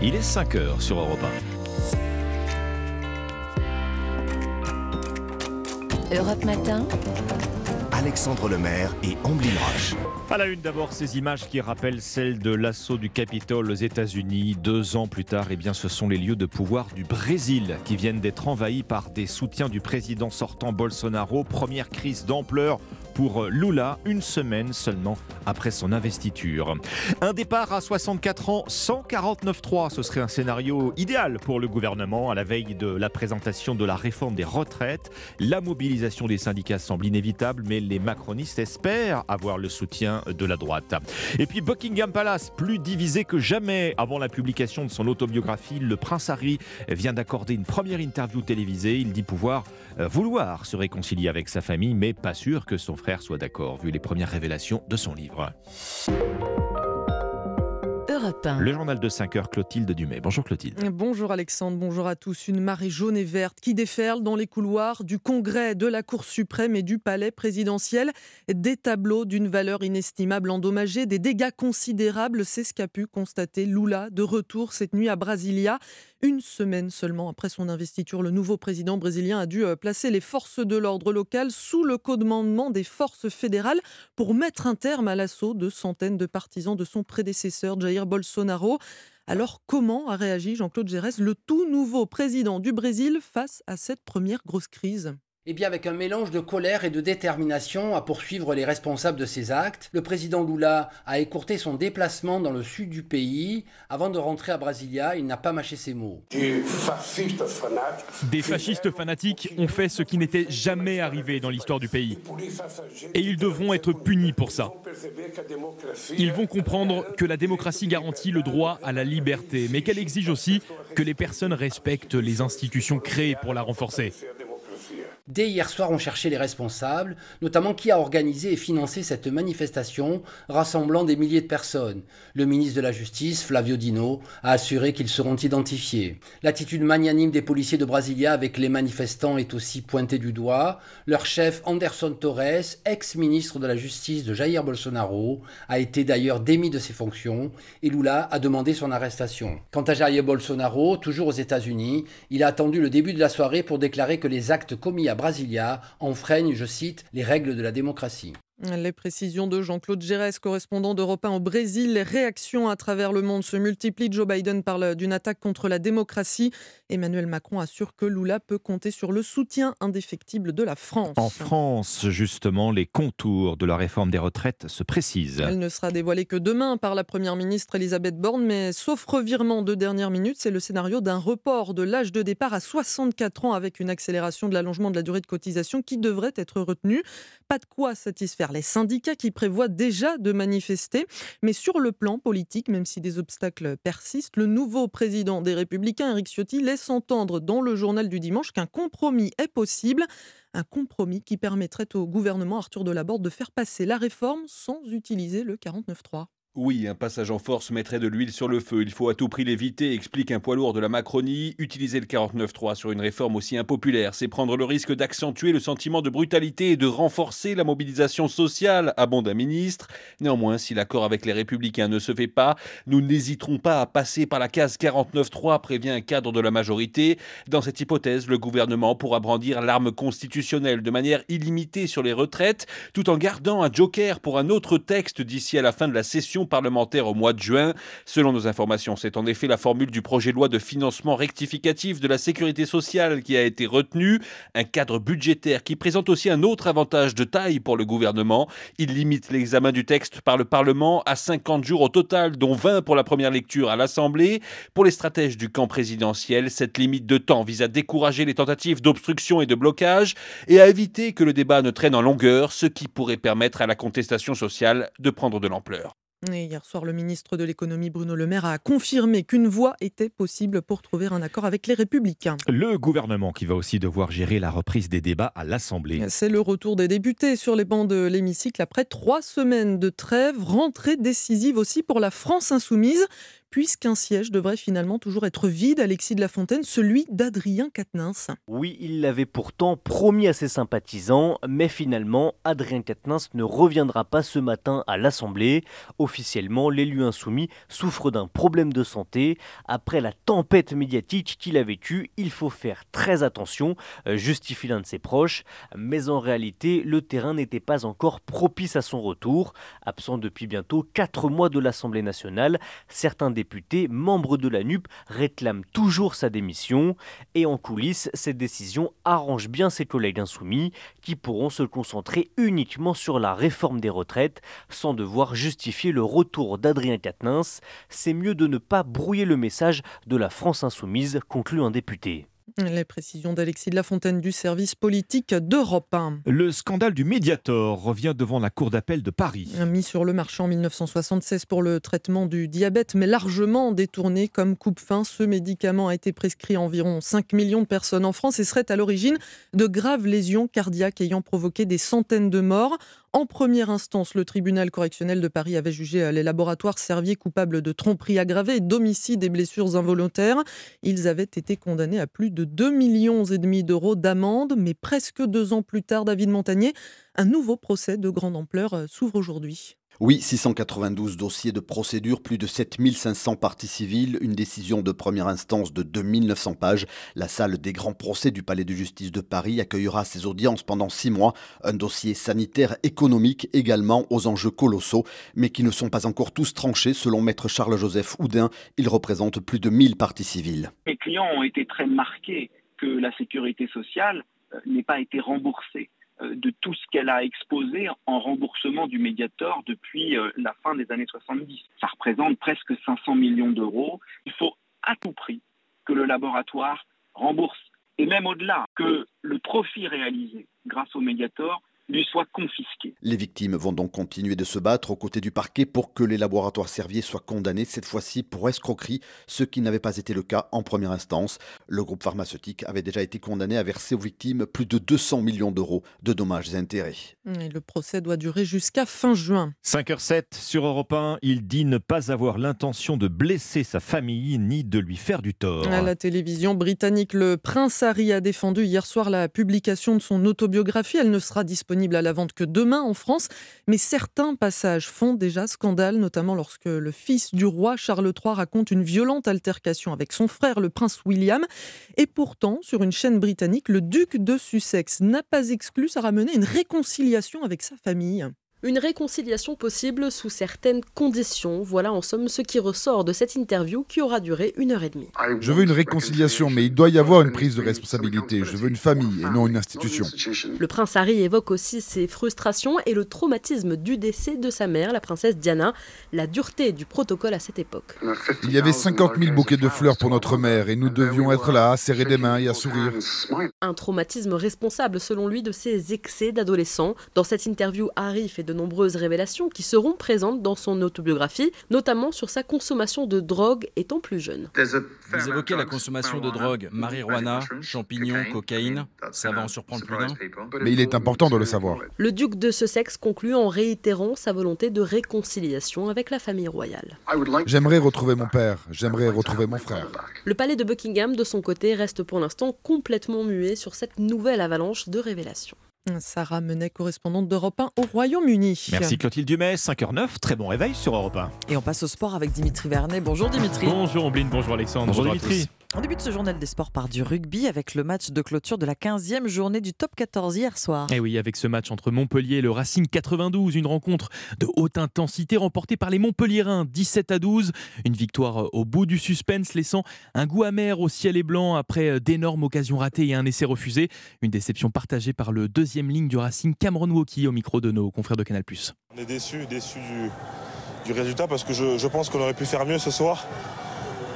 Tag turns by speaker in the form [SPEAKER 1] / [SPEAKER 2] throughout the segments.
[SPEAKER 1] Il est 5 heures sur Europe
[SPEAKER 2] 1. Europe Matin.
[SPEAKER 3] Alexandre Lemaire et Amblin Roche.
[SPEAKER 1] À la une d'abord, ces images qui rappellent celles de l'assaut du Capitole aux États-Unis. Deux ans plus tard, eh bien, ce sont les lieux de pouvoir du Brésil qui viennent d'être envahis par des soutiens du président sortant Bolsonaro. Première crise d'ampleur pour Lula, une semaine seulement après son investiture. Un départ à 64 ans, 149.3, ce serait un scénario idéal pour le gouvernement à la veille de la présentation de la réforme des retraites. La mobilisation des syndicats semble inévitable, mais les macronistes espèrent avoir le soutien de la droite. Et puis Buckingham Palace, plus divisé que jamais avant la publication de son autobiographie, le prince Harry vient d'accorder une première interview télévisée. Il dit pouvoir euh, vouloir se réconcilier avec sa famille, mais pas sûr que son frère soit d'accord, vu les premières révélations de son livre. Le journal de 5 heures, Clotilde Dumay. Bonjour Clotilde.
[SPEAKER 4] Bonjour Alexandre, bonjour à tous. Une marée jaune et verte qui déferle dans les couloirs du Congrès, de la Cour suprême et du Palais présidentiel. Des tableaux d'une valeur inestimable endommagés, des dégâts considérables, c'est ce qu'a pu constater Lula de retour cette nuit à Brasilia. Une semaine seulement après son investiture, le nouveau président brésilien a dû euh, placer les forces de l'ordre local sous le commandement des forces fédérales pour mettre un terme à l'assaut de centaines de partisans de son prédécesseur Jair Bolsonaro. Alors comment a réagi Jean-Claude Gérès, le tout nouveau président du Brésil, face à cette première grosse crise?
[SPEAKER 5] Eh bien, avec un mélange de colère et de détermination à poursuivre les responsables de ces actes, le président Lula a écourté son déplacement dans le sud du pays. Avant de rentrer à Brasilia, il n'a pas mâché ses mots.
[SPEAKER 6] Des
[SPEAKER 7] fascistes fanatiques ont fait ce qui n'était jamais arrivé dans l'histoire du pays. Et ils devront être punis pour ça. Ils vont comprendre que la démocratie garantit le droit à la liberté, mais qu'elle exige aussi que les personnes respectent les institutions créées pour la renforcer.
[SPEAKER 5] Dès hier soir, on cherchait les responsables, notamment qui a organisé et financé cette manifestation rassemblant des milliers de personnes. Le ministre de la Justice, Flavio Dino, a assuré qu'ils seront identifiés. L'attitude magnanime des policiers de Brasilia avec les manifestants est aussi pointée du doigt. Leur chef, Anderson Torres, ex-ministre de la Justice de Jair Bolsonaro, a été d'ailleurs démis de ses fonctions et Lula a demandé son arrestation. Quant à Jair Bolsonaro, toujours aux États-Unis, il a attendu le début de la soirée pour déclarer que les actes commis à Brasilia enfreignent, je cite, les règles de la démocratie.
[SPEAKER 4] Les précisions de Jean-Claude Gérès, correspondant d'Europe 1 au Brésil. Les réactions à travers le monde se multiplient. Joe Biden parle d'une attaque contre la démocratie. Emmanuel Macron assure que Lula peut compter sur le soutien indéfectible de la France.
[SPEAKER 1] En France, justement, les contours de la réforme des retraites se précisent.
[SPEAKER 4] Elle ne sera dévoilée que demain par la Première ministre Elisabeth Borne, mais sauf revirement de dernière minute, c'est le scénario d'un report de l'âge de départ à 64 ans avec une accélération de l'allongement de la durée de cotisation qui devrait être retenu. Pas de quoi satisfaire les syndicats qui prévoient déjà de manifester. Mais sur le plan politique, même si des obstacles persistent, le nouveau président des Républicains, Eric Ciotti, laisse entendre dans le journal du dimanche qu'un compromis est possible. Un compromis qui permettrait au gouvernement Arthur Delaborde de faire passer la réforme sans utiliser le 49.3.
[SPEAKER 8] Oui, un passage en force mettrait de l'huile sur le feu. Il faut à tout prix l'éviter, explique un poids lourd de la Macronie. Utiliser le 49.3 sur une réforme aussi impopulaire, c'est prendre le risque d'accentuer le sentiment de brutalité et de renforcer la mobilisation sociale, abonde un ministre. Néanmoins, si l'accord avec les Républicains ne se fait pas, nous n'hésiterons pas à passer par la case 49.3, prévient un cadre de la majorité. Dans cette hypothèse, le gouvernement pourra brandir l'arme constitutionnelle de manière illimitée sur les retraites, tout en gardant un joker pour un autre texte d'ici à la fin de la session parlementaire au mois de juin. Selon nos informations, c'est en effet la formule du projet de loi de financement rectificatif de la sécurité sociale qui a été retenue, un cadre budgétaire qui présente aussi un autre avantage de taille pour le gouvernement. Il limite l'examen du texte par le Parlement à 50 jours au total, dont 20 pour la première lecture à l'Assemblée. Pour les stratèges du camp présidentiel, cette limite de temps vise à décourager les tentatives d'obstruction et de blocage et à éviter que le débat ne traîne en longueur, ce qui pourrait permettre à la contestation sociale de prendre de l'ampleur
[SPEAKER 4] hier soir, le ministre de l'économie Bruno Le Maire a confirmé qu'une voie était possible pour trouver un accord avec les Républicains.
[SPEAKER 1] Le gouvernement qui va aussi devoir gérer la reprise des débats à l'Assemblée.
[SPEAKER 4] C'est le retour des députés sur les bancs de l'hémicycle après trois semaines de trêve, rentrée décisive aussi pour la France insoumise puisqu'un siège devrait finalement toujours être vide, Alexis de la Fontaine, celui d'Adrien Quatennens.
[SPEAKER 6] Oui, il l'avait pourtant promis à ses sympathisants, mais finalement, Adrien Quatennens ne reviendra pas ce matin à l'Assemblée. Officiellement, l'élu insoumis souffre d'un problème de santé. Après la tempête médiatique qu'il a vécue, il faut faire très attention, euh, justifie l'un de ses proches. Mais en réalité, le terrain n'était pas encore propice à son retour. Absent depuis bientôt 4 mois de l'Assemblée nationale, certains députés, membres de la NUP, réclament toujours sa démission. Et en coulisses, cette décision arrange bien ses collègues insoumis qui pourront se concentrer uniquement sur la réforme des retraites sans devoir justifier le retour d'Adrien Quatennens. C'est mieux de ne pas brouiller le message de la France insoumise, conclut un député.
[SPEAKER 4] Les précisions d'Alexis de la Fontaine du service politique d'Europe 1.
[SPEAKER 1] Le scandale du Mediator revient devant la Cour d'appel de Paris.
[SPEAKER 4] Mis sur le marché en 1976 pour le traitement du diabète, mais largement détourné comme coupe-fin, ce médicament a été prescrit à environ 5 millions de personnes en France et serait à l'origine de graves lésions cardiaques ayant provoqué des centaines de morts. En première instance, le tribunal correctionnel de Paris avait jugé euh, les laboratoires Servier coupables de tromperie aggravée, d'homicide et blessures involontaires. Ils avaient été condamnés à plus de 2 millions et demi d'euros d'amende, mais presque deux ans plus tard, David Montagnier, un nouveau procès de grande ampleur euh, s'ouvre aujourd'hui.
[SPEAKER 9] Oui, 692 dossiers de procédure, plus de 7500 parties civiles, une décision de première instance de 2900 pages. La salle des grands procès du Palais de justice de Paris accueillera ces audiences pendant six mois. Un dossier sanitaire économique également aux enjeux colossaux, mais qui ne sont pas encore tous tranchés selon maître Charles-Joseph Houdin. Il représente plus de 1000 parties civiles.
[SPEAKER 10] Les clients ont été très marqués que la sécurité sociale euh, n'ait pas été remboursée. Euh, de tout ce qu'elle a exposé en remboursement du Mediator depuis euh, la fin des années 70. Ça représente presque 500 millions d'euros. Il faut à tout prix que le laboratoire rembourse, et même au-delà, que le profit réalisé grâce au Mediator lui soit confisqué.
[SPEAKER 9] Les victimes vont donc continuer de se battre aux côtés du parquet pour que les laboratoires Servier soient condamnés, cette fois-ci pour escroquerie, ce qui n'avait pas été le cas en première instance. Le groupe pharmaceutique avait déjà été condamné à verser aux victimes plus de 200 millions d'euros de dommages et intérêts.
[SPEAKER 4] Et le procès doit durer jusqu'à fin juin.
[SPEAKER 1] 5h07 sur Europe 1, il dit ne pas avoir l'intention de blesser sa famille ni de lui faire du tort.
[SPEAKER 4] À la télévision britannique, le prince Harry a défendu hier soir la publication de son autobiographie. Elle ne sera disponible à la vente que demain en France, mais certains passages font déjà scandale, notamment lorsque le fils du roi Charles III raconte une violente altercation avec son frère, le prince William. Et pourtant, sur une chaîne britannique, le duc de Sussex n'a pas exclu ça ramener une réconciliation avec sa famille.
[SPEAKER 11] Une réconciliation possible sous certaines conditions. Voilà en somme ce qui ressort de cette interview qui aura duré une heure et demie.
[SPEAKER 12] Je veux une réconciliation, mais il doit y avoir une prise de responsabilité. Je veux une famille et non une institution.
[SPEAKER 11] Le prince Harry évoque aussi ses frustrations et le traumatisme du décès de sa mère, la princesse Diana, la dureté du protocole à cette époque.
[SPEAKER 12] Il y avait 50 000 bouquets de fleurs pour notre mère et nous devions être là, à serrer des mains et à sourire.
[SPEAKER 11] Un traumatisme responsable selon lui de ses excès d'adolescent. Dans cette interview, Harry fait de nombreuses révélations qui seront présentes dans son autobiographie, notamment sur sa consommation de drogue étant plus jeune.
[SPEAKER 13] Vous évoquez la consommation de drogue, marijuana, champignons, cocaïne, ça va en surprendre plus d'un.
[SPEAKER 12] Mais il est important de le savoir.
[SPEAKER 11] Le duc de Sussex conclut en réitérant sa volonté de réconciliation avec la famille royale.
[SPEAKER 12] J'aimerais retrouver mon père, j'aimerais retrouver mon frère.
[SPEAKER 11] Le palais de Buckingham, de son côté, reste pour l'instant complètement muet sur cette nouvelle avalanche de révélations.
[SPEAKER 4] Sarah Menet, correspondante d'Europe 1 au Royaume-Uni.
[SPEAKER 1] Merci Clotilde Dumais, 5h09, très bon réveil sur Europe 1.
[SPEAKER 14] Et on passe au sport avec Dimitri Vernet. Bonjour Dimitri.
[SPEAKER 7] Bonjour Ombline, bonjour Alexandre.
[SPEAKER 1] Bonjour, Dimitri.
[SPEAKER 14] On débute ce journal des sports par du rugby avec le match de clôture de la 15e journée du top 14 hier soir.
[SPEAKER 7] Et oui, avec ce match entre Montpellier et le Racing 92, une rencontre de haute intensité remportée par les Montpelliérains 17 à 12. Une victoire au bout du suspense, laissant un goût amer au ciel et blanc après d'énormes occasions ratées et un essai refusé. Une déception partagée par le deuxième ligne du Racing, Cameron Woki, au micro de nos confrères de Canal+.
[SPEAKER 15] On est déçus déçu du, du, résultat parce que je, je pense qu'on aurait pu faire mieux ce soir.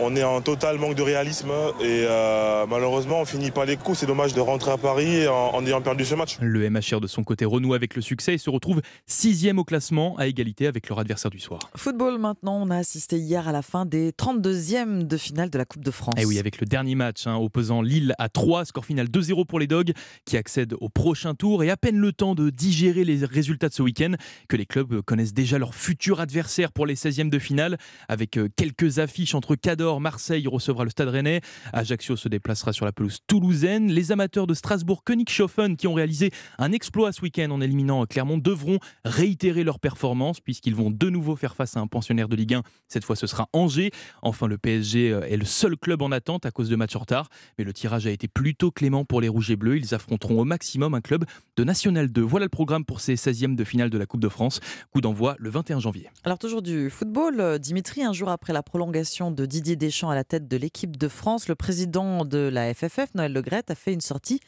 [SPEAKER 15] On est en total manque de réalisme et euh, malheureusement on finit pas les coups. C'est dommage de rentrer à Paris en, en, ayant perdu ce match.
[SPEAKER 7] Le MHR de son côté renoue avec le succès et se retrouve sixième au classement à égalité avec leur adversaire du soir.
[SPEAKER 14] Football maintenant, on a assisté hier à la fin des 32e de finale de la Coupe de France.
[SPEAKER 7] Et oui, avec le dernier match hein, opposant Lille à 3, score final 2-0 pour les Dogs qui accèdent au prochain tour et à peine le temps de digérer les résultats de ce week-end que les clubs connaissent déjà leur futur adversaire pour les 16e de finale avec euh, quelques affiches entre Cador, Marseille recevra le Stade Rennais, Ajaccio se déplacera sur la pelouse toulousaine, les amateurs de Strasbourg Königshofen qui ont réalisé un exploit ce week-end en éliminant Clermont devront réitérer leur performance puisqu'ils vont de nouveau faire face à un pensionnaire de Ligue 1. Cette fois, ce sera Angers. Enfin, le PSG euh, est le seul club en attente à cause de matchs en retard, mais le tirage a été plutôt clément pour les Rouges et Bleus. Ils affronteront au maximum un club de National 2. Voilà le programme pour ces 16e de finale de la Coupe de France. Coup d'envoi le 21 janvier.
[SPEAKER 14] Alors toujours du football, euh, Dimitri, un jour après la prolongation de Didier Deschamps à la tête de l'équipe de France, le président de la FFF, Noël Le Gret, a fait une sortie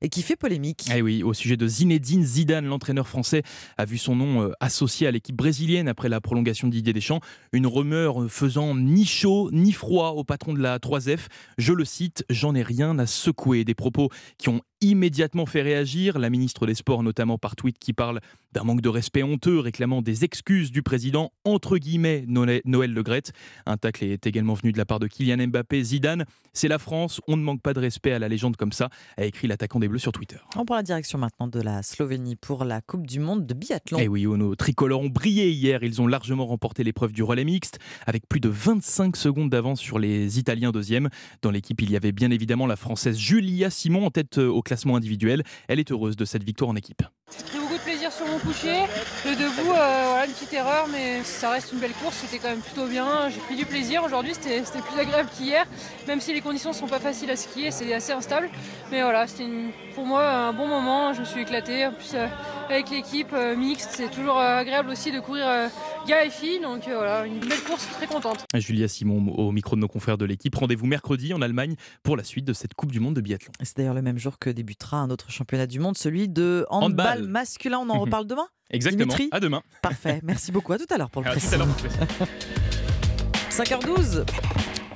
[SPEAKER 14] et qui fait polémique.
[SPEAKER 7] Eh oui, au sujet de Zinedine Zidane, l'entraîneur français a vu son nom euh, associé à l'équipe brésilienne après la prolongation de Didier Deschamps. Une rumeur euh, faisant ni chaud ni froid au patron de la 3F. Je le cite, j'en ai rien à secouer. Des propos qui ont immédiatement fait réagir la ministre des Sports, notamment par tweet qui parle d'un manque de respect honteux, réclamant des excuses du président, entre guillemets, Noël Le Gret. Un tacle est également venu de la part de Kylian Mbappé. Zidane, c'est la France, on ne manque pas de respect à la légende comme ça, a écrit l'attaquant des Bleus sur Twitter.
[SPEAKER 14] On prend la direction maintenant de la Slovénie pour la Coupe du Monde de biathlon.
[SPEAKER 7] Et oui, nos tricolores ont brillé hier. Ils ont largement remporté l'épreuve du relais mixte, avec plus de 25 secondes d'avance sur les Italiens deuxième. Dans l'équipe, il y avait bien évidemment la Française Julia Simon en tête au classement individuel. Elle est heureuse de cette victoire en équipe.
[SPEAKER 16] Pris beaucoup de plaisir sur mon coucher. Le debout, euh, voilà, une petite erreur, mais ça reste une belle course. C'était quand même plutôt bien. J'ai pris du plaisir. Aujourd'hui, c'était plus agréable qu'hier, même si les conditions ne sont pas faciles à skier, c'est assez instable. Mais voilà, c'était pour moi un bon moment. Je me suis éclaté. En plus, euh, avec l'équipe euh, mixte, c'est toujours euh, agréable aussi de courir euh, gars et filles. Donc euh, voilà, une belle course, très contente.
[SPEAKER 7] Julia Simon au micro de nos confrères de l'équipe. Rendez-vous mercredi en Allemagne pour la suite de cette Coupe du Monde de biathlon.
[SPEAKER 14] C'est d'ailleurs le même jour que débutera un autre championnat du monde, celui de handball,
[SPEAKER 7] Handball.
[SPEAKER 14] masculin. On en reparle demain
[SPEAKER 7] Exactement.
[SPEAKER 14] Dimitri
[SPEAKER 7] À demain.
[SPEAKER 14] Parfait. Merci beaucoup. À tout à l'heure pour le
[SPEAKER 7] À tout
[SPEAKER 14] pressing.
[SPEAKER 7] à l'heure pour le pressing.
[SPEAKER 14] 5h12.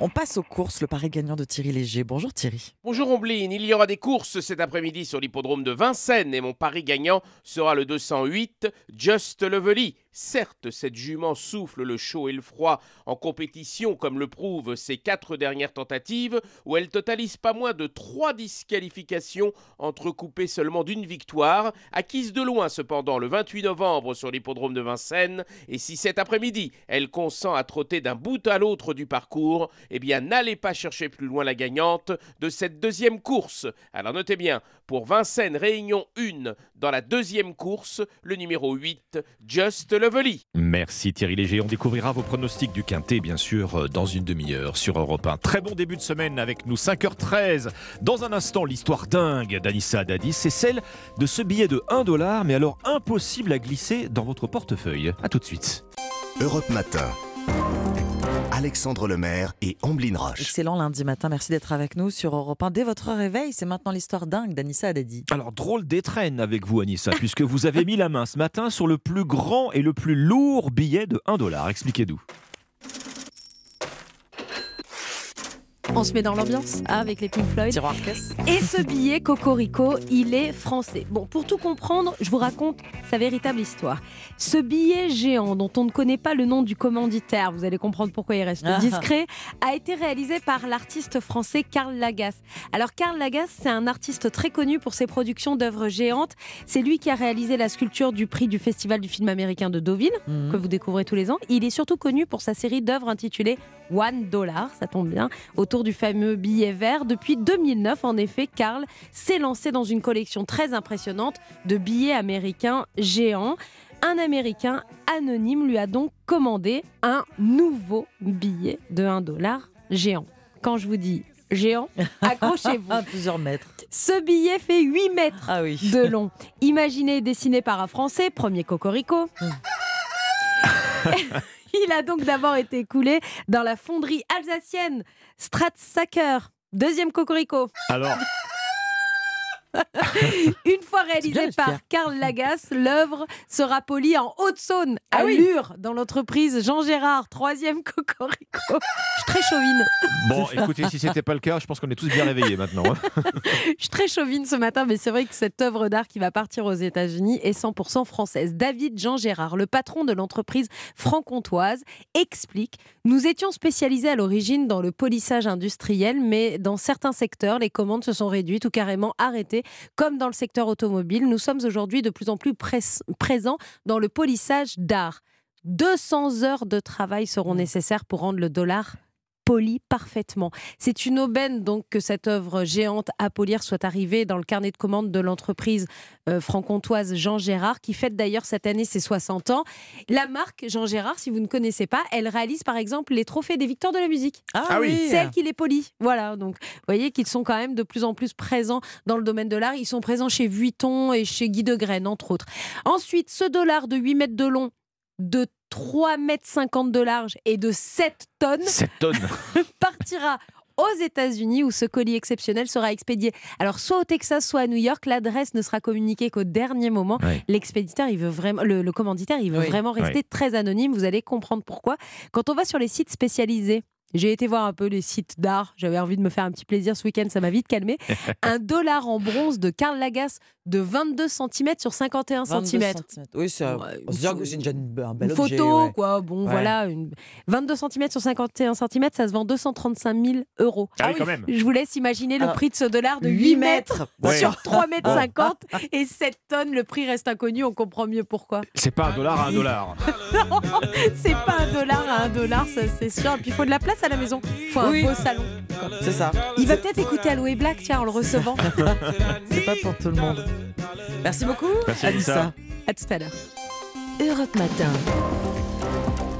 [SPEAKER 14] On passe aux courses, le pari gagnant de Thierry Léger. Bonjour Thierry.
[SPEAKER 17] Bonjour Ombline, il y aura des courses cet après-midi sur l'hippodrome de Vincennes et mon pari gagnant sera le 208 Just Lovely. Certes, cette jument souffle le chaud et le froid en compétition comme le prouvent ses quatre dernières tentatives où elle totalise pas moins de trois disqualifications entrecoupées seulement d'une victoire, acquise de loin cependant le 28 novembre sur l'hippodrome de Vincennes et si cet après-midi elle consent à trotter d'un bout à l'autre du parcours, eh bien n'allez pas chercher plus loin la gagnante de cette deuxième course. Alors notez bien, pour Vincennes Réunion 1 dans la deuxième course, le numéro 8, Just Lovely.
[SPEAKER 1] Merci Thierry Léger. On découvrira vos pronostics du Quintet, bien sûr, euh, dans une demi-heure sur Europe 1. Très bon début de semaine avec nous, 5h13. Dans un instant, l'histoire dingue d'Anissa Dadi, c'est celle de ce billet de 1 dollar, mais alors impossible à glisser dans votre portefeuille. A tout de suite.
[SPEAKER 3] Europe Matin. Alexandre Lemaire et Amblin Roche.
[SPEAKER 14] Excellent lundi matin. Merci d'être avec nous sur Europe 1 dès votre réveil. C'est maintenant l'histoire dingue d'Anissa Haddadi.
[SPEAKER 1] Alors, drôle d'étrennes avec vous, Anissa, puisque vous avez mis la main ce matin sur le plus grand et le plus lourd billet de 1 dollar. Expliquez-nous.
[SPEAKER 18] On se met dans l'ambiance hein, avec les Pink Floyd.
[SPEAKER 14] Tiroir caisse.
[SPEAKER 18] Et ce billet Cocorico, il est français. Bon, pour tout comprendre, je vous raconte sa véritable histoire. Ce billet géant dont on ne connaît pas le nom du commanditaire, vous allez comprendre pourquoi il reste
[SPEAKER 14] Ah.
[SPEAKER 18] discret, a été réalisé par l'artiste français Karl Lagasse. Alors Karl Lagasse, c'est un artiste très connu pour ses productions d'œuvres géantes. C'est lui qui a réalisé la sculpture du prix du Festival du film américain de Deauville,
[SPEAKER 14] Mhm.
[SPEAKER 18] que vous découvrez tous les ans. Il est surtout connu pour sa série d'œuvres intitulée One Dollar, ça tombe bien, autour du fameux billet vert. Depuis 2009, en effet, Karl s'est lancé dans une collection très impressionnante de billets américains géants. Un Américain anonyme lui a donc commandé un nouveau billet de 1 dollar géant. Quand je vous dis géant, accrochez-vous.
[SPEAKER 14] À plusieurs mètres.
[SPEAKER 18] Ce billet fait 8 mètres
[SPEAKER 14] Ah oui.
[SPEAKER 18] de long. Imaginé et dessiné par un Français, premier cocorico. Il a donc d'abord été écoulé dans la fonderie alsacienne Stratsacker. Deuxième cocorico.
[SPEAKER 1] Alors,
[SPEAKER 18] Une fois réalisée par Karl Lagasse, l'œuvre sera polie en Haute-Saône, à
[SPEAKER 14] Ah oui.
[SPEAKER 18] Lure, dans l'entreprise Jean Gérard, troisième cocorico. Je suis très chauvine.
[SPEAKER 1] Bon, écoutez, si c'était pas le cas, je pense qu'on est tous bien réveillés maintenant. hein.
[SPEAKER 18] Je suis très chauvine ce matin, mais c'est vrai que cette œuvre d'art qui va partir aux États-Unis est 100% française. David Jean Gérard, le patron de l'entreprise franc-comtoise, explique Nous étions spécialisés à l'origine dans le polissage industriel, mais dans certains secteurs, les commandes se sont réduites ou carrément arrêtées, comme dans le secteur automobile. Nous sommes aujourd'hui de plus en plus présents dans le polissage d'art. 200 heures de travail seront nécessaires pour rendre le dollar poli parfaitement. C'est une aubaine donc que cette œuvre géante à polir soit arrivée dans le carnet de commandes de l'entreprise euh, franc-comtoise Jean Gérard, qui fête d'ailleurs cette année ses 60 ans. La marque Jean Gérard, si vous ne connaissez pas, elle réalise par exemple les trophées des victoires de la musique.
[SPEAKER 14] Ah Ah oui. oui.
[SPEAKER 18] C'est elle qui les polie. Voilà, donc vous voyez qu'ils sont quand même de plus en plus présents dans le domaine de l'art. Ils sont présents chez Vuitton et chez Guy de Graine, entre autres. Ensuite, ce dollar de 8 mètres de long, de 3 mètres 50 de large et de 7 tonnes
[SPEAKER 1] 7 tonnes.
[SPEAKER 18] partira aux États-Unis où ce colis exceptionnel sera expédié. Alors soit au Texas, soit à New York, l'adresse ne sera communiquée qu'au dernier moment. L'expéditeur, il veut vraiment, le, le commanditaire, il veut
[SPEAKER 14] Oui.
[SPEAKER 18] vraiment rester très anonyme. Vous allez comprendre pourquoi. Quand on va sur les sites spécialisés. J'ai été voir un peu les sites d'art. J'avais envie de me faire un petit plaisir ce week-end. Ça m'a vite calmé. un dollar en bronze de Karl Lagasse de 22 cm sur 51
[SPEAKER 14] 22
[SPEAKER 18] cm.
[SPEAKER 14] centimètres. Oui, c'est déjà un bel
[SPEAKER 18] Une
[SPEAKER 14] objet.
[SPEAKER 18] photo,
[SPEAKER 14] ouais.
[SPEAKER 18] quoi. Bon,
[SPEAKER 14] Ouais.
[SPEAKER 18] voilà. Une... 22 cm sur 51 cm, ça se vend 235 000 euros.
[SPEAKER 1] Ah oui, quand même.
[SPEAKER 18] Je vous laisse imaginer le
[SPEAKER 14] Alors,
[SPEAKER 18] prix de ce dollar de
[SPEAKER 14] 8
[SPEAKER 18] 8 mètres
[SPEAKER 1] Ouais.
[SPEAKER 18] sur 3 mètres 50 et 7 tonnes. Le prix reste inconnu, on comprend mieux pourquoi.
[SPEAKER 1] C'est pas un dollar à un dollar.
[SPEAKER 18] Non, c'est pas un dollar à un dollar, ça c'est sûr. Et puis il faut de la place à la maison. Il faut
[SPEAKER 14] Oui.
[SPEAKER 18] un beau salon.
[SPEAKER 14] C'est ça.
[SPEAKER 18] Il va peut-être écouter Aloe Black, tiens, en le recevant.
[SPEAKER 14] C'est pas pour tout le monde. Merci beaucoup.
[SPEAKER 1] Merci, Anissa.
[SPEAKER 18] À tout à l'heure.
[SPEAKER 2] Europe Matin.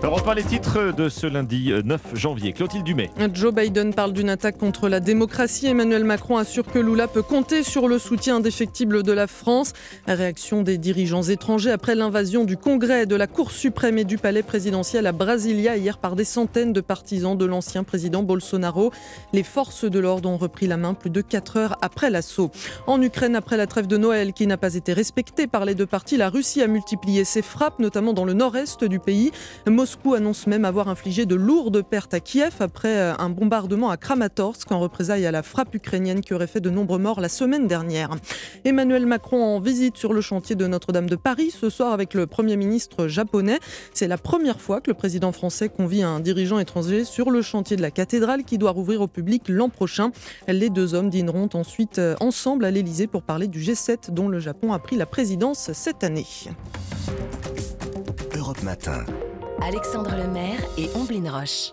[SPEAKER 1] Europe 1, les titres de ce lundi euh, 9 janvier. Clotilde Dumay.
[SPEAKER 4] Joe Biden parle d'une attaque contre la démocratie. Emmanuel Macron assure que Lula peut compter sur le soutien indéfectible de la France. Réaction des dirigeants étrangers après l'invasion du Congrès, de la Cour suprême et du palais présidentiel à Brasilia hier par des centaines de partisans de l'ancien président Bolsonaro. Les forces de l'ordre ont repris la main plus de 4 heures après l'assaut. En Ukraine, après la trêve de Noël qui n'a pas été respectée par les deux parties, la Russie a multiplié ses frappes, notamment dans le nord-est du pays. Annonce même avoir infligé de lourdes pertes à Kiev après euh, un bombardement à Kramatorsk en représailles à la frappe ukrainienne qui aurait fait de nombreux morts la semaine dernière. Emmanuel Macron en visite sur le chantier de Notre-Dame de Paris ce soir avec le Premier ministre japonais. C'est la première fois que le président français convie un dirigeant étranger sur le chantier de la cathédrale qui doit rouvrir au public l'an prochain. Les deux hommes dîneront ensuite euh, ensemble à l'Elysée pour parler du G7 dont le Japon a pris la présidence cette année.
[SPEAKER 3] Europe Matin.
[SPEAKER 2] Alexandre Lemaire et Omblin Roche.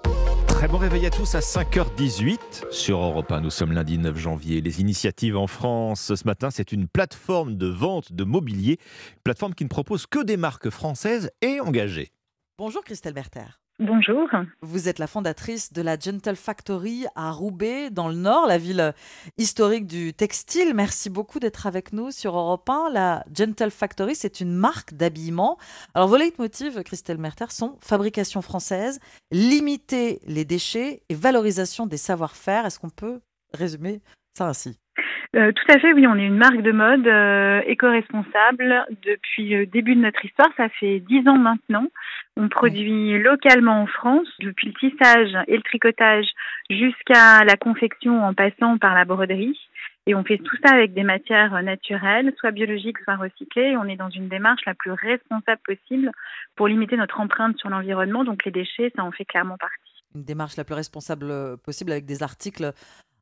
[SPEAKER 1] Très bon réveil à tous à 5h18 sur Europe 1. Nous sommes lundi 9 janvier. Les initiatives en France ce matin, c'est une plateforme de vente de mobilier, une plateforme qui ne propose que des marques françaises et engagées.
[SPEAKER 14] Bonjour Christelle Berther.
[SPEAKER 19] Bonjour.
[SPEAKER 14] Vous êtes la fondatrice de la Gentle Factory à Roubaix, dans le Nord, la ville historique du textile. Merci beaucoup d'être avec nous sur Europe 1. La Gentle Factory, c'est une marque d'habillement. Alors, vos leitmotivs, Christelle Merter, sont fabrication française, limiter les déchets et valorisation des savoir-faire. Est-ce qu'on peut résumer ça ainsi?
[SPEAKER 19] Euh, tout à fait, oui, on est une marque de mode euh, éco-responsable depuis le début de notre histoire. Ça fait dix ans maintenant. On produit localement en France, depuis le tissage et le tricotage jusqu'à la confection en passant par la broderie. Et on fait tout ça avec des matières naturelles, soit biologiques, soit recyclées. On est dans une démarche la plus responsable possible pour limiter notre empreinte sur l'environnement. Donc les déchets, ça en fait clairement partie.
[SPEAKER 14] Une démarche la plus responsable euh, possible avec des articles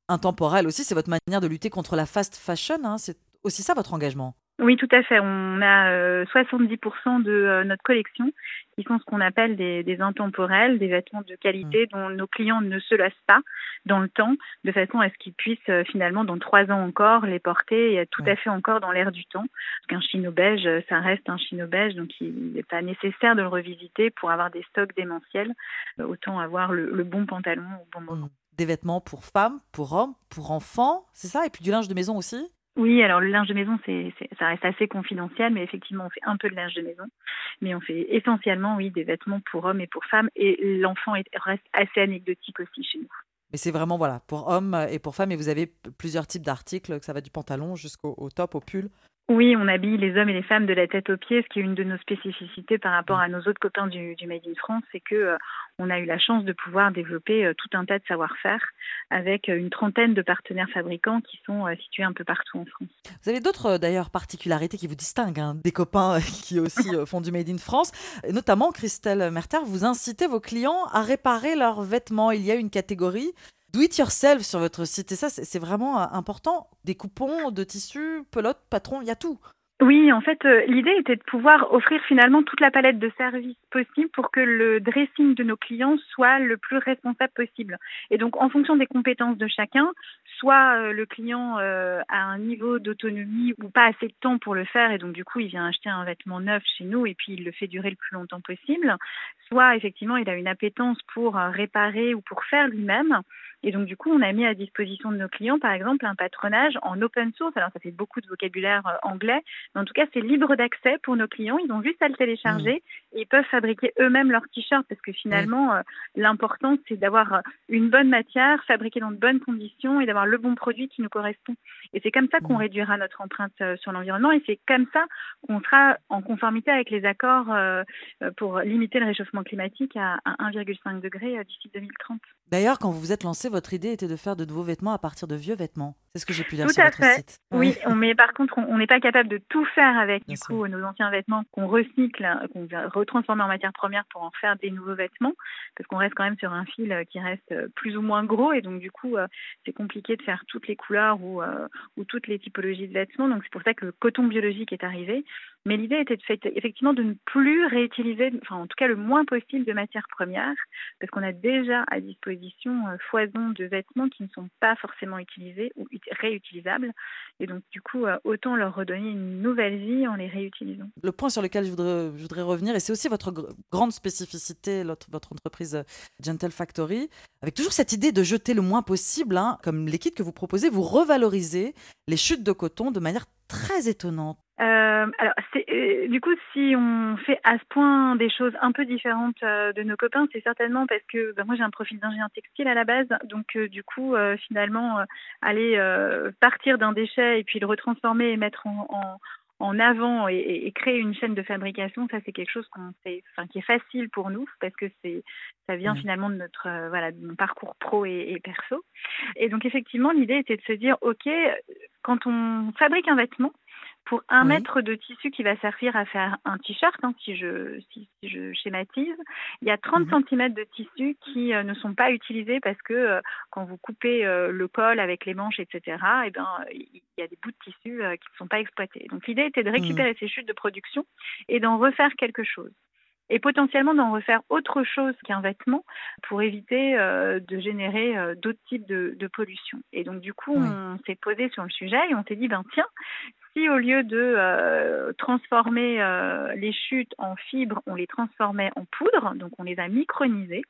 [SPEAKER 14] intemporels aussi. C'est votre manière de lutter contre la fast fashion. hein. C'est aussi ça votre engagement?
[SPEAKER 19] Oui, tout à fait. On a euh, 70% de euh, notre collection qui sont ce qu'on appelle des, des intemporels, des vêtements de qualité dont nos clients ne se lassent pas dans le temps, de façon à ce qu'ils puissent euh, finalement dans trois ans encore les porter et tout à fait encore dans l'air du temps. Parce qu'un chino beige, euh, ça reste un chino beige, donc il n'est pas nécessaire de le revisiter pour avoir des stocks démentiels. Autant avoir le, le bon pantalon au bon moment.
[SPEAKER 14] Des vêtements pour femmes, pour hommes, pour enfants, c'est ça? Et puis du linge de maison aussi?
[SPEAKER 19] Oui, alors le linge de maison, c'est, ça reste assez confidentiel, mais effectivement, on fait un peu de linge de maison. Mais on fait essentiellement, oui, des vêtements pour hommes et pour femmes. Et l'enfant est- reste assez anecdotique aussi chez nous.
[SPEAKER 20] Mais c'est vraiment voilà pour hommes et pour femmes et vous avez plusieurs types d'articles, que ça va du pantalon jusqu'au top, au pull.
[SPEAKER 19] Oui, on habille les hommes et les femmes de la tête aux pieds, ce qui est une de nos spécificités par rapport à nos autres copains du, Made in France, c'est que euh, on a eu la chance de pouvoir développer euh, tout un tas de savoir-faire avec euh, une trentaine de partenaires fabricants qui sont situés un peu partout en France.
[SPEAKER 20] Vous avez d'autres d'ailleurs particularités qui vous distinguent hein, des copains qui aussi font du Made in France, et notamment Christelle Merter, vous incitez vos clients à réparer leurs vêtements. Il y a une catégorie do it yourself sur votre site. Et ça, c'est vraiment euh, important. Des coupons de tissus, pelote, patron, il y a tout.
[SPEAKER 19] Oui, en fait, euh, l'idée était de pouvoir offrir finalement toute la palette de services possibles pour que le dressing de nos clients soit le plus responsable possible. Et donc, en fonction des compétences de chacun, soit euh, le client a un niveau d'autonomie ou pas assez de temps pour le faire, et donc du coup, il vient acheter un vêtement neuf chez nous et puis il le fait durer le plus longtemps possible, soit effectivement, il a une appétence pour réparer ou pour faire lui-même. Et donc, du coup, on a mis à disposition de nos clients, par exemple, un patronage en open source. Alors, ça fait beaucoup de vocabulaire euh, anglais, mais en tout cas, c'est libre d'accès pour nos clients. Ils ont juste à le télécharger mmh. et ils peuvent fabriquer eux-mêmes leurs t-shirts parce que finalement, euh, l'important, c'est d'avoir euh, une bonne matière, fabriquée dans de bonnes conditions et d'avoir le bon produit qui nous correspond. Et c'est comme ça qu'on mmh. réduira notre empreinte sur l'environnement et c'est comme ça qu'on sera en conformité avec les accords pour limiter le réchauffement climatique à 1,5 degré d'ici 2030.
[SPEAKER 20] D'ailleurs, quand vous vous êtes lancé, votre idée était de faire de nouveaux vêtements à partir de vieux vêtements. C'est ce que j'ai pu lire
[SPEAKER 19] tout
[SPEAKER 20] sur
[SPEAKER 19] à
[SPEAKER 20] votre
[SPEAKER 19] fait.
[SPEAKER 20] site.
[SPEAKER 19] Oui, mais par contre, on n'est pas capable de tout faire avec du coup nos anciens vêtements qu'on recycle, qu'on vient retransformer en matière première pour en faire des nouveaux vêtements, parce qu'on reste quand même sur un fil qui reste plus ou moins gros et donc du coup, euh, c'est compliqué de faire toutes les couleurs ou, euh, ou toutes les typologies de vêtements. Donc c'est pour ça que le coton biologique est arrivé. Mais l'idée était de effectivement de ne plus réutiliser, enfin en tout cas le moins possible de matières premières, parce qu'on a déjà à disposition euh, foison de vêtements qui ne sont pas forcément utilisés ou réutilisables. Et donc du coup, euh, autant leur redonner une nouvelle vie en les réutilisant.
[SPEAKER 20] Le point sur lequel je voudrais, revenir, et c'est aussi votre grande spécificité, votre, votre entreprise euh, Gentle Factory, avec toujours cette idée de jeter le moins possible, hein, comme les kits que vous proposez, vous revalorisez les chutes de coton de manière très étonnante.
[SPEAKER 19] Euh, alors, euh, du coup, si on fait à ce point des choses un peu différentes euh, de nos copains, c'est certainement parce que bah, moi j'ai un profil d'ingénieur textile à la base, donc du coup, finalement, aller partir d'un déchet et puis le retransformer et mettre en, en, avant et, créer une chaîne de fabrication, ça c'est quelque chose qu'on fait, enfin, qui est facile pour nous parce que c'est ça vient mmh. finalement de notre voilà de mon parcours pro et, et perso. Et donc effectivement, l'idée était de se dire, ok, quand on fabrique un vêtement pour un mètre de tissu qui va servir à faire un t-shirt, hein, si, je, si, je schématise, il y a 30 mmh cm de tissu qui euh, ne sont pas utilisés parce que euh, quand vous coupez euh, le col avec les manches, etc., eh ben, il y a des bouts de tissu qui ne sont pas exploités. Donc l'idée était de mmh. récupérer ces chutes de production et d'en refaire quelque chose et potentiellement d'en refaire autre chose qu'un vêtement pour éviter de générer d'autres types de, de, pollution. Et donc du coup, on s'est posé sur le sujet et on s'est dit, ben tiens, au lieu de euh, transformer euh, les chutes en fibres, on les transformait en poudre, donc on les a micronisées,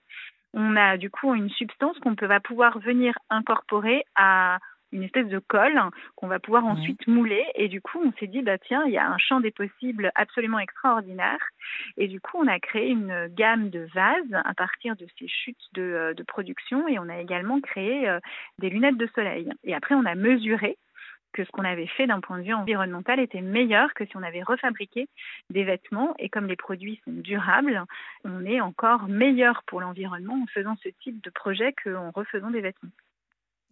[SPEAKER 19] on a du coup une substance qu'on va pouvoir venir incorporer à une espèce de colle qu'on va pouvoir ensuite mouler. Et du coup, on s'est dit, bah tiens, il y a un champ des possibles absolument extraordinaire. Et du coup, on a créé une gamme de vases à partir de ces chutes de, euh, de production. Et on a également créé des lunettes de soleil. Et après, on a mesuré que ce qu'on avait fait d'un point de vue environnemental était meilleur que si on avait refabriqué des vêtements. Et comme les produits sont durables, on est encore meilleur pour l'environnement en faisant ce type de projet qu'en refaisant des vêtements.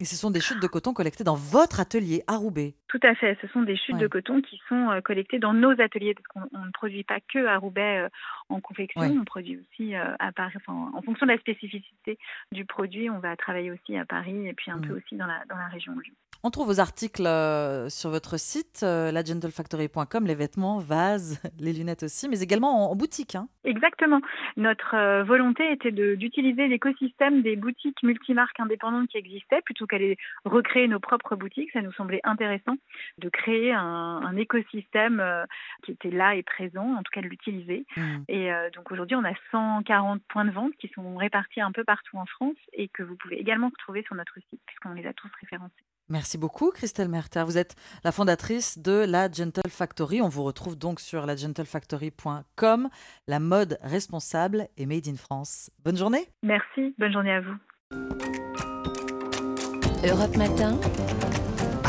[SPEAKER 20] Et ce sont des chutes de coton collectées dans votre atelier à Roubaix
[SPEAKER 19] Tout à fait, ce sont des chutes de coton qui sont euh, collectées dans nos ateliers, parce qu'on ne produit pas que à Roubaix euh, en confection, on produit aussi euh, à Paris. Enfin, en fonction de la spécificité du produit, on va travailler aussi à Paris et puis un peu mmh. aussi dans la, dans la région.
[SPEAKER 20] On trouve vos articles euh, sur votre site, euh, lagentlefactory.com, les vêtements, vases, les lunettes aussi, mais également en, boutique. Hein.
[SPEAKER 19] Exactement. Notre euh, volonté était d'utiliser l'écosystème des boutiques multimarques indépendantes qui existaient plutôt qu'aller recréer nos propres boutiques. Ça nous semblait intéressant de créer un, écosystème qui était là et présent, en tout cas de l'utiliser. Mmh. Et donc aujourd'hui, on a 140 points de vente qui sont répartis un peu partout en France et que vous pouvez également retrouver sur notre site puisqu'on les a tous référencés.
[SPEAKER 20] Merci beaucoup, Christelle Merter. Vous êtes la fondatrice de la Gentle Factory. On vous retrouve donc sur lagentlefactory.com. La mode responsable et made in France. Bonne journée.
[SPEAKER 19] Merci. Bonne journée à vous.
[SPEAKER 2] Europe Matin.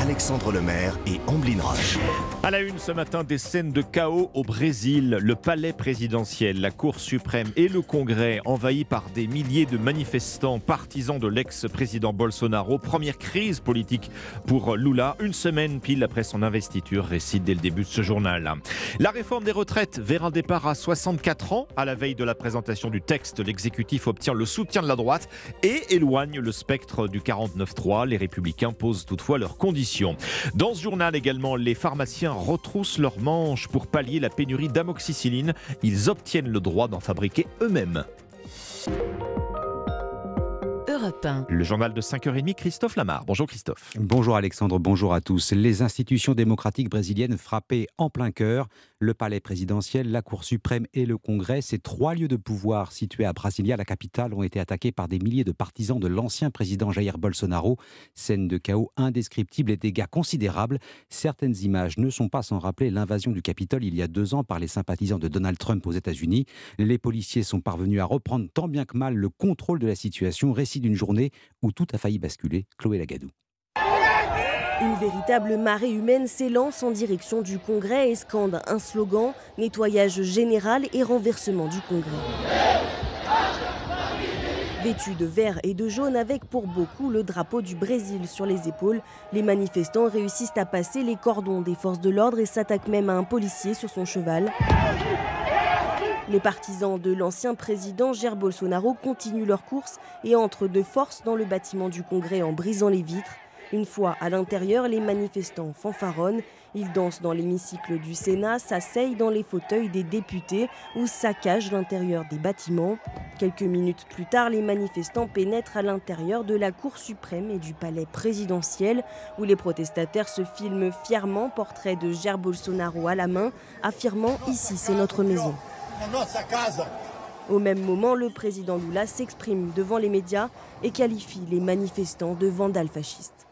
[SPEAKER 3] Alexandre Lemaire et Amblin Roche.
[SPEAKER 1] À la une ce matin, des scènes de chaos au Brésil. Le palais présidentiel, la Cour suprême et le Congrès envahis par des milliers de manifestants partisans de l'ex-président Bolsonaro. Première crise politique pour Lula, une semaine pile après son investiture, récite dès le début de ce journal. La réforme des retraites vers un départ à 64 ans. À la veille de la présentation du texte, l'exécutif obtient le soutien de la droite et éloigne le spectre du 49-3. Les républicains posent toutefois leurs conditions. Dans ce journal également, les pharmaciens retroussent leurs manches pour pallier la pénurie d'amoxicilline. Ils obtiennent le droit d'en fabriquer eux-mêmes.
[SPEAKER 2] Europe 1.
[SPEAKER 1] Le journal de 5h30, Christophe Lamar. Bonjour Christophe.
[SPEAKER 21] Bonjour Alexandre, bonjour à tous. Les institutions démocratiques brésiliennes frappées en plein cœur. Le palais présidentiel, la Cour suprême et le Congrès, ces trois lieux de pouvoir situés à Brasilia, la capitale, ont été attaqués par des milliers de partisans de l'ancien président Jair Bolsonaro. Scène de chaos indescriptible et dégâts considérables. Certaines images ne sont pas sans rappeler l'invasion du Capitole il y a deux ans par les sympathisants de Donald Trump aux États-Unis. Les policiers sont parvenus à reprendre tant bien que mal le contrôle de la situation. Récit d'une journée où tout a failli basculer. Chloé Lagadou.
[SPEAKER 22] Une véritable marée humaine s'élance en direction du Congrès et scande un slogan nettoyage général et renversement du Congrès. Vêtus de vert et de jaune avec pour beaucoup le drapeau du Brésil sur les épaules, les manifestants réussissent à passer les cordons des forces de l'ordre et s'attaquent même à un policier sur son cheval. Les partisans de l'ancien président Jair Bolsonaro continuent leur course et entrent de force dans le bâtiment du Congrès en brisant les vitres. Une fois à l'intérieur, les manifestants fanfaronnent. Ils dansent dans l'hémicycle du Sénat, s'asseyent dans les fauteuils des députés ou saccagent l'intérieur des bâtiments. Quelques minutes plus tard, les manifestants pénètrent à l'intérieur de la Cour suprême et du palais présidentiel, où les protestataires se filment fièrement, portrait de Jair Bolsonaro à la main, affirmant Ici, c'est notre maison. Au même moment, le président Lula s'exprime devant les médias et qualifie les manifestants de vandales fascistes.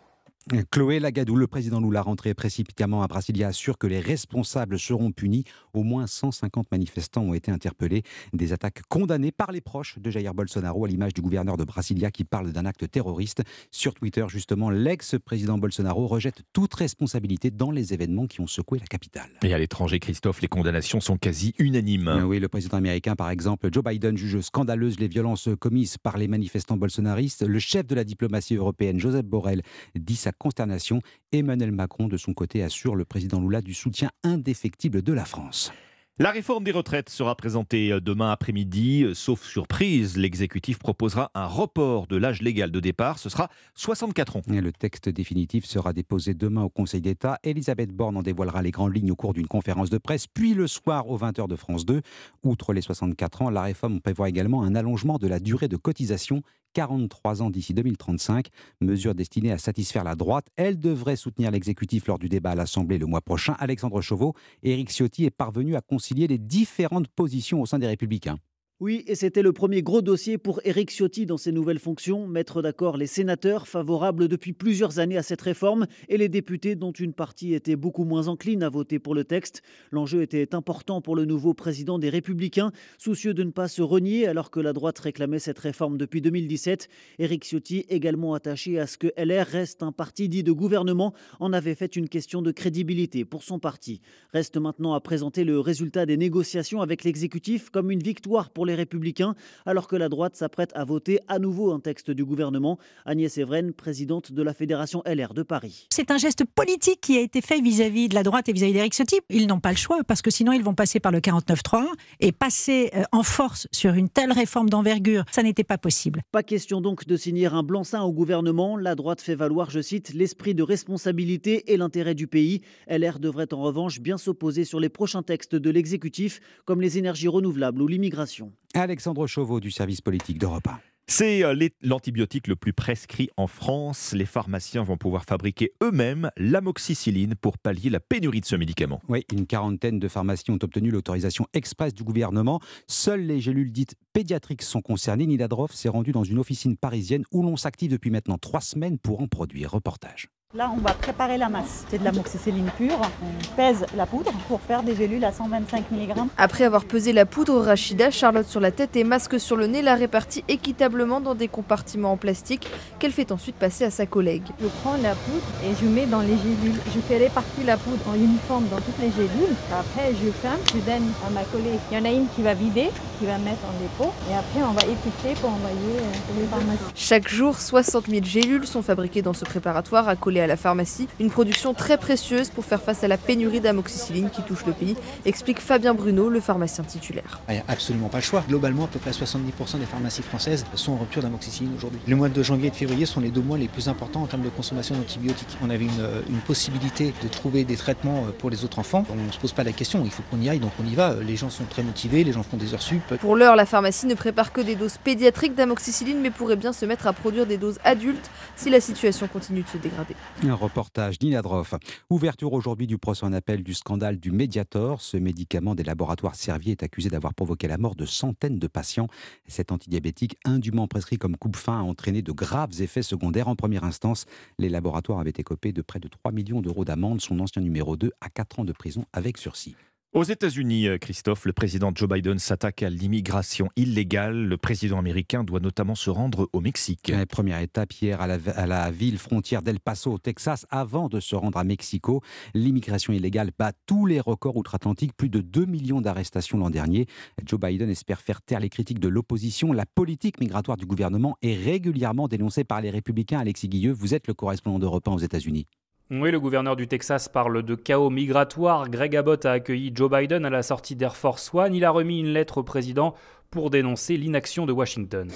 [SPEAKER 21] Chloé Lagadou, le président Lula, rentré précipitamment à Brasilia, assure que les responsables seront punis. Au moins 150 manifestants ont été interpellés. Des attaques condamnées par les proches de Jair Bolsonaro, à l'image du gouverneur de Brasilia qui parle d'un acte terroriste. Sur Twitter, justement, l'ex-président Bolsonaro rejette toute responsabilité dans les événements qui ont secoué la capitale.
[SPEAKER 1] Et à l'étranger, Christophe, les condamnations sont quasi unanimes.
[SPEAKER 21] Oui, le président américain, par exemple, Joe Biden, juge scandaleuse les violences commises par les manifestants bolsonaristes. Le chef de la diplomatie européenne, Joseph Borrell, dit sa consternation. Emmanuel Macron, de son côté, assure le président Lula du soutien indéfectible de la France.
[SPEAKER 1] La réforme des retraites sera présentée euh, demain après-midi. Euh, sauf surprise, l'exécutif proposera un report de l'âge légal de départ. Ce sera 64 ans.
[SPEAKER 21] Et le texte définitif sera déposé demain au Conseil d'État. Elisabeth Borne en dévoilera les grandes lignes au cours d'une conférence de presse, puis le soir aux 20h de France 2. Outre les 64 ans, la réforme prévoit également un allongement de la durée de cotisation 43 ans d'ici 2035, mesure destinée à satisfaire la droite. Elle devrait soutenir l'exécutif lors du débat à l'Assemblée le mois prochain. Alexandre Chauveau, Éric Ciotti est parvenu à concilier les différentes positions au sein des Républicains.
[SPEAKER 23] Oui, et c'était le premier gros dossier pour Éric Ciotti dans ses nouvelles fonctions, mettre d'accord les sénateurs favorables depuis plusieurs années à cette réforme et les députés dont une partie était beaucoup moins encline à voter pour le texte. L'enjeu était important pour le nouveau président des Républicains, soucieux de ne pas se renier alors que la droite réclamait cette réforme depuis 2017. Éric Ciotti, également attaché à ce que LR reste un parti dit de gouvernement, en avait fait une question de crédibilité pour son parti. Reste maintenant à présenter le résultat des négociations avec l'exécutif comme une victoire pour les Républicains, alors que la droite s'apprête à voter à nouveau un texte du gouvernement. Agnès Evren, présidente de la Fédération LR de Paris.
[SPEAKER 24] C'est un geste politique qui a été fait vis-à-vis de la droite et vis-à-vis d'Éric Ciotti. Ils n'ont pas le choix parce que sinon ils vont passer par le 49-3 et passer euh, en force sur une telle réforme d'envergure, ça n'était pas possible.
[SPEAKER 23] Pas question donc de signer un blanc-seing au gouvernement. La droite fait valoir, je cite, l'esprit de responsabilité et l'intérêt du pays. LR devrait en revanche bien s'opposer sur les prochains textes de l'exécutif, comme les énergies renouvelables ou l'immigration.
[SPEAKER 21] Alexandre Chauveau du service politique d'Europe 1.
[SPEAKER 1] C'est euh, l'antibiotique le plus prescrit en France. Les pharmaciens vont pouvoir fabriquer eux-mêmes l'amoxicilline pour pallier la pénurie de ce médicament.
[SPEAKER 21] Oui, une quarantaine de pharmacies ont obtenu l'autorisation express du gouvernement. Seules les gélules dites pédiatriques sont concernées. Nida Droff s'est rendu dans une officine parisienne où l'on s'active depuis maintenant trois semaines pour en produire. Reportage.
[SPEAKER 25] Là, on va préparer la masse. C'est de l'amoxicilline pure. On pèse la poudre pour faire des gélules à 125 mg.
[SPEAKER 26] Après avoir pesé la poudre, Rachida, Charlotte sur la tête et masque sur le nez, la répartit équitablement dans des compartiments en plastique qu'elle fait ensuite passer à sa collègue.
[SPEAKER 25] Je prends la poudre et je mets dans les gélules. Je fais répartir la poudre en uniforme dans toutes les gélules. Après, je ferme, je donne à ma collègue. Il y en a une qui va vider, qui va mettre en dépôt. Et après, on va étiqueter pour envoyer euh, les pharmacies.
[SPEAKER 26] Chaque jour, 60 000 gélules sont fabriquées dans ce préparatoire accolé à la pharmacie. Une production très précieuse pour faire face à la pénurie d'amoxicilline qui touche le pays, explique Fabien Bruno, le pharmacien titulaire.
[SPEAKER 27] Il n'y a absolument pas le choix. Globalement, à peu près 70% des pharmacies françaises sont en rupture d'amoxicilline aujourd'hui. Le mois de janvier et de février sont les deux mois les plus importants en termes de consommation d'antibiotiques. On avait une, une, possibilité de trouver des traitements pour les autres enfants. On ne se pose pas la question, il faut qu'on y aille, donc on y va. Les gens sont très motivés, les gens font des heures sup.
[SPEAKER 26] Pour l'heure, la pharmacie ne prépare que des doses pédiatriques d'amoxicilline, mais pourrait bien se mettre à produire des doses adultes si la situation continue de se dégrader.
[SPEAKER 21] Un reportage Droff. Ouverture aujourd'hui du procès en appel du scandale du Mediator. Ce médicament des laboratoires Servier est accusé d'avoir provoqué la mort de centaines de patients. Cet antidiabétique indûment prescrit comme coupe-fin a entraîné de graves effets secondaires en première instance. Les laboratoires avaient écopé de près de 3 millions d'euros d'amende. Son ancien numéro 2 à 4 ans de prison avec sursis.
[SPEAKER 1] Aux États-Unis, Christophe, le président Joe Biden s'attaque à l'immigration illégale. Le président américain doit notamment se rendre au Mexique.
[SPEAKER 21] Première étape hier à la, à la ville frontière d'El Paso, au Texas, avant de se rendre à Mexico. L'immigration illégale bat tous les records outre-Atlantique, plus de 2 millions d'arrestations l'an dernier. Joe Biden espère faire taire les critiques de l'opposition. La politique migratoire du gouvernement est régulièrement dénoncée par les républicains. Alexis Guilleux, vous êtes le correspondant d'Europe 1 aux États-Unis.
[SPEAKER 28] Oui, le gouverneur du Texas parle de chaos migratoire. Greg Abbott a accueilli Joe Biden à la sortie d'Air Force One. Il a remis une lettre au président pour dénoncer l'inaction de Washington.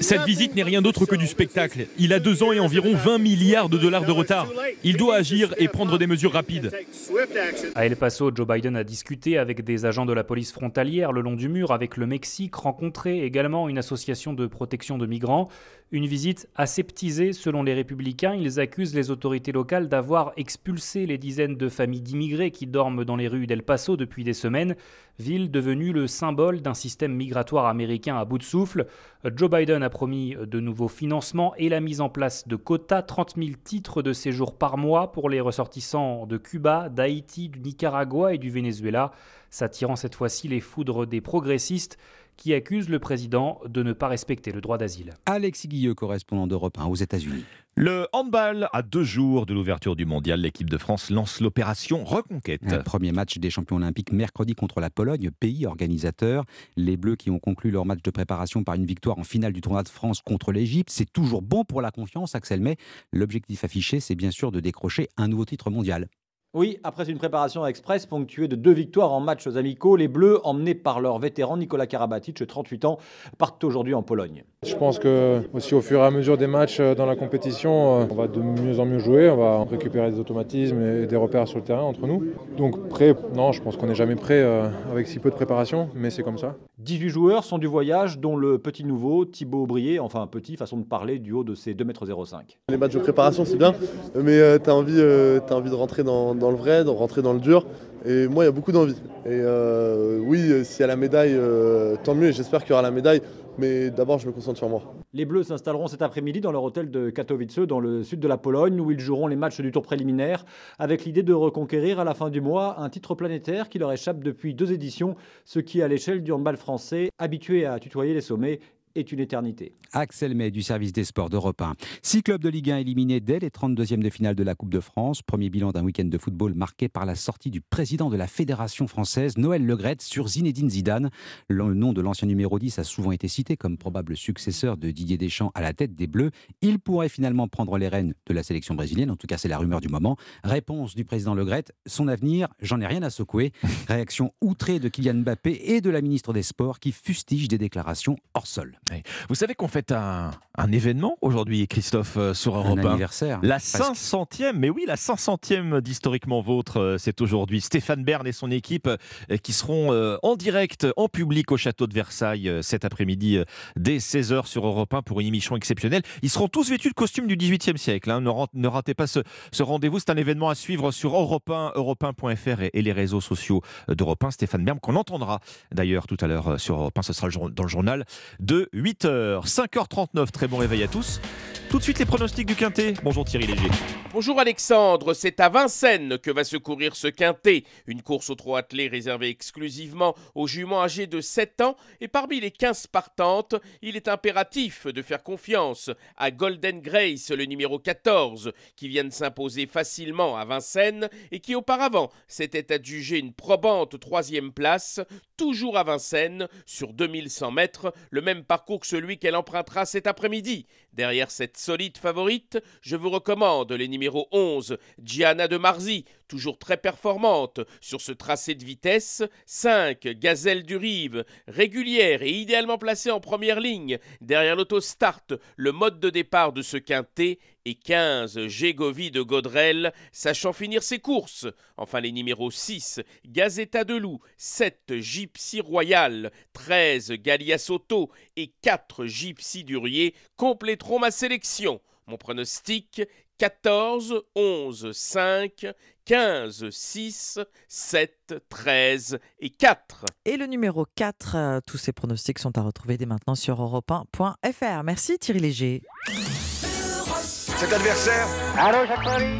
[SPEAKER 7] Cette visite n'est rien d'autre que du spectacle. Il a deux ans et environ 20 milliards de dollars de retard. Il doit agir et prendre des mesures rapides.
[SPEAKER 28] À El Paso, Joe Biden a discuté avec des agents de la police frontalière le long du mur avec le Mexique, rencontré également une association de protection de migrants. Une visite aseptisée selon les républicains. Ils accusent les autorités locales d'avoir expulsé les dizaines de familles d'immigrés qui dorment dans les rues d'El Paso depuis des semaines, ville devenue le symbole d'un système migratoire américain à bout de souffle. Joe Biden a promis de nouveaux financements et la mise en place de quotas, 30 000 titres de séjour par mois pour les ressortissants de Cuba, d'Haïti, du Nicaragua et du Venezuela, s'attirant cette fois-ci les foudres des progressistes qui accusent le président de ne pas respecter le droit d'asile.
[SPEAKER 21] Alexis Guilleux, correspondant d'Europe 1 aux États-Unis.
[SPEAKER 1] Le handball, à deux jours de l'ouverture du mondial, l'équipe de France lance l'opération Reconquête.
[SPEAKER 21] Un premier match des champions olympiques mercredi contre la Pologne, pays organisateur. Les Bleus qui ont conclu leur match de préparation par une victoire en finale du tournoi de France contre l'Égypte. C'est toujours bon pour la confiance, Axel May. L'objectif affiché, c'est bien sûr de décrocher un nouveau titre mondial.
[SPEAKER 29] Oui, après une préparation express ponctuée de deux victoires en matchs amicaux, les Bleus, emmenés par leur vétéran Nicolas Karabatic, 38 ans, partent aujourd'hui en Pologne.
[SPEAKER 30] Je pense que aussi au fur et à mesure des matchs dans la compétition, on va de mieux en mieux jouer, on va récupérer des automatismes et des repères sur le terrain entre nous. Donc prêt, non, je pense qu'on n'est jamais prêt avec si peu de préparation, mais c'est comme ça.
[SPEAKER 29] 18 joueurs sont du voyage, dont le petit nouveau Thibaut Aubrier, enfin petit, façon de parler, du haut de ses 2,05 m.
[SPEAKER 31] Les matchs de préparation, c'est bien, mais euh, tu as, envie, euh, as envie de rentrer dans, dans, le vrai, de rentrer dans le dur. Et moi, il y a beaucoup d'envie. Et euh, oui, s'il y a la médaille, tant mieux, et j'espère qu'il y aura la médaille. Mais d'abord, je me concentre sur moi.
[SPEAKER 29] Les Bleus s'installeront cet après-midi dans leur hôtel de Katowice, dans le sud de la Pologne, où ils joueront les matchs du tour préliminaire, avec l'idée de reconquérir à la fin du mois un titre planétaire qui leur échappe depuis deux éditions, ce qui, à l'échelle du handball français, habitué à tutoyer les sommets, est une éternité.
[SPEAKER 21] Axel May du service des sports d'Europe 1. Six clubs de Ligue 1 éliminés dès les 32e de finale de la Coupe de France. Premier bilan d'un week-end de football marqué par la sortie du président de la Fédération française, Noël Legrette, sur Zinedine Zidane. Le nom de l'ancien numéro 10 a souvent été cité comme probable successeur de Didier Deschamps à la tête des Bleus. Il pourrait finalement prendre les rênes de la sélection brésilienne. En tout cas, c'est la rumeur du moment. Réponse du président Legrette son avenir, j'en ai rien à secouer. Réaction outrée de Kylian Mbappé et de la ministre des Sports qui fustige des déclarations hors sol.
[SPEAKER 1] Vous savez qu'on fait un, un événement aujourd'hui, Christophe, euh, sur Europe 1.
[SPEAKER 21] anniversaire.
[SPEAKER 1] La 500e, mais oui, la 500e d'Historiquement Vôtre, euh, c'est aujourd'hui. Stéphane Bern et son équipe euh, qui seront en direct, en public au château de Versailles cet après-midi dès 16h sur Europe 1 pour une émission exceptionnelle. Ils seront tous vêtus de costumes du 18e siècle. Hein. Ne, ratez pas ce, ce rendez-vous. C'est un événement à suivre sur Europe 1, europe 1.fr et, et, les réseaux sociaux d'Europe 1. Stéphane Bern, qu'on entendra d'ailleurs tout à l'heure sur Europe 1. Ce sera dans le journal de 8h. 5h39, très bon réveil à tous. Tout de suite les pronostics du Quintet. Bonjour Thierry Léger.
[SPEAKER 17] Bonjour Alexandre, c'est à Vincennes que va se courir ce quintet, une course au trot attelé réservée exclusivement aux juments âgés de 7 ans et parmi les 15 partantes, il est impératif de faire confiance à Golden Grace, le numéro 14, qui vient de s'imposer facilement à Vincennes et qui auparavant s'était adjugé une probante troisième place, toujours à Vincennes, sur 2100 mètres, le même parcours que celui qu'elle empruntera cet après-midi. Derrière cette solide favorite, je vous recommande les numéro 11, Gianna de Marzy, toujours très performante sur ce tracé de vitesse. 5, Gazelle du Rive, régulière et idéalement placée en première ligne. Derrière l'autostart, le mode de départ de ce quintet. Et 15, Gégovie de Godrel, sachant finir ses courses. Enfin, les numéros 6, Gazetta de Loup, 7, Gypsy Royal, 13, Galia Soto et 4, Gypsy Durier compléteront ma sélection. Mon pronostic 14, 11, 5, 15, 6, 7, 13 et 4.
[SPEAKER 14] Et le numéro 4, euh, tous ces pronostics sont à retrouver dès maintenant sur europe1.fr. Merci Thierry Léger.
[SPEAKER 3] Cet adversaire,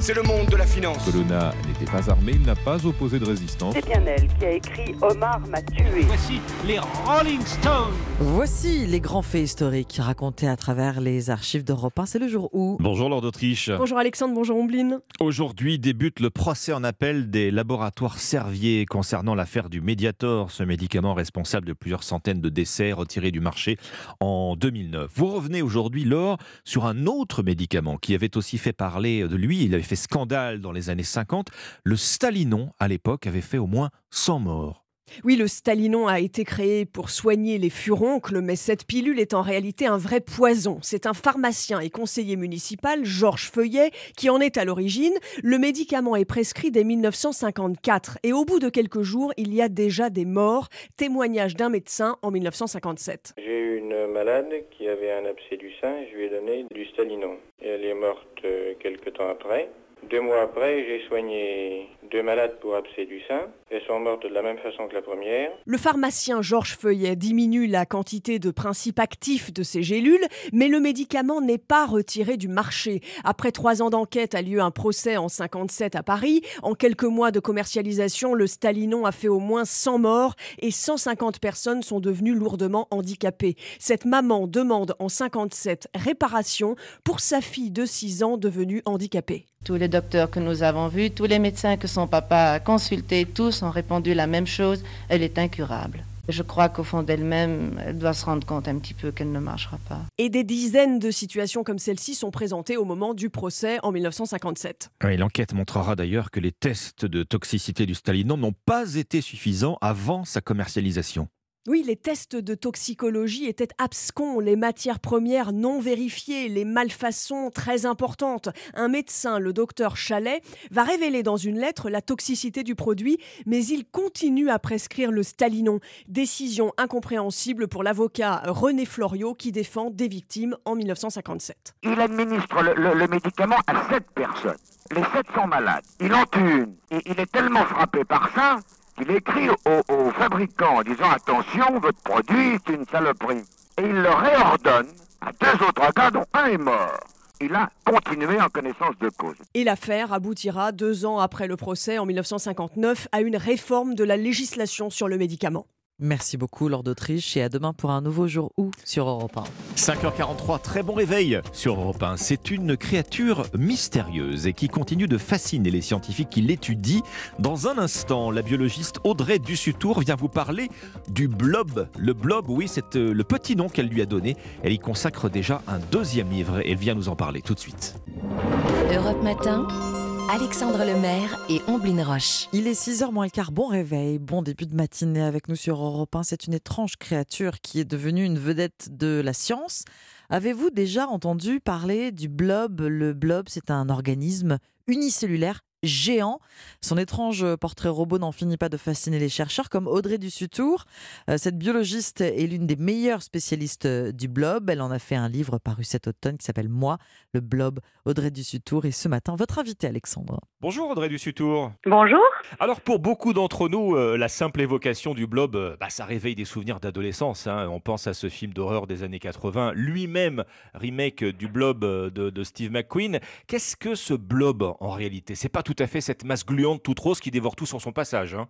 [SPEAKER 3] c'est le monde de la finance.
[SPEAKER 32] Colonna n'était pas armé, il n'a pas opposé de résistance.
[SPEAKER 33] C'est bien elle qui a écrit Omar m'a tué.
[SPEAKER 34] Voici les Rolling Stones.
[SPEAKER 14] Voici les grands faits historiques racontés à travers les archives d'Europe 1. C'est le jour où.
[SPEAKER 1] Bonjour Lord d'Autriche.
[SPEAKER 4] Bonjour Alexandre, bonjour Ombline.
[SPEAKER 1] Aujourd'hui débute le procès en appel des laboratoires Servier concernant l'affaire du Mediator, ce médicament responsable de plusieurs centaines de décès retirés du marché en 2009. Vous revenez aujourd'hui, Laure, sur un autre médicament qui avait aussi fait parler de lui, il avait fait scandale dans les années 50. Le Stalinon, à l'époque, avait fait au moins 100 morts.
[SPEAKER 35] Oui, le Stalinon a été créé pour soigner les furoncles, mais cette pilule est en réalité un vrai poison. C'est un pharmacien et conseiller municipal, Georges Feuillet, qui en est à l'origine. Le médicament est prescrit dès 1954 et au bout de quelques jours, il y a déjà des morts. Témoignage d'un médecin en 1957.
[SPEAKER 36] J'ai eu une malade qui avait un abcès du sein, je lui ai donné du Stalinon. Et elle est morte euh, quelques temps après. Deux mois après, j'ai soigné deux malades pour abcès du sein. Elles sont mortes de la même façon que la première.
[SPEAKER 35] Le pharmacien Georges Feuillet diminue la quantité de principes actifs de ces gélules, mais le médicament n'est pas retiré du marché. Après trois ans d'enquête a lieu un procès en 57 à Paris. En quelques mois de commercialisation, le Stalinon a fait au moins 100 morts et 150 personnes sont devenues lourdement handicapées. Cette maman demande en 57 réparation pour sa fille de 6 ans devenue handicapée.
[SPEAKER 37] Tous les docteurs que nous avons vus, tous les médecins que son papa a consultés, tous ont répondu la même chose, elle est incurable. Je crois qu'au fond d'elle-même, elle doit se rendre compte un petit peu qu'elle ne marchera pas.
[SPEAKER 35] Et des dizaines de situations comme celle-ci sont présentées au moment du procès en 1957.
[SPEAKER 1] L'enquête montrera d'ailleurs que les tests de toxicité du Stalinon n'ont pas été suffisants avant sa commercialisation.
[SPEAKER 35] Oui, les tests de toxicologie étaient abscons, les matières premières non vérifiées, les malfaçons très importantes. Un médecin, le docteur Chalet, va révéler dans une lettre la toxicité du produit, mais il continue à prescrire le Stalinon. Décision incompréhensible pour l'avocat René Floriot qui défend des victimes en 1957.
[SPEAKER 38] Il administre le, médicament à sept personnes. Les sept sont malades. Il en tue une. Il est tellement frappé par ça il écrit aux au fabricants en disant attention, votre produit est une saloperie. Et il le réordonne à deux autres cas dont un est mort. Il a continué en connaissance de cause.
[SPEAKER 35] Et l'affaire aboutira deux ans après le procès en 1959 à une réforme de la législation sur le médicament.
[SPEAKER 14] Merci beaucoup, Lord d'Autriche, et à demain pour un nouveau jour où sur Europe 1.
[SPEAKER 1] 5h43, très bon réveil sur Europe 1. C'est une créature mystérieuse et qui continue de fasciner les scientifiques qui l'étudient. Dans un instant, la biologiste Audrey Dussutour vient vous parler du blob. Le blob, oui, c'est euh, le petit nom qu'elle lui a donné. Elle y consacre déjà un deuxième livre et elle vient nous en parler tout de suite.
[SPEAKER 2] Europe Matin. Alexandre Lemaire et Omblin Roche.
[SPEAKER 14] Il est 6h moins le quart, bon réveil, bon début de matinée avec nous sur Europe 1. C'est une étrange créature qui est devenue une vedette de la science. Avez-vous déjà entendu parler du blob? Le blob, c'est un organisme unicellulaire géant. Son étrange portrait robot n'en finit pas de fasciner les chercheurs comme Audrey Dussutour. Euh, cette biologiste est l'une des meilleures spécialistes euh, du blob. Elle en a fait un livre paru cet automne qui s'appelle Moi, le blob, Audrey Dussutour. Et ce matin, votre invité Alexandre.
[SPEAKER 1] Bonjour Audrey Dussutour.
[SPEAKER 33] Bonjour.
[SPEAKER 1] Alors pour beaucoup d'entre nous, euh, la simple évocation du blob, bah, ça réveille des souvenirs d'adolescence. Hein. On pense à ce film d'horreur des années 80, lui-même remake du blob de, de Steve McQueen. Qu'est-ce que ce blob en réalité? C'est pas tout à fait cette masse gluante toute rose qui dévore tout sur son passage. Hein.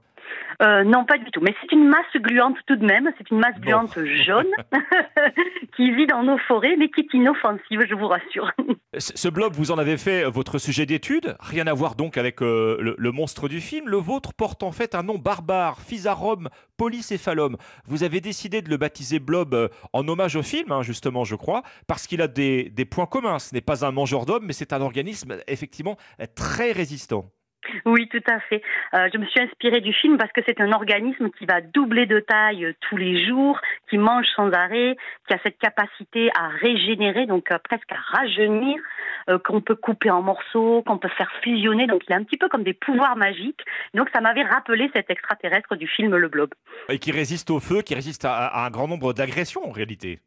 [SPEAKER 33] Euh, non, pas du tout. Mais c'est une masse gluante tout de même. C'est une masse gluante jaune qui vit dans nos forêts, mais qui est inoffensive, je vous rassure.
[SPEAKER 1] Ce blob, vous en avez fait votre sujet d'étude. Rien à voir donc avec euh, le, monstre du film. Le vôtre porte en fait un nom barbare, Physarum polycéphalum. Vous avez décidé de le baptiser blob euh, en hommage au film, hein, justement, je crois, parce qu'il a des, des points communs. Ce n'est pas un mangeur d'hommes, mais c'est un organisme effectivement très résistant.
[SPEAKER 33] Oui, tout à fait. Euh, je me suis inspirée du film parce que c'est un organisme qui va doubler de taille euh, tous les jours, qui mange sans arrêt, qui a cette capacité à régénérer, donc euh, presque à rajeunir, qu'on peut couper en morceaux, qu'on peut faire fusionner. Donc il a un petit peu comme des pouvoirs magiques. Donc ça m'avait rappelé cet extraterrestre du film Le Blob.
[SPEAKER 1] Et qui résiste au feu, qui résiste à un grand nombre d'agressions en réalité.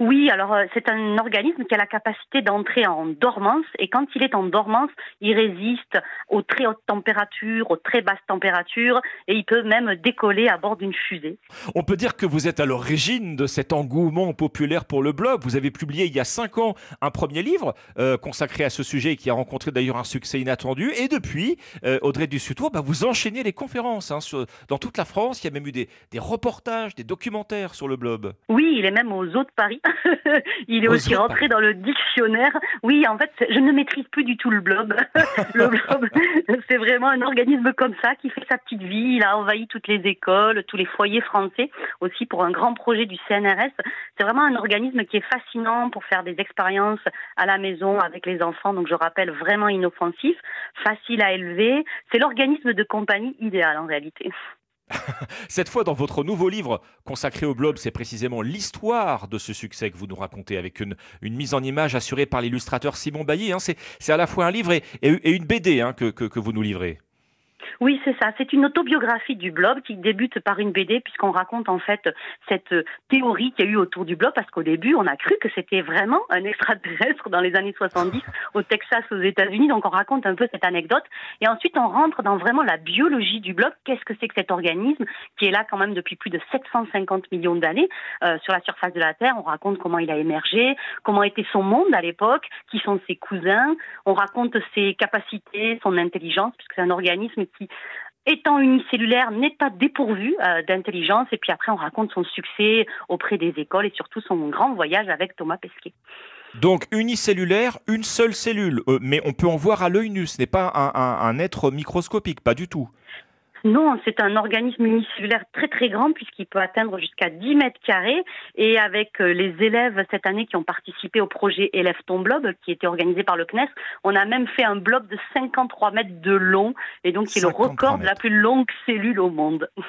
[SPEAKER 33] Oui, alors euh, c'est un organisme qui a la capacité d'entrer en dormance et quand il est en dormance, il résiste aux très hautes températures, aux très basses températures et il peut même décoller à bord d'une fusée.
[SPEAKER 1] On peut dire que vous êtes à l'origine de cet engouement populaire pour le blog. Vous avez publié il y a cinq ans un premier livre euh, consacré à ce sujet qui a rencontré d'ailleurs un succès inattendu et depuis, euh, Audrey Dussutour, bah, vous enchaînez les conférences hein, dans toute la France. Il y a même eu des, des reportages, des documentaires sur le blog.
[SPEAKER 33] Oui, il est même aux autres Paris il est aussi rentré dans le dictionnaire. Oui, en fait, je ne maîtrise plus du tout le blob. le blob, c'est vraiment un organisme comme ça qui fait sa petite vie. Il a envahi toutes les écoles, tous les foyers français, aussi pour un grand projet du CNRS. C'est vraiment un organisme qui est fascinant pour faire des expériences à la maison avec les enfants. Donc, je rappelle, vraiment inoffensif, facile à élever. C'est l'organisme de compagnie idéal en réalité.
[SPEAKER 1] Cette fois, dans votre nouveau livre consacré au blob, c'est précisément l'histoire de ce succès que vous nous racontez avec une, mise en image assurée par l'illustrateur Simon Bailly. Hein. C'est à la fois un livre et, une BD hein, que vous nous livrez.
[SPEAKER 33] Oui, c'est ça. C'est une autobiographie du blob qui débute par une BD puisqu'on raconte en fait cette théorie qu'il y a eu autour du blob parce qu'au début, on a cru que c'était vraiment un extraterrestre dans les années 70 au Texas, aux États-Unis. Donc on raconte un peu cette anecdote et ensuite on rentre dans vraiment la biologie du blob. Qu'est-ce que c'est que cet organisme qui est là quand même depuis plus de 750 millions d'années euh, sur la surface de la Terre? On raconte comment il a émergé, comment était son monde à l'époque, qui sont ses cousins. On raconte ses capacités, son intelligence puisque c'est un organisme qui étant unicellulaire, n'est pas dépourvu euh, d'intelligence. Et puis après, on raconte son succès auprès des écoles et surtout son grand voyage avec Thomas Pesquet.
[SPEAKER 1] Donc unicellulaire, une seule cellule, euh, mais on peut en voir à l'œil nu, ce n'est pas un être microscopique, pas du tout.
[SPEAKER 33] Non, c'est un organisme unicellulaire très très grand puisqu'il peut atteindre jusqu'à 10 mètres carrés. Et avec euh, les élèves cette année qui ont participé au projet Élève ton blob qui était organisé par le CNES, on a même fait un blob de 53 mètres de long et donc qui est le record de la plus longue cellule au monde.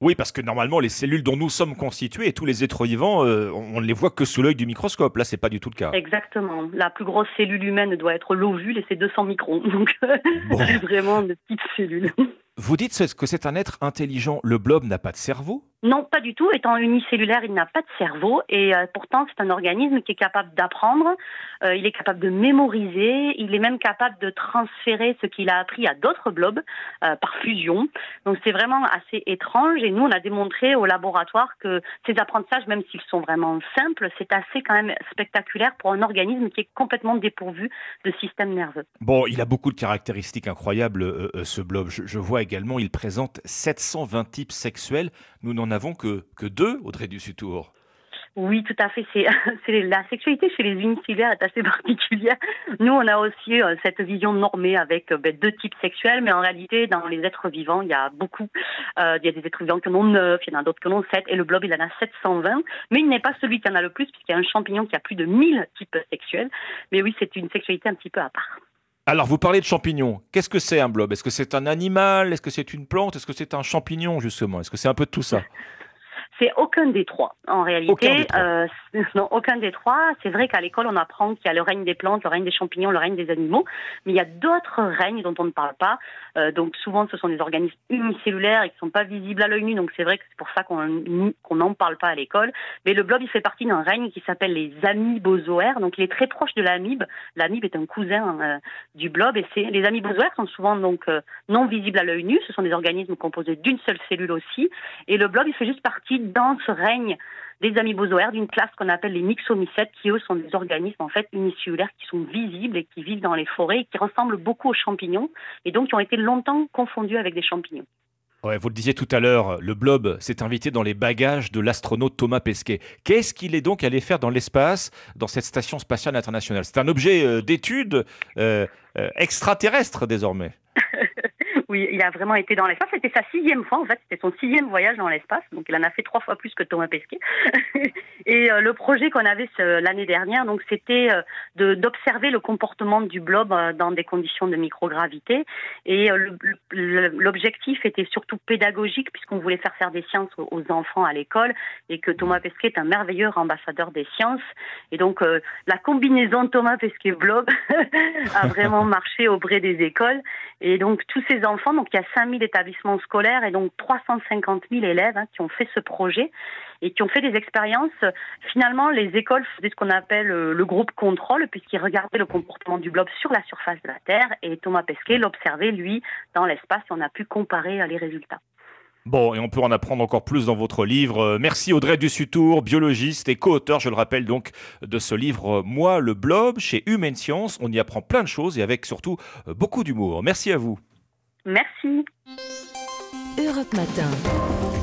[SPEAKER 1] Oui, parce que normalement, les cellules dont nous sommes constitués et tous les êtres vivants, euh, on ne les voit que sous l'œil du microscope. Là, c'est pas du tout le cas.
[SPEAKER 33] Exactement. La plus grosse cellule humaine doit être l'ovule et c'est 200 microns. Donc, c'est vraiment de petites cellules.
[SPEAKER 1] Vous dites que c'est un être intelligent. Le blob n'a pas de cerveau
[SPEAKER 33] Non, pas du tout. Étant unicellulaire, il n'a pas de cerveau et euh, pourtant c'est un organisme qui est capable d'apprendre, euh, il est capable de mémoriser, il est même capable de transférer ce qu'il a appris à d'autres blobs euh, par fusion. Donc c'est vraiment assez étrange et nous on a démontré au laboratoire que ces apprentissages, même s'ils sont vraiment simples, c'est assez quand même spectaculaire pour un organisme qui est complètement dépourvu de système nerveux.
[SPEAKER 1] Bon, il a beaucoup de caractéristiques incroyables, ce blob. Je, je vois également, il présente 720 types sexuels. Nous n'en avons que, que deux, Audrey Dussutour.
[SPEAKER 33] Oui, tout à fait. C'est, la sexualité chez les unicellulaires est assez particulière. Nous, on a aussi euh, cette vision normée avec euh, ben, deux types sexuels, mais en réalité, dans les êtres vivants, il y a beaucoup. Euh, il y a des êtres vivants qui en ont neuf, il y en a d'autres qui en ont sept, et le blob, il en a 720. Mais il n'est pas celui qui en a le plus, puisqu'il y a un champignon qui a plus de 1000 types sexuels. Mais oui, c'est une sexualité un petit peu à part.
[SPEAKER 1] Alors, vous parlez de champignons. Qu'est-ce que c'est un blob? Est-ce que c'est un animal? Est-ce que c'est une plante? Est-ce que c'est un champignon, justement? Est-ce que c'est un peu de tout ça?
[SPEAKER 33] C'est aucun des trois. En réalité,
[SPEAKER 1] Aucun des trois.
[SPEAKER 33] Euh, non, aucun des trois. C'est vrai qu'à l'école, on apprend qu'il y a le règne des plantes, le règne des champignons, le règne des animaux, mais il y a d'autres règnes dont on ne parle pas. Euh, donc souvent, ce sont des organismes unicellulaires et qui ne sont pas visibles à l'œil nu. Donc c'est vrai que c'est pour ça qu'on qu'on n'en parle pas à l'école. Mais le blob, il fait partie d'un règne qui s'appelle les amibozoaires. Donc il est très proche de l'amibe. L'amibe est un cousin euh, du blob et c'est les amibozoaires sont souvent donc euh, non visibles à l'œil nu. Ce sont des organismes composés d'une seule cellule aussi. Et le blob, il fait juste partie dans ce règne des amibozoaires d'une classe qu'on appelle les myxomycètes, qui eux sont des organismes en fait unicellulaires qui sont visibles et qui vivent dans les forêts et qui ressemblent beaucoup aux champignons et donc qui ont été longtemps confondus avec des champignons.
[SPEAKER 1] Ouais, vous le disiez tout à l'heure, le blob s'est invité dans les bagages de l'astronaute Thomas Pesquet. Qu'est-ce qu'il est donc allé faire dans l'espace, dans cette station spatiale internationale? C'est un objet euh, d'étude euh, euh, extraterrestre désormais.
[SPEAKER 33] Oui, il a vraiment été dans l'espace. C'était sa sixième fois, en fait. C'était son sixième voyage dans l'espace. Donc, il en a fait trois fois plus que Thomas Pesquet. Et euh, le projet qu'on avait l'année dernière, donc, c'était euh, d'observer le comportement du blob euh, dans des conditions de microgravité. Et l'objectif était surtout pédagogique, puisqu'on voulait faire faire des sciences aux- enfants à l'école, et que Thomas Pesquet est un merveilleux ambassadeur des sciences. Et donc, la combinaison Thomas Pesquet-Blob a vraiment marché auprès des écoles. Et donc, tous ces enfants, donc il y a 5000 établissements scolaires et donc 350 000 élèves hein, qui ont fait ce projet et qui ont fait des expériences. Finalement, les écoles faisaient ce qu'on appelle euh, le groupe contrôle, puisqu'ils regardaient le comportement du blob sur la surface de la Terre et Thomas Pesquet l'observait, lui, dans l'espace on a pu comparer euh, les résultats.
[SPEAKER 1] Bon, et on peut en apprendre encore plus dans votre livre. Euh, Merci Audrey Dussutour, biologiste et co-auteur, je le rappelle donc, de ce livre Moi, le blob, chez Humaine Science. On y apprend plein de choses et avec surtout beaucoup d'humour. Merci à vous.
[SPEAKER 33] Merci.
[SPEAKER 2] Europe Matin.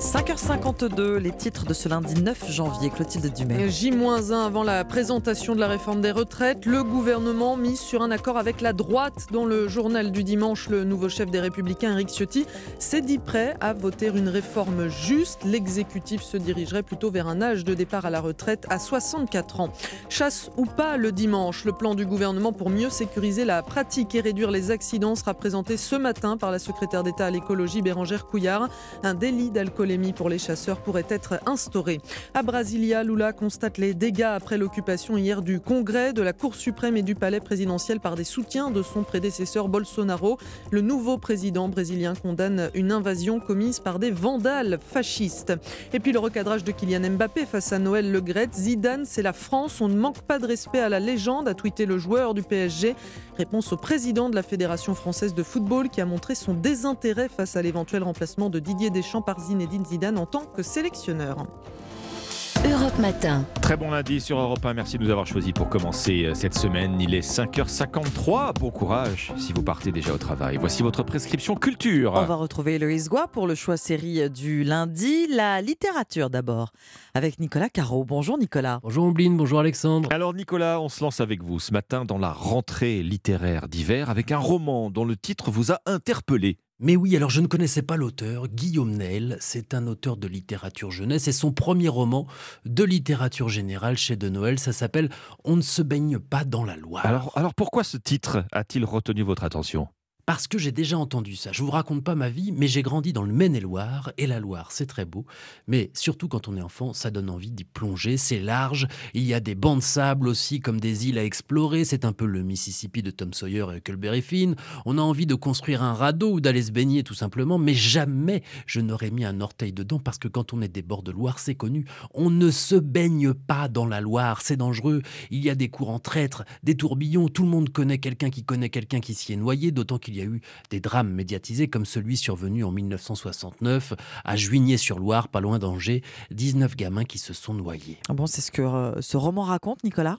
[SPEAKER 14] 5h52, les titres de ce lundi 9 janvier. Clotilde Dumais.
[SPEAKER 4] J-1 avant la présentation de la réforme des retraites, le gouvernement mise sur un accord avec la droite. Dans le journal du dimanche, le nouveau chef des Républicains, Eric Ciotti, s'est dit prêt à voter une réforme juste. L'exécutif se dirigerait plutôt vers un âge de départ à la retraite à 64 ans. Chasse ou pas le dimanche, le plan du gouvernement pour mieux sécuriser la pratique et réduire les accidents sera présenté ce matin par la secrétaire d'État à l'écologie Bérangère Couillard. Un délit d'alcoolémie pour les chasseurs pourrait être instauré. À Brasilia, Lula constate les dégâts après l'occupation hier du Congrès, de la Cour suprême et du palais présidentiel par des soutiens de son prédécesseur Bolsonaro. Le nouveau président brésilien condamne une invasion commise par des vandales fascistes. Et puis le recadrage de Kylian Mbappé face à Noël Le Graët. Zidane, c'est la France, on ne manque pas de respect à la légende, a tweeté le joueur du PSG. Réponse au président de la Fédération française de football qui a montré son désintérêt face à l'éventuel remplacement de Didier Deschamps par Zinedine Zidane en tant que sélectionneur.
[SPEAKER 2] Europe Matin.
[SPEAKER 1] Très bon lundi sur Europe 1. Merci de nous avoir choisis pour commencer euh, cette semaine. Il est 5h53. Bon courage si vous partez déjà au travail. Voici votre prescription culture.
[SPEAKER 14] On va retrouver Héloïse Goua pour le choix série du lundi. La littérature d'abord, avec Nicolas Caro. Bonjour Nicolas.
[SPEAKER 39] Bonjour Ombline, bonjour Alexandre.
[SPEAKER 1] Alors Nicolas, on se lance avec vous ce matin dans la rentrée littéraire d'hiver avec un roman dont le titre vous a interpellé.
[SPEAKER 39] Mais oui, alors je ne connaissais pas l'auteur, Guillaume Nel, c'est un auteur de littérature jeunesse et son premier roman de littérature générale chez De Noël, ça s'appelle On ne se baigne pas dans la.
[SPEAKER 1] Alors, alors pourquoi ce titre a-t-il retenu votre attention?
[SPEAKER 39] Parce que j'ai déjà entendu ça. Je vous raconte pas ma vie, mais j'ai grandi dans le Maine-et-Loire. Et la Loire, c'est très beau. Mais surtout quand on est enfant, ça donne envie d'y plonger. C'est large. Il y a des bancs de sable aussi, comme des îles à explorer. C'est un peu le Mississippi de Tom Sawyer et Huckleberry Finn. On a envie de construire un radeau ou d'aller se baigner tout simplement. Mais jamais je n'aurais mis un orteil dedans parce que quand on est des bords de Loire, c'est connu. On ne se baigne pas dans la Loire. C'est dangereux. Il y a des courants traîtres, des tourbillons. Tout le monde connaît quelqu'un qui connaît quelqu'un qui s'y est noyé, d'autant qu'il y a eu des drames médiatisés comme celui survenu en 1969 à Juigné-sur-Loire, pas loin d'Angers, 19 gamins qui se sont noyés.
[SPEAKER 14] Ah bon, c'est ce que euh, ce roman raconte, Nicolas?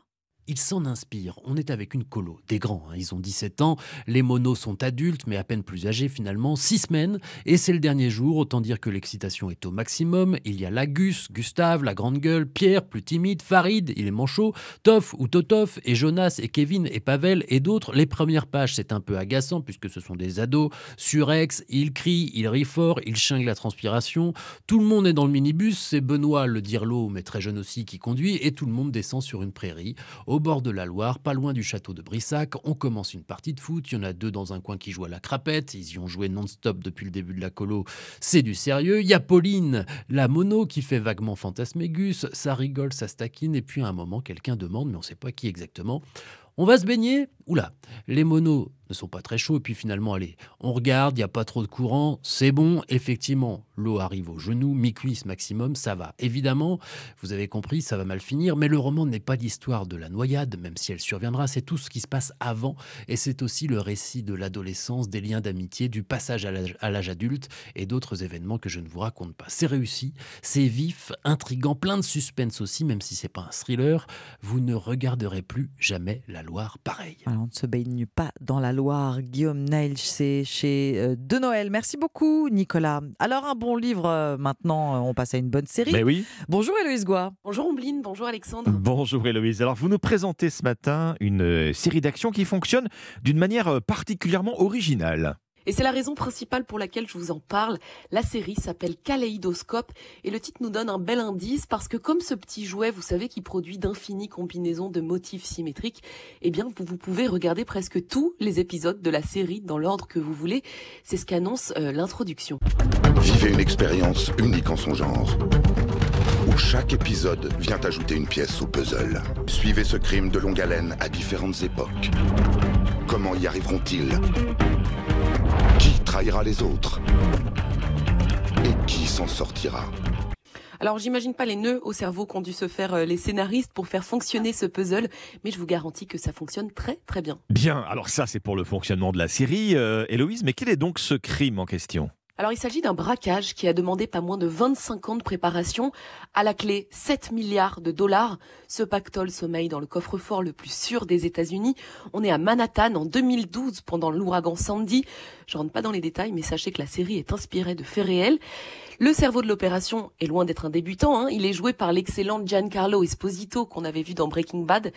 [SPEAKER 39] Il s'en inspire. On est avec une colo, des grands, hein, ils ont 17 ans. Les monos sont adultes, mais à peine plus âgés finalement. Six semaines, et c'est le dernier jour. Autant dire que l'excitation est au maximum. Il y a Lagus, Gustave, la grande gueule, Pierre, plus timide, Farid, il est manchot, Toff ou Totoff, et Jonas, et Kevin, et Pavel, et d'autres. Les premières pages, c'est un peu agaçant puisque ce sont des ados. Surex, ils crient, ils rient fort, ils chinguent la transpiration. Tout le monde est dans le minibus. C'est Benoît, le dirlo, mais très jeune aussi, qui conduit, et tout le monde descend sur une prairie. Au bord de la Loire, pas loin du château de Brissac. On commence une partie de foot. Il y en a deux dans un coin qui jouent à la crapette. Ils y ont joué non-stop depuis le début de la colo. C'est du sérieux. Il y a Pauline, la mono, qui fait vaguement fantasmégus. Ça rigole, ça se taquine. Et puis à un moment, quelqu'un demande, mais on ne sait pas qui exactement. On va se baigner Oula, les monos ne sont pas très chauds. Et puis finalement, allez, on regarde, il n'y a pas trop de courant, c'est bon. Effectivement, l'eau arrive aux genoux, mi-cuisse maximum, ça va. Évidemment, vous avez compris, ça va mal finir. Mais le roman n'est pas l'histoire de la noyade, même si elle surviendra. C'est tout ce qui se passe avant. Et c'est aussi le récit de l'adolescence, des liens d'amitié, du passage à l'âge adulte et d'autres événements que je ne vous raconte pas. C'est réussi, c'est vif, intrigant, plein de suspense aussi, même si c'est pas un thriller. Vous ne regarderez plus jamais la Loire pareille
[SPEAKER 20] on ne se baigne pas dans la Loire. Guillaume Nail, c'est chez euh, De Noël. Merci beaucoup, Nicolas. Alors, un bon livre, euh, maintenant, euh, on passe à une bonne série.
[SPEAKER 1] Mais oui.
[SPEAKER 20] Bonjour, Héloïse Goua.
[SPEAKER 40] Bonjour, Ombline. Bonjour, Alexandre.
[SPEAKER 1] Bonjour, Héloïse. Alors, vous nous présentez ce matin une série d'actions qui fonctionne d'une manière particulièrement originale.
[SPEAKER 40] Et c'est la raison principale pour laquelle je vous en parle. La série s'appelle Kaléidoscope et le titre nous donne un bel indice parce que comme ce petit jouet, vous savez, qui produit d'infinies combinaisons de motifs symétriques, eh bien, vous, vous pouvez regarder presque tous les épisodes de la série dans l'ordre que vous voulez. C'est ce qu'annonce euh, l'introduction.
[SPEAKER 41] Vivez une expérience unique en son genre où chaque épisode vient ajouter une pièce au puzzle. Suivez ce crime de longue haleine à différentes époques. Comment y arriveront-ils? Qui trahira les autres Et qui s'en sortira
[SPEAKER 40] alors j'imagine pas les nœuds au cerveau qu'ont dû se faire euh, les scénaristes pour faire fonctionner ce puzzle, mais je vous garantis que ça fonctionne très très bien.
[SPEAKER 1] Bien, alors ça c'est pour le fonctionnement de la série, euh, Héloïse, mais quel est donc ce crime en question?
[SPEAKER 40] Alors il s'agit d'un braquage qui a demandé pas moins de 25 ans de préparation, à la clé 7 milliards de dollars. Ce pactole sommeille dans le coffre-fort le plus sûr des États-Unis. On est à Manhattan en 2012 pendant l'ouragan Sandy. Je rentre pas dans les détails, mais sachez que la série est inspirée de faits réels. Le cerveau de l'opération est loin d'être un débutant, hein. il est joué par l'excellent Giancarlo Esposito qu'on avait vu dans Breaking Bad,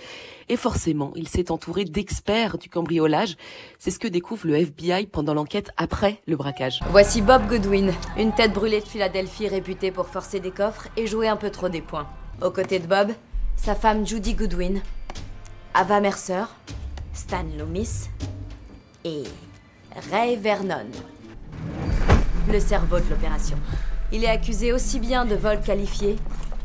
[SPEAKER 40] et forcément, il s'est entouré d'experts du cambriolage. C'est ce que découvre le FBI pendant l'enquête après le braquage.
[SPEAKER 42] Voici Bob Goodwin, une tête brûlée de Philadelphie réputée pour forcer des coffres et jouer un peu trop des points. Aux côtés de Bob, sa femme Judy Goodwin, Ava Mercer, Stan Loomis et Ray Vernon, le cerveau de l'opération. Il est accusé aussi bien de vol qualifié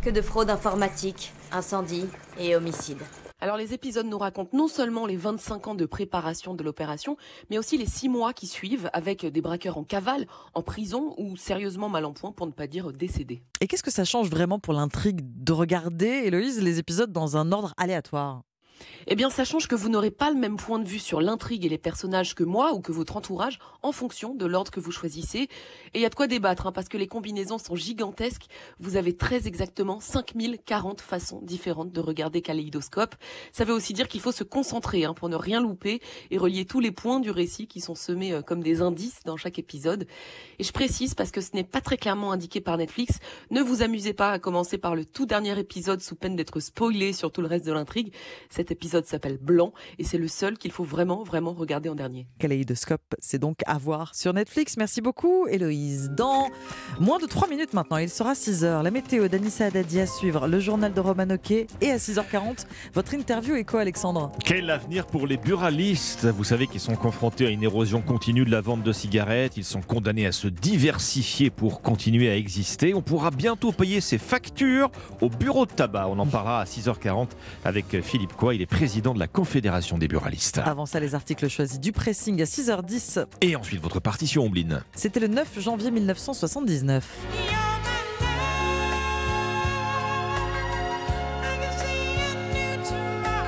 [SPEAKER 42] que de fraude informatique, incendie et homicide.
[SPEAKER 40] Alors les épisodes nous racontent non seulement les 25 ans de préparation de l'opération, mais aussi les 6 mois qui suivent avec des braqueurs en cavale, en prison ou sérieusement mal en point pour ne pas dire décédés.
[SPEAKER 20] Et qu'est-ce que ça change vraiment pour l'intrigue de regarder, Héloïse, les épisodes dans un ordre aléatoire?
[SPEAKER 40] Eh bien, ça change que vous n'aurez pas le même point de vue sur l'intrigue et les personnages que moi ou que votre entourage en fonction de l'ordre que vous choisissez. Et il y a de quoi débattre, hein, parce que les combinaisons sont gigantesques. Vous avez très exactement 5040 façons différentes de regarder Kaléidoscope. Ça veut aussi dire qu'il faut se concentrer hein, pour ne rien louper et relier tous les points du récit qui sont semés euh, comme des indices dans chaque épisode. Et je précise, parce que ce n'est pas très clairement indiqué par Netflix, ne vous amusez pas à commencer par le tout dernier épisode sous peine d'être spoilé sur tout le reste de l'intrigue épisode s'appelle Blanc et c'est le seul qu'il faut vraiment, vraiment regarder en dernier.
[SPEAKER 20] Kaléidoscope, c'est donc à voir sur Netflix. Merci beaucoup, Héloïse. Dans moins de 3 minutes maintenant, il sera 6h. La météo d'Anissa Haddadi à suivre, le journal de Roman Oquet et à 6h40, votre interview quoi, Alexandre
[SPEAKER 1] Quel avenir pour les buralistes? Vous savez qu'ils sont confrontés à une érosion continue de la vente de cigarettes. Ils sont condamnés à se diversifier pour continuer à exister. On pourra bientôt payer ses factures au bureau de tabac. On en parlera à 6h40 avec Philippe Coy il est président de la Confédération des buralistes.
[SPEAKER 20] Avant ça, les articles choisis du pressing à 6h10.
[SPEAKER 1] Et ensuite, votre partition, Ombline.
[SPEAKER 20] C'était le 9 janvier 1979.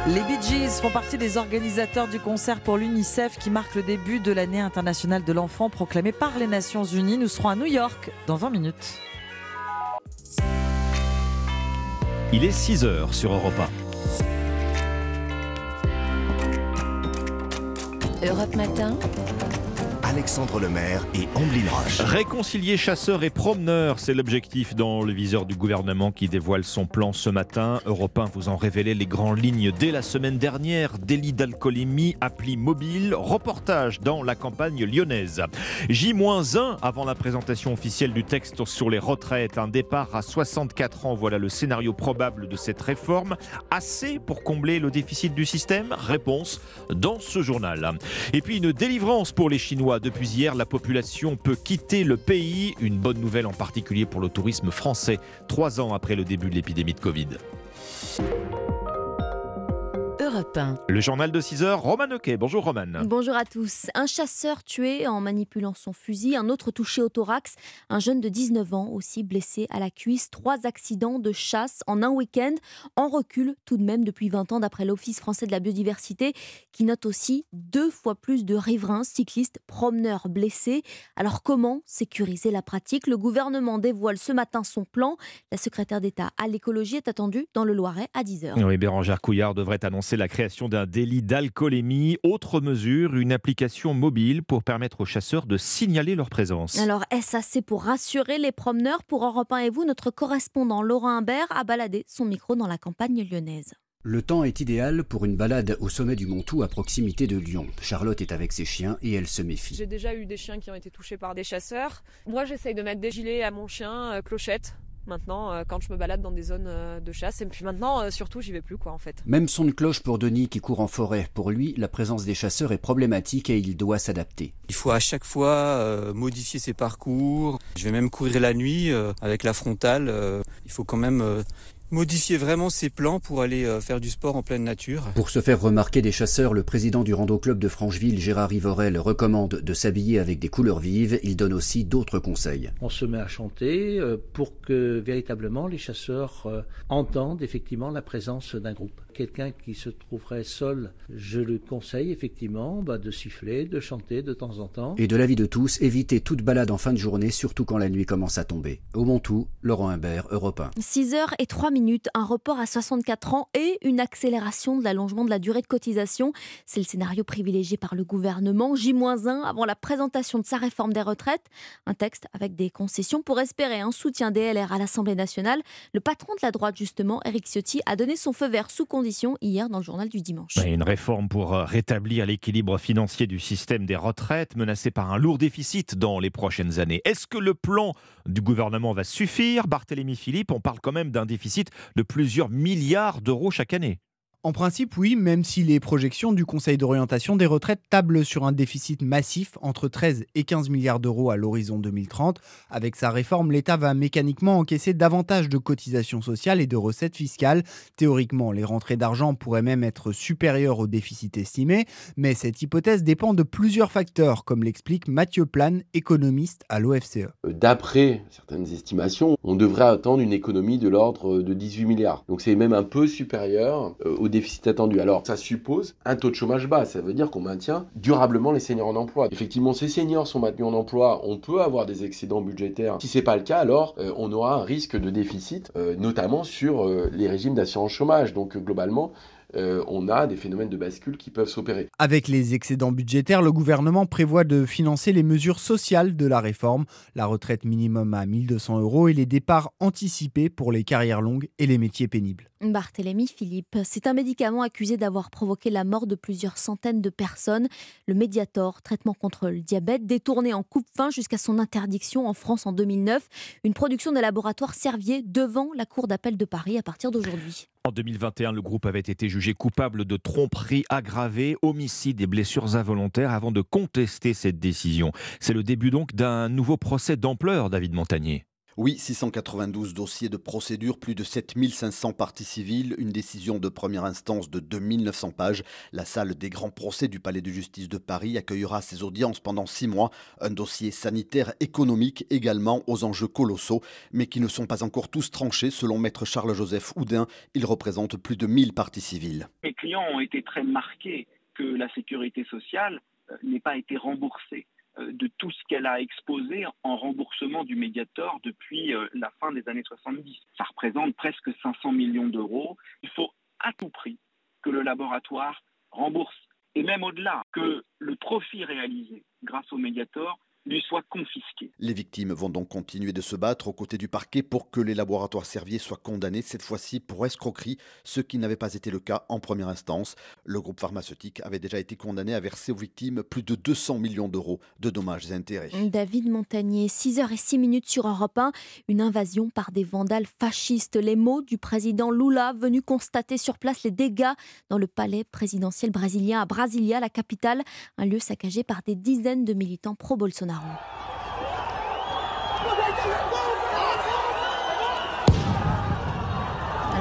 [SPEAKER 20] Les Bee Gees font partie des organisateurs du concert pour l'UNICEF qui marque le début de l'année internationale de l'enfant proclamée par les Nations Unies. Nous serons à New York dans 20 minutes.
[SPEAKER 1] Il est 6h sur Europa.
[SPEAKER 2] Europe Matin.
[SPEAKER 41] Alexandre Lemaire et Amblin Roche.
[SPEAKER 1] Réconcilier chasseurs et promeneurs, c'est l'objectif dans le viseur du gouvernement qui dévoile son plan ce matin. Europe 1 vous en révélait les grandes lignes dès la semaine dernière. Délit d'alcoolémie, appli mobile, reportage dans la campagne lyonnaise. J-1 avant la présentation officielle du texte sur les retraites. Un départ à 64 ans, voilà le scénario probable de cette réforme. Assez pour combler le déficit du système? Réponse dans ce journal. Et puis une délivrance pour les Chinois. Depuis hier, la population peut quitter le pays. Une bonne nouvelle en particulier pour le tourisme français, trois ans après le début de l'épidémie de Covid.
[SPEAKER 2] Europe 1.
[SPEAKER 1] Le journal de 6 heures, Roman Oquet. Bonjour Roman.
[SPEAKER 43] Bonjour à tous. Un chasseur tué en manipulant son fusil, un autre touché au thorax, un jeune de 19 ans aussi blessé à la cuisse. Trois accidents de chasse en un week-end, en recul tout de même depuis 20 ans d'après l'Office français de la biodiversité qui note aussi deux fois plus de riverains, cyclistes, promeneurs blessés. Alors comment sécuriser la pratique? Le gouvernement dévoile ce matin son plan. La secrétaire d'État à l'écologie est attendue dans le Loiret à 10h.
[SPEAKER 1] Oui, Bérangère Couillard devrait annoncer la création d'un délit d'alcoolémie. Autre mesure, une application mobile pour permettre aux chasseurs de signaler leur présence.
[SPEAKER 43] Alors, est-ce assez pour rassurer les promeneurs Pour Europe 1 et vous, notre correspondant Laurent Imbert a baladé son micro dans la campagne lyonnaise.
[SPEAKER 44] Le temps est idéal pour une balade au sommet du Montou à proximité de Lyon. Charlotte est avec ses chiens et elle se méfie.
[SPEAKER 45] J'ai déjà eu des chiens qui ont été touchés par des chasseurs. Moi, j'essaye de mettre des gilets à mon chien, euh, clochette, maintenant euh, quand je me balade dans des zones euh, de chasse. Et puis maintenant, euh, surtout, j'y vais plus quoi en fait.
[SPEAKER 44] Même son de cloche pour Denis qui court en forêt. Pour lui, la présence des chasseurs est problématique et il doit s'adapter.
[SPEAKER 46] Il faut à chaque fois euh, modifier ses parcours. Je vais même courir la nuit euh, avec la frontale. Euh, il faut quand même euh, modifier vraiment ses plans pour aller euh, faire du sport en pleine nature.
[SPEAKER 44] Pour se faire remarquer des chasseurs, le président du Rando Club de Francheville, Gérard Ivorel, recommande de s'habiller avec des couleurs vives. Il donne aussi d'autres conseils.
[SPEAKER 47] On se met à chanter euh, pour que véritablement les chasseurs euh, entendent effectivement la présence d'un groupe. Quelqu'un qui se trouverait seul, je le conseille effectivement bah, de siffler, de chanter de temps en temps.
[SPEAKER 44] Et de l'avis de tous, évitez toute balade en fin de journée, surtout quand la nuit commence à tomber. Au Montou, Laurent Imbert, Europe 1.
[SPEAKER 43] 6 heures et 3 minutes, un report à 64 ans et une accélération de l'allongement de la durée de cotisation. C'est le scénario privilégié par le gouvernement. J-1 avant la présentation de sa réforme des retraites. Un texte avec des concessions pour espérer un soutien des LR à l'Assemblée nationale. Le patron de la droite, justement, Éric Ciotti, a donné son feu vert sous condition hier dans le journal du dimanche.
[SPEAKER 1] Une réforme pour euh, rétablir l'équilibre financier du système des retraites menacé par un lourd déficit dans les prochaines années. Est-ce que le plan du gouvernement va suffire? Barthélémy Philippe, on parle quand même d'un déficit de plusieurs milliards d'euros chaque année.
[SPEAKER 39] En principe, oui, même si les projections du Conseil d'orientation des retraites tablent sur un déficit massif entre 13 et 15 milliards d'euros à l'horizon 2030. Avec sa réforme, l'État va mécaniquement encaisser davantage de cotisations sociales et de recettes fiscales. Théoriquement, les rentrées d'argent pourraient même être supérieures au déficit estimé, mais cette hypothèse dépend de plusieurs facteurs, comme l'explique Mathieu Plane, économiste à l'OFCE.
[SPEAKER 48] D'après certaines estimations, on devrait attendre une économie de l'ordre de 18 milliards. Donc c'est même un peu supérieur euh, au déficit attendu. Alors ça suppose un taux de chômage bas, ça veut dire qu'on maintient durablement les seniors en emploi. Effectivement, ces seniors sont maintenus en emploi, on peut avoir des excédents budgétaires. Si c'est pas le cas, alors euh, on aura un risque de déficit, euh, notamment sur euh, les régimes d'assurance chômage. Donc globalement, euh, on a des phénomènes de bascule qui peuvent s'opérer.
[SPEAKER 39] Avec les excédents budgétaires, le gouvernement prévoit de financer les mesures sociales de la réforme, la retraite minimum à 1200 euros et les départs anticipés pour les carrières longues et les métiers pénibles.
[SPEAKER 43] Barthélemy Philippe, c'est un médicament accusé d'avoir provoqué la mort de plusieurs centaines de personnes. Le Mediator, traitement contre le diabète, détourné en coupe-fin jusqu'à son interdiction en France en 2009. Une production des laboratoires Servier devant la Cour d'appel de Paris à partir d'aujourd'hui.
[SPEAKER 1] En 2021, le groupe avait été jugé coupable de tromperie aggravée, homicide et blessures involontaires avant de contester cette décision. C'est le début donc d'un nouveau procès d'ampleur, David Montagnier.
[SPEAKER 9] Oui, 692 dossiers de procédure, plus de 7500 parties civiles, une décision de première instance de 2900 pages. La salle des grands procès du Palais de justice de Paris accueillera ses audiences pendant six mois. Un dossier sanitaire, économique également, aux enjeux colossaux, mais qui ne sont pas encore tous tranchés. Selon maître Charles-Joseph Houdin, il représente plus de 1000 parties civiles.
[SPEAKER 49] Mes clients ont été très marqués que la sécurité sociale euh, n'ait pas été remboursée de tout ce qu'elle a exposé en remboursement du Mediator depuis euh, la fin des années 70. Ça représente presque 500 millions d'euros. Il faut à tout prix que le laboratoire rembourse et même au-delà, que le profit réalisé grâce au Mediator lui soit confisqué.
[SPEAKER 9] Les victimes vont donc continuer de se battre aux côtés du parquet pour que les laboratoires Servier soient condamnés, cette fois-ci pour escroquerie, ce qui n'avait pas été le cas en première instance. Le groupe pharmaceutique avait déjà été condamné à verser aux victimes plus de 200 millions d'euros de dommages et intérêts.
[SPEAKER 43] David Montagnier, 6h06 minutes sur Europe 1, une invasion par des vandales fascistes. Les mots du président Lula venu constater sur place les dégâts dans le palais présidentiel brésilien à Brasilia, la capitale, un lieu saccagé par des dizaines de militants pro-Bolsonaro.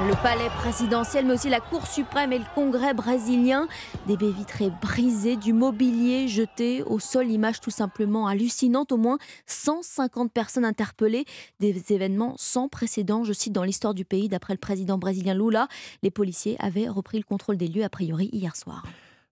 [SPEAKER 43] Le palais présidentiel, mais aussi la Cour suprême et le Congrès brésilien. Des baies vitrées brisées, du mobilier jeté au sol, image tout simplement hallucinante. Au moins 150 personnes interpellées. Des événements sans précédent, je cite, dans l'histoire du pays, d'après le président brésilien Lula. Les policiers avaient repris le contrôle des lieux, a priori, hier soir.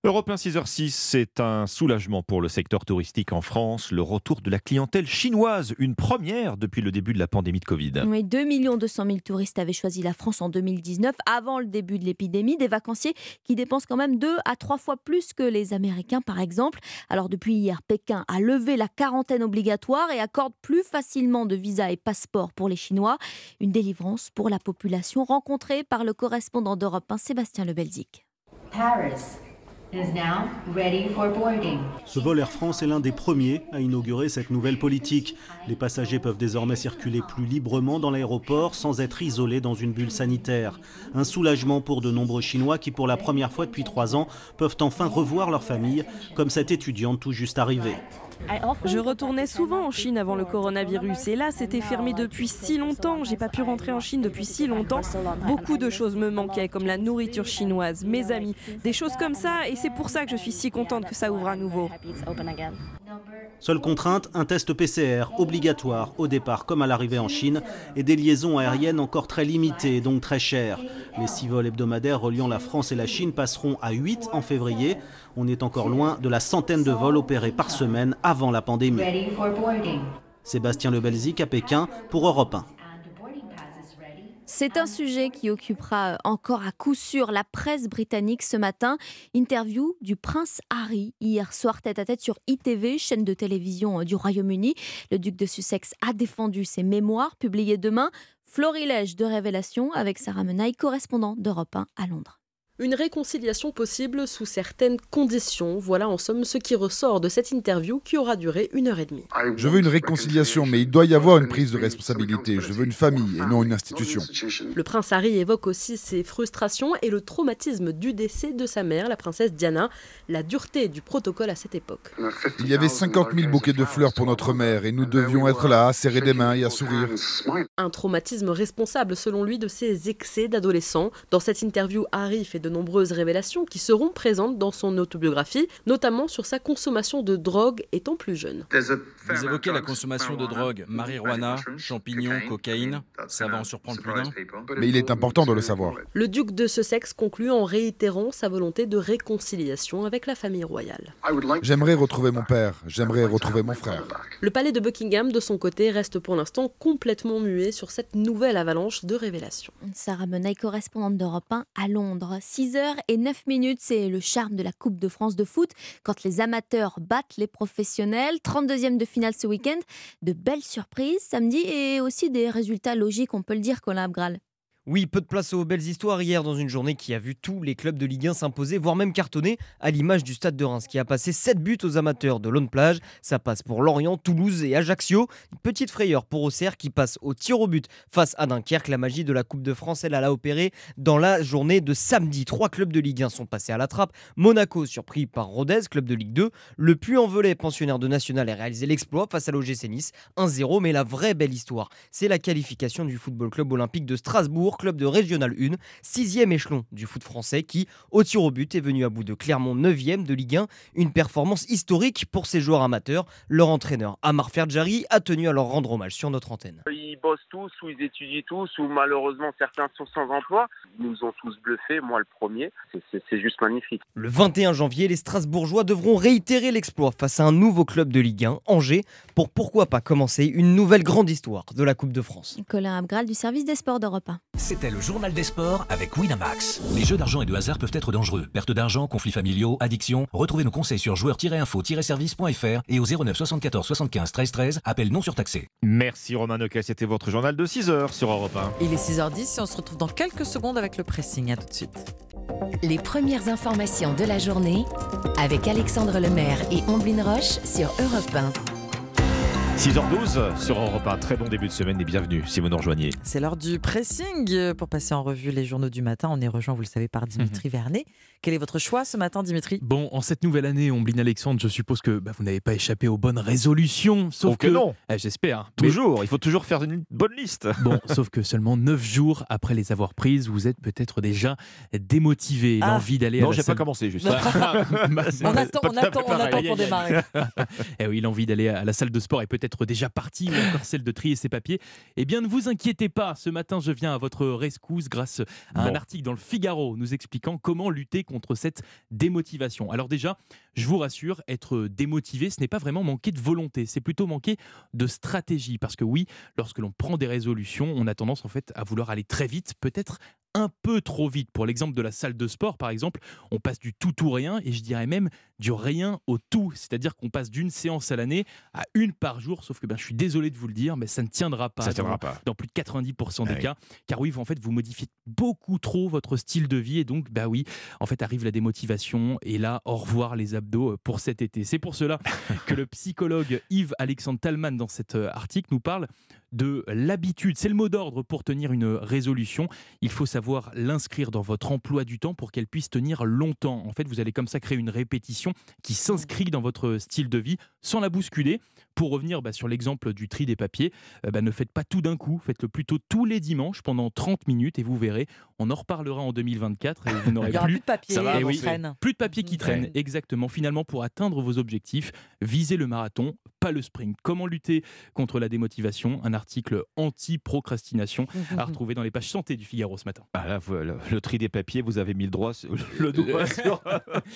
[SPEAKER 1] Europe 1 6h06, c'est un soulagement pour le secteur touristique en France. Le retour de la clientèle chinoise, une première depuis le début de la pandémie de Covid.
[SPEAKER 43] Oui, 2 200 000 touristes avaient choisi la France en 2019, avant le début de l'épidémie. Des vacanciers qui dépensent quand même deux à trois fois plus que les Américains, par exemple. Alors, depuis hier, Pékin a levé la quarantaine obligatoire et accorde plus facilement de visas et passeports pour les Chinois. Une délivrance pour la population rencontrée par le correspondant d'Europe 1, Sébastien Lebelzik.
[SPEAKER 39] Paris. Ce vol Air France est l'un des premiers à inaugurer cette nouvelle politique. Les passagers peuvent désormais circuler plus librement dans l'aéroport sans être isolés dans une bulle sanitaire. Un soulagement pour de nombreux Chinois qui, pour la première fois depuis trois ans, peuvent enfin revoir leur famille, comme cette étudiante tout juste arrivée.
[SPEAKER 47] Je retournais souvent en Chine avant le coronavirus et là c'était fermé depuis si longtemps. J'ai pas pu rentrer en Chine depuis si longtemps. Beaucoup de choses me manquaient comme la nourriture chinoise, mes amis, des choses comme ça et c'est pour ça que je suis si contente que ça ouvre à nouveau.
[SPEAKER 39] Seule contrainte, un test PCR obligatoire au départ comme à l'arrivée en Chine et des liaisons aériennes encore très limitées donc très chères. Les six vols hebdomadaires reliant la France et la Chine passeront à 8 en février. On est encore loin de la centaine de vols opérés par semaine avant la pandémie. Sébastien Lebelzik à Pékin pour Europe 1.
[SPEAKER 43] C'est un sujet qui occupera encore à coup sûr la presse britannique ce matin. Interview du prince Harry hier soir tête à tête sur ITV, chaîne de télévision du Royaume-Uni. Le duc de Sussex a défendu ses mémoires publiées demain. Florilège de révélations avec Sarah Menaille, correspondant d'Europe 1 à Londres.
[SPEAKER 11] Une réconciliation possible sous certaines conditions. Voilà en somme ce qui ressort de cette interview qui aura duré une heure et demie.
[SPEAKER 50] Je veux une réconciliation, mais il doit y avoir une prise de responsabilité. Je veux une famille et non une institution.
[SPEAKER 11] Le prince Harry évoque aussi ses frustrations et le traumatisme du décès de sa mère, la princesse Diana, la dureté du protocole à cette époque.
[SPEAKER 50] Il y avait 50 000 bouquets de fleurs pour notre mère et nous devions être là, à serrer des mains et à sourire.
[SPEAKER 11] Un traumatisme responsable selon lui de ses excès d'adolescent. Dans cette interview, Harry fait de nombreuses révélations qui seront présentes dans son autobiographie, notamment sur sa consommation de drogue étant plus jeune.
[SPEAKER 51] Vous évoquez la consommation de drogue, marijuana, champignons, cocaïne, ça va en surprendre plus d'un
[SPEAKER 50] Mais il est important de le savoir.
[SPEAKER 11] Le duc de Sussex conclut en réitérant sa volonté de réconciliation avec la famille royale.
[SPEAKER 50] J'aimerais retrouver mon père, j'aimerais retrouver mon frère.
[SPEAKER 11] Le palais de Buckingham, de son côté, reste pour l'instant complètement muet sur cette nouvelle avalanche de révélations.
[SPEAKER 43] Sarah Menaille, correspondante d'Europe 1 à Londres. 6 h et 9 minutes, c'est le charme de la Coupe de France de foot quand les amateurs battent les professionnels. 32e de finale ce week-end. De belles surprises samedi et aussi des résultats logiques, on peut le dire, Colin Abgral.
[SPEAKER 52] Oui, peu de place aux belles histoires hier dans une journée qui a vu tous les clubs de Ligue 1 s'imposer, voire même cartonner, à l'image du Stade de Reims qui a passé 7 buts aux amateurs de Lone Plage. Ça passe pour Lorient, Toulouse et Ajaccio. Petite frayeur pour Auxerre qui passe au tir au but face à Dunkerque. La magie de la Coupe de France, elle, a opéré dans la journée de samedi. Trois clubs de Ligue 1 sont passés à la trappe. Monaco surpris par Rodez, club de Ligue 2. Le Puy-en-Velay, pensionnaire de National, a réalisé l'exploit face à l'OGC Nice, 1-0. Mais la vraie belle histoire, c'est la qualification du Football Club Olympique de Strasbourg club de Régional 1, sixième échelon du foot français qui, au tir au but, est venu à bout de Clermont 9e de Ligue 1. Une performance historique pour ces joueurs amateurs. Leur entraîneur, Amar Ferjari, a tenu à leur rendre hommage sur notre antenne.
[SPEAKER 53] Ils bossent tous, ou ils étudient tous, ou malheureusement certains sont sans emploi. Ils nous ont tous bluffés, moi le premier. C'est juste magnifique.
[SPEAKER 52] Le 21 janvier, les Strasbourgeois devront réitérer l'exploit face à un nouveau club de Ligue 1, Angers, pour pourquoi pas commencer une nouvelle grande histoire de la Coupe de France.
[SPEAKER 43] Colin Abgral du service des sports d'Europe 1.
[SPEAKER 51] C'était le journal des sports avec Winamax. Les jeux d'argent et de hasard peuvent être dangereux. Perte d'argent, conflits familiaux, addiction. Retrouvez nos conseils sur joueurs-info-service.fr et au 09 74 75 13 13. Appel non surtaxé.
[SPEAKER 1] Merci Romain Noquet, c'était votre journal de 6h sur Europe 1.
[SPEAKER 20] Il est 6h10 et on se retrouve dans quelques secondes avec le pressing. À tout de suite.
[SPEAKER 2] Les premières informations de la journée avec Alexandre Lemaire et Omblin Roche sur Europe 1.
[SPEAKER 1] 6h12 sur Europe 1. Très bon début de semaine et bienvenue si vous nous rejoignez.
[SPEAKER 20] C'est l'heure du pressing. Pour passer en revue les journaux du matin, on est rejoint, vous le savez, par Dimitri Vernet. Quel est votre choix ce matin, Dimitri?
[SPEAKER 7] Bon, en cette nouvelle année, Omblin Alexandre, je suppose que bah, vous n'avez pas échappé aux bonnes résolutions. Sauf
[SPEAKER 1] Oh que non.
[SPEAKER 7] Eh, J'espère.
[SPEAKER 1] Toujours, il faut toujours faire une bonne liste.
[SPEAKER 7] Bon, sauf que seulement 9 jours après les avoir prises, vous êtes peut-être déjà démotivé.
[SPEAKER 1] Ah.
[SPEAKER 7] L'envie d'aller à
[SPEAKER 1] Non,
[SPEAKER 7] la
[SPEAKER 1] j'ai pas
[SPEAKER 7] salle-
[SPEAKER 1] commencé, juste.
[SPEAKER 7] Bah, c'est
[SPEAKER 20] On
[SPEAKER 7] pas-
[SPEAKER 20] attend,
[SPEAKER 7] pas
[SPEAKER 20] on attend, on attend pour démarrer.
[SPEAKER 7] Eh oui, l'envie d'aller à la salle de sport est peut-être déjà partie, ou encore celle de trier ses papiers. Eh bien, ne vous inquiétez pas, ce matin, je viens à votre rescousse grâce à un article dans le Figaro nous expliquant comment lutter contre cette démotivation. Alors déjà, je vous rassure, être démotivé, ce n'est pas vraiment manquer de volonté, c'est plutôt manquer de stratégie. Parce que oui, lorsque l'on prend des résolutions, on a tendance en fait à vouloir aller très vite, peut-être un peu trop vite. Pour l'exemple de la salle de sport, par exemple, on passe du tout ou rien, et je dirais même du rien au tout. C'est-à-dire qu'on passe d'une séance à l'année à une par jour, sauf que ben, je suis désolé de vous le dire, mais ça ne tiendra pas.
[SPEAKER 1] Ça tiendra
[SPEAKER 7] dans,
[SPEAKER 1] pas.
[SPEAKER 7] dans plus de 90% des
[SPEAKER 1] Ah oui.
[SPEAKER 7] cas. Car oui, en fait, vous modifiez beaucoup trop votre style de vie, et donc, bah oui, en fait, arrive la démotivation, et là, au revoir les abdos euh, pour cet été. C'est pour cela que le psychologue Yves-Alexandre Talman, dans cet euh, article, nous parle de l'habitude. C'est le mot d'ordre pour tenir une résolution. Il faut savoir l'inscrire dans votre emploi du temps pour qu'elle puisse tenir longtemps. En fait, vous allez comme ça créer une répétition qui s'inscrit dans votre style de vie sans la bousculer. Pour revenir bah, sur l'exemple du tri des papiers, euh, bah, ne faites pas tout d'un coup, faites-le plutôt tous les dimanches pendant 30 minutes et vous verrez, on en reparlera en 2024 et vous n'aurez
[SPEAKER 20] aura plus de papier
[SPEAKER 7] Ça va oui,
[SPEAKER 20] traîne.
[SPEAKER 7] plus de papier qui traîne,
[SPEAKER 20] Ouais.
[SPEAKER 7] exactement. Finalement, pour atteindre vos objectifs, visez le marathon, pas le sprint. Comment lutter contre la démotivation? Un article anti-procrastination à retrouver dans les pages santé du Figaro ce matin.
[SPEAKER 1] Ah là, le, le tri des papiers, vous avez mis le, droit, sur- le doigt sur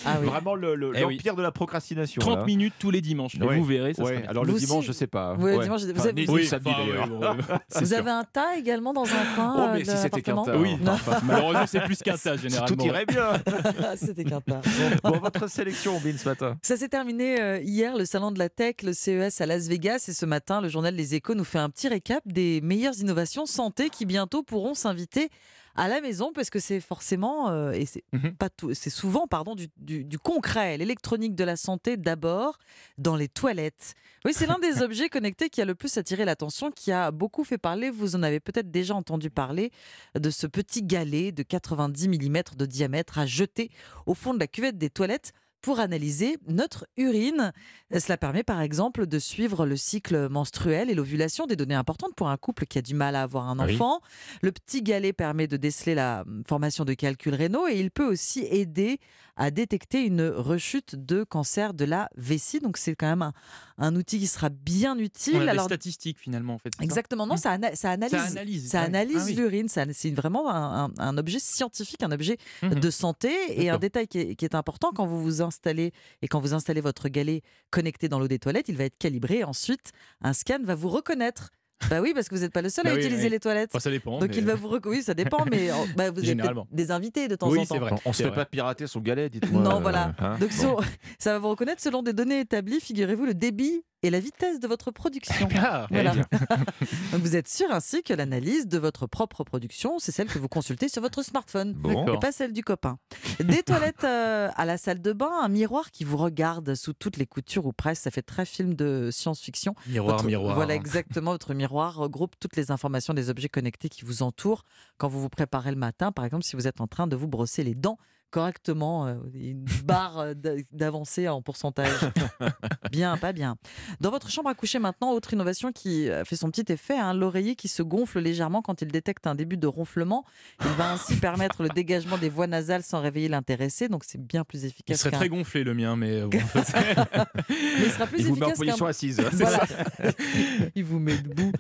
[SPEAKER 20] Ah oui.
[SPEAKER 1] vraiment le- le-
[SPEAKER 7] Eh oui.
[SPEAKER 1] l'empire de la procrastination.
[SPEAKER 7] 30
[SPEAKER 1] là.
[SPEAKER 7] minutes tous les dimanches,
[SPEAKER 1] Ouais.
[SPEAKER 7] vous verrez. Ça
[SPEAKER 1] Ouais,
[SPEAKER 7] sera bien.
[SPEAKER 1] Alors le
[SPEAKER 20] Vous
[SPEAKER 1] dimanche,
[SPEAKER 20] aussi
[SPEAKER 1] je sais pas.
[SPEAKER 20] Ouais, dimanche, vous
[SPEAKER 1] Enfin,
[SPEAKER 20] avez-
[SPEAKER 7] Oui,
[SPEAKER 1] samedi,
[SPEAKER 7] enfin,
[SPEAKER 20] Vous
[SPEAKER 7] sûr.
[SPEAKER 20] avez un tas également dans un coin
[SPEAKER 1] Oh, mais
[SPEAKER 20] euh,
[SPEAKER 1] si
[SPEAKER 20] de
[SPEAKER 1] c'était qu'un tas.
[SPEAKER 7] Oui, enfin, malheureusement, c'est plus qu'un tas généralement.
[SPEAKER 1] Tout irait bien.
[SPEAKER 20] C'était qu'un tas.
[SPEAKER 1] Bon, votre sélection, Bin, ce matin.
[SPEAKER 20] Ça s'est terminé euh, hier, le salon de la tech, le CES à Las Vegas. Et ce matin, le journal Les Échos nous fait un petit récap des meilleures innovations santé qui bientôt pourront s'inviter à la maison parce que c'est forcément euh, et c'est
[SPEAKER 7] Mhm.
[SPEAKER 20] pas tout c'est souvent pardon du, du- du concret. L'électronique de la santé d'abord dans les toilettes. Oui c'est l'un des objets connectés qui a le plus attiré l'attention qui a beaucoup fait parler. Vous en avez peut-être déjà entendu parler de ce petit galet de 90 mm de diamètre à jeter au fond de la cuvette des toilettes pour analyser notre urine. Cela permet par exemple de suivre le cycle menstruel et l'ovulation, des données importantes pour un couple qui a du mal à avoir un
[SPEAKER 1] oui.
[SPEAKER 20] enfant. Le petit galet permet de déceler la formation de calculs rénaux et il peut aussi aider à détecter une rechute de cancer de la vessie. Donc c'est quand même un, un outil qui sera bien utile.
[SPEAKER 7] On a des
[SPEAKER 20] Alors,
[SPEAKER 7] statistiques finalement en fait. c'est ça?
[SPEAKER 20] Exactement, non, ça, ana- ça analyse,
[SPEAKER 7] Ça analyse,
[SPEAKER 20] ça analyse
[SPEAKER 7] Ah oui.
[SPEAKER 20] l'urine. C'est vraiment un, un- un objet scientifique, un objet
[SPEAKER 7] Mhm.
[SPEAKER 20] de santé. Et un détail qui est, qui est important quand vous vous installez et quand vous installez votre galet connecté dans l'eau des toilettes, il va être calibré. Ensuite, un scan va vous reconnaître. Bah oui, parce que vous n'êtes pas le seul
[SPEAKER 7] Bah
[SPEAKER 20] à
[SPEAKER 7] oui,
[SPEAKER 20] utiliser
[SPEAKER 7] oui.
[SPEAKER 20] les toilettes.
[SPEAKER 7] Enfin, ça dépend.
[SPEAKER 20] Donc
[SPEAKER 7] mais-
[SPEAKER 20] il va vous reconnaître. Oui, ça dépend, mais bah, vous êtes des invités de temps
[SPEAKER 7] Oui,
[SPEAKER 20] en
[SPEAKER 7] c'est
[SPEAKER 20] temps.
[SPEAKER 7] vrai.
[SPEAKER 1] On, on se fait
[SPEAKER 7] vrai.
[SPEAKER 1] pas pirater son galet, dites-moi.
[SPEAKER 20] Non,
[SPEAKER 1] euh,
[SPEAKER 20] voilà.
[SPEAKER 1] hein.
[SPEAKER 20] Donc
[SPEAKER 1] Bon.
[SPEAKER 20] ça va vous reconnaître selon des données établies, figurez-vous, le débit et la vitesse de votre production.
[SPEAKER 7] Ah,
[SPEAKER 20] Voilà.
[SPEAKER 7] eh.
[SPEAKER 20] Donc vous êtes sûr ainsi que l'analyse de votre propre production, c'est celle que vous consultez sur votre smartphone
[SPEAKER 1] Bon.
[SPEAKER 20] et pas celle du copain. Des toilettes euh, à la salle de bain, un miroir qui vous regarde sous toutes les coutures ou presque, ça fait très film de science-fiction.
[SPEAKER 7] Miroir,
[SPEAKER 20] Votre-
[SPEAKER 7] miroir.
[SPEAKER 20] Voilà exactement, votre miroir regroupe toutes les informations des objets connectés qui vous entourent quand vous vous préparez le matin, par exemple si vous êtes en train de vous brosser les dents correctement, euh, une barre euh, d'a- d'avancée en pourcentage. bien, pas bien. Dans votre chambre à coucher maintenant, autre innovation qui euh, fait son petit effet, hein, l'oreiller qui se gonfle légèrement quand il détecte un début de ronflement. Il va ainsi permettre le dégagement des voies nasales sans réveiller l'intéressé, donc c'est bien plus
[SPEAKER 7] Il
[SPEAKER 20] efficace.
[SPEAKER 7] serait
[SPEAKER 20] qu'un-
[SPEAKER 7] très gonflé le mien, mais bon,
[SPEAKER 20] Mais il sera plus
[SPEAKER 1] Il vous met en position assise.
[SPEAKER 20] Voilà. il vous met debout.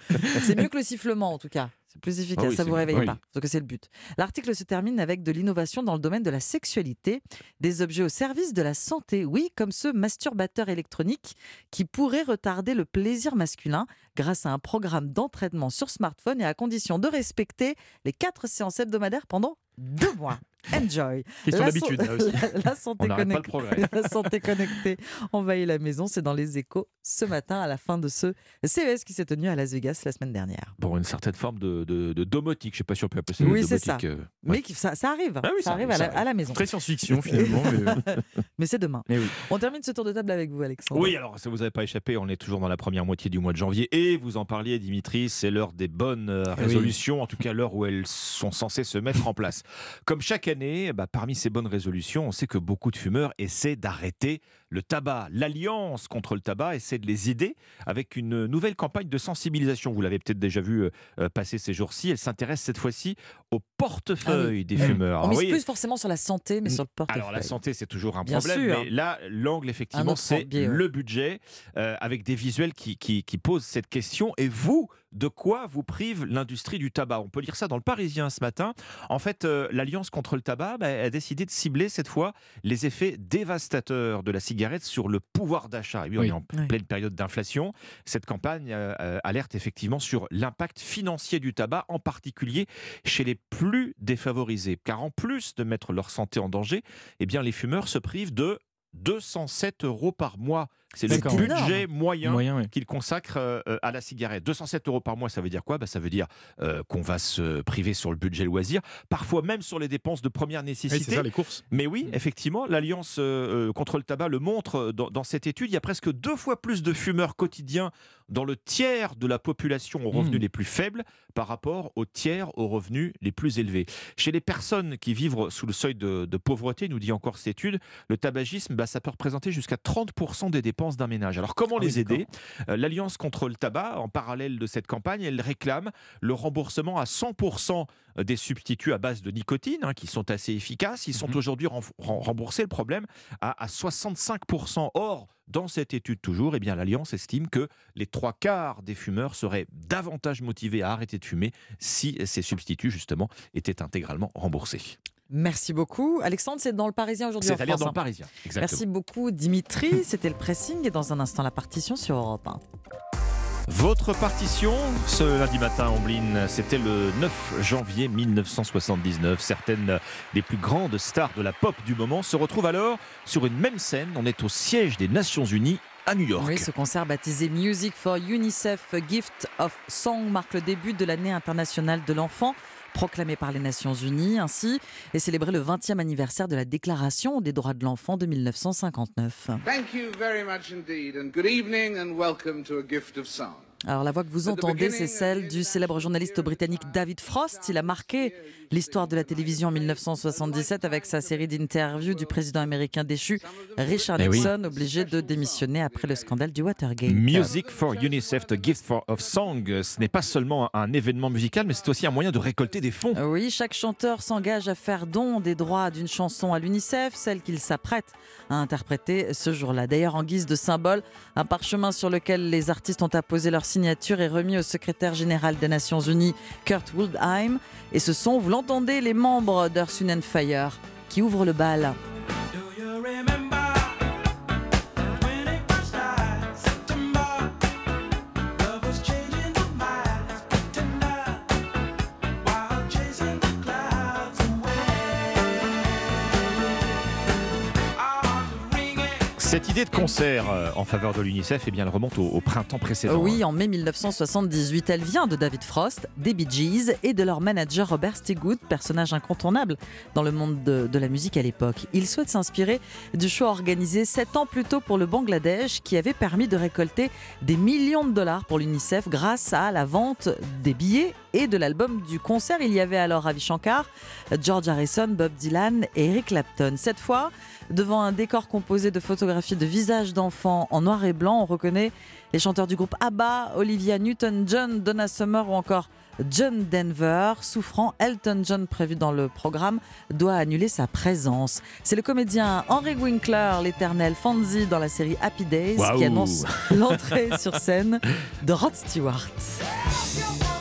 [SPEAKER 20] C'est mieux que le sifflement en tout cas. C'est plus efficace,
[SPEAKER 1] Ah oui,
[SPEAKER 20] ça
[SPEAKER 1] c'est
[SPEAKER 20] vous réveille
[SPEAKER 1] Oui.
[SPEAKER 20] pas, parce que c'est le but. L'article se termine avec de l'innovation dans le domaine de la sexualité, des objets au service de la santé, oui, comme ce masturbateur électronique qui pourrait retarder le plaisir masculin grâce à un programme d'entraînement sur smartphone et à condition de respecter les quatre séances hebdomadaires pendant deux mois. Enjoy.
[SPEAKER 54] Question d'habitude,
[SPEAKER 20] so-
[SPEAKER 54] là aussi.
[SPEAKER 20] La, la santé
[SPEAKER 1] On n'arrête pas le
[SPEAKER 20] connectée- la santé connectée envahit la maison. C'est dans les échos ce matin à la fin de ce CES qui s'est tenu à Las Vegas la semaine dernière.
[SPEAKER 1] Pour une certaine forme de, de, de domotique, je ne sais pas si on peut appeler ça
[SPEAKER 20] Oui, c'est ça.
[SPEAKER 1] euh,
[SPEAKER 20] Mais qui- ça, ça arrive.
[SPEAKER 1] Ah oui,
[SPEAKER 20] ça,
[SPEAKER 1] ça
[SPEAKER 20] arrive, à, la, à la maison.
[SPEAKER 54] Très science-fiction finalement. mais-
[SPEAKER 20] Mais c'est demain.
[SPEAKER 54] Oui.
[SPEAKER 20] On termine ce tour de table avec vous, Alexandre.
[SPEAKER 1] Oui, alors ça vous avait pas échappé, on est toujours dans la première moitié du mois de janvier et vous en parliez, Dimitri, c'est l'heure des bonnes euh,
[SPEAKER 54] Eh oui.
[SPEAKER 1] résolutions, en tout cas l'heure où elles sont censées se mettre en place. Comme chaque année, bah, parmi ces bonnes résolutions, on sait que beaucoup de fumeurs essaient d'arrêter le tabac. L'Alliance contre le tabac essaie de les aider avec une nouvelle campagne de sensibilisation. Vous l'avez peut-être déjà vu euh, euh, passer ces jours-ci. Elle s'intéresse cette fois-ci au portefeuille des fumeurs.
[SPEAKER 20] On
[SPEAKER 1] Alors
[SPEAKER 20] mise
[SPEAKER 1] oui,
[SPEAKER 20] plus forcément sur la santé, mais sur le portefeuille.
[SPEAKER 1] alors la santé, c'est toujours un
[SPEAKER 20] Bien
[SPEAKER 1] problème,
[SPEAKER 20] sûr.
[SPEAKER 1] mais là, l'angle, effectivement, c'est
[SPEAKER 20] ouais.
[SPEAKER 1] le budget, euh, avec des visuels qui, qui, qui posent cette question. Et vous, de quoi vous prive l'industrie du tabac? On peut lire ça dans le Parisien ce matin. En fait, euh, l'Alliance contre le tabac bah, a décidé de cibler cette fois les effets dévastateurs de la cigarette sur le pouvoir d'achat. Et oui, on
[SPEAKER 54] Oui.
[SPEAKER 1] est en
[SPEAKER 20] Oui.
[SPEAKER 1] pleine période d'inflation. Cette campagne euh, euh, alerte effectivement sur l'impact financier du tabac, en particulier chez les plus défavorisés. Car en plus de mettre leur santé en danger, eh bien, les fumeurs se privent de 207 euros par mois. C'est le budget moyen,
[SPEAKER 54] Moyen, oui.
[SPEAKER 1] qu'ils consacrent euh, euh, à la cigarette. 207 euros par mois, ça veut dire quoi? Bah, Ça veut dire euh, qu'on va se priver sur le budget loisir, parfois même sur les dépenses de première
[SPEAKER 54] Oui,
[SPEAKER 1] nécessité.
[SPEAKER 54] c'est ça les courses.
[SPEAKER 1] Mais oui, effectivement, l'Alliance euh, contre le tabac le montre dans, dans cette étude. Il y a presque deux fois plus de fumeurs quotidiens dans le tiers de la population aux revenus
[SPEAKER 54] Mmh.
[SPEAKER 1] les plus faibles par rapport au tiers aux revenus les plus élevés. Chez les personnes qui vivent sous le seuil de, de pauvreté, nous dit encore cette étude, le tabagisme, bah, ça peut représenter jusqu'à 30% des dépenses d'un ménage. Alors comment
[SPEAKER 54] Ah oui,
[SPEAKER 1] les aider Euh, L'Alliance contre le tabac, en parallèle de cette campagne, elle réclame le remboursement à 100% des substituts à base de nicotine, hein, qui sont assez efficaces. Ils sont
[SPEAKER 54] Mhm.
[SPEAKER 1] aujourd'hui remboursés, le problème, à, à 65%. Or, dans cette étude toujours, eh bien, l'Alliance estime que les trois quarts des fumeurs seraient davantage motivés à arrêter de fumer si ces substituts, justement, étaient intégralement remboursés.
[SPEAKER 20] Merci beaucoup. Alexandre, c'est dans le Parisien aujourd'hui
[SPEAKER 1] C'est à lire dans le
[SPEAKER 20] hein.
[SPEAKER 1] Parisien. Exactement.
[SPEAKER 20] Merci beaucoup, Dimitri. C'était le pressing et dans un instant, la partition sur Europe 1.
[SPEAKER 1] Votre partition ce lundi matin, Ombline, c'était le 9 janvier 1979. Certaines des plus grandes stars de la pop du moment se retrouvent alors sur une même scène. On est au siège des Nations Unies à New York.
[SPEAKER 20] Oui, ce concert baptisé Music for UNICEF Gift of Song marque le début de l'année internationale de l'enfant proclamée par les Nations Unies ainsi et célébrer le 20e anniversaire de la Déclaration des droits de l'enfant de 1959.
[SPEAKER 55] Thank you very much indeed, and good evening, and welcome to A Gift of.
[SPEAKER 20] Alors la voix que vous entendez, c'est celle du célèbre journaliste britannique David Frost. Il a marqué l'histoire de la télévision en 1977 avec sa série d'interviews du président américain déchu Richard
[SPEAKER 1] Eh oui.
[SPEAKER 20] Nixon, obligé de démissionner après le scandale du Watergate.
[SPEAKER 1] Music for UNICEF, The Gift for, of Song, ce n'est pas seulement un événement musical, mais c'est aussi un moyen de récolter des fonds.
[SPEAKER 20] Oui, chaque chanteur s'engage à faire don des droits d'une chanson à l'UNICEF, celle qu'il s'apprête à interpréter ce jour-là. D'ailleurs, en guise de symbole, un parchemin sur lequel les artistes ont apposé leur signature est remis au secrétaire général des Nations Unies, Kurt Waldheim. Et ce sont, vous l'entendez, les membres d'Earth, Fire qui ouvrent le bal.
[SPEAKER 1] Cette idée de concert euh, en faveur de l'UNICEF, eh bien, elle remonte au, au printemps précédent.
[SPEAKER 20] Oui, en mai 1978, elle vient de David Frost, des Bee Gees et de leur manager Robert Stigwood, personnage incontournable dans le monde de, de la musique à l'époque. Il souhaite s'inspirer du show organisé sept ans plus tôt pour le Bangladesh qui avait permis de récolter des millions de dollars pour l'UNICEF grâce à la vente des billets et de l'album du concert. Il y avait alors Ravi Shankar, George Harrison, Bob Dylan et Eric Clapton. Cette fois, devant un décor composé de photographies de visages d'enfants en noir et blanc, on reconnaît les chanteurs du groupe ABBA, Olivia Newton-John, Donna Summer ou encore John Denver. Souffrant, Elton John, prévu dans le programme, doit annuler sa présence. C'est le comédien Henry Winkler, l'éternel Fonzie dans la série Happy Days, qui annonce l'entrée sur scène de Rod Stewart.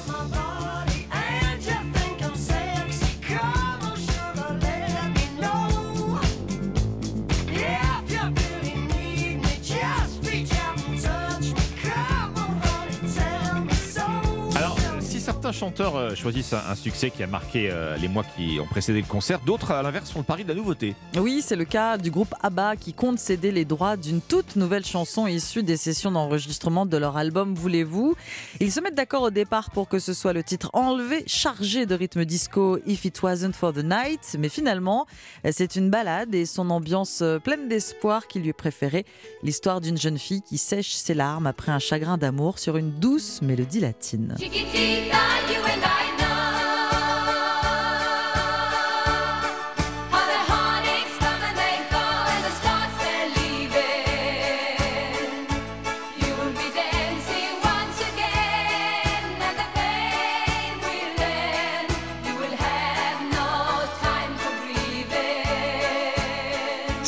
[SPEAKER 1] certains chanteurs euh, choisissent un, un succès qui a marqué euh, les mois qui ont précédé le concert, d'autres, à l'inverse, font le pari de la nouveauté.
[SPEAKER 20] Oui, c'est le cas du groupe ABBA qui compte céder les droits d'une toute nouvelle chanson issue des sessions d'enregistrement de leur album Voulez-vous? Ils se mettent d'accord au départ pour que ce soit le titre enlevé, chargé de rythme disco If It Wasn't For The Night, mais finalement, c'est une balade et son ambiance euh, pleine d'espoir qui lui est préférée. L'histoire d'une jeune fille qui sèche ses larmes après un chagrin d'amour sur une douce mélodie latine.
[SPEAKER 56] Chiquitita, you and I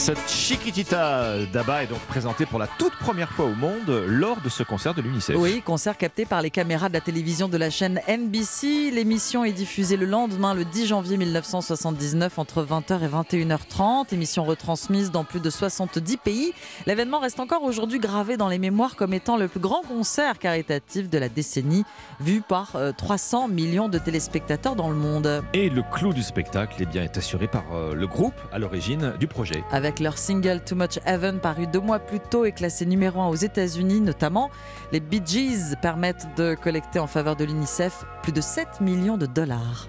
[SPEAKER 1] Cette Chiquitita d'Abba est donc présentée pour la toute première fois au monde lors de ce concert de l'UNICEF.
[SPEAKER 20] Oui, concert capté par les caméras de la télévision de la chaîne NBC. L'émission est diffusée le lendemain, le 10 janvier 1979, entre 20h et 21h30. Émission retransmise dans plus de 70 pays. L'événement reste encore aujourd'hui gravé dans les mémoires comme étant le plus grand concert caritatif de la décennie, vu par euh, 300 millions de téléspectateurs dans le monde.
[SPEAKER 1] Et le clou du spectacle eh bien, est assuré par euh, le groupe à l'origine du projet.
[SPEAKER 20] Avec leur single Too Much Heaven paru deux mois plus tôt et classé numéro 1 aux États-Unis notamment, les Bee Gees permettent de collecter en faveur de l'UNICEF plus de 7 millions de dollars.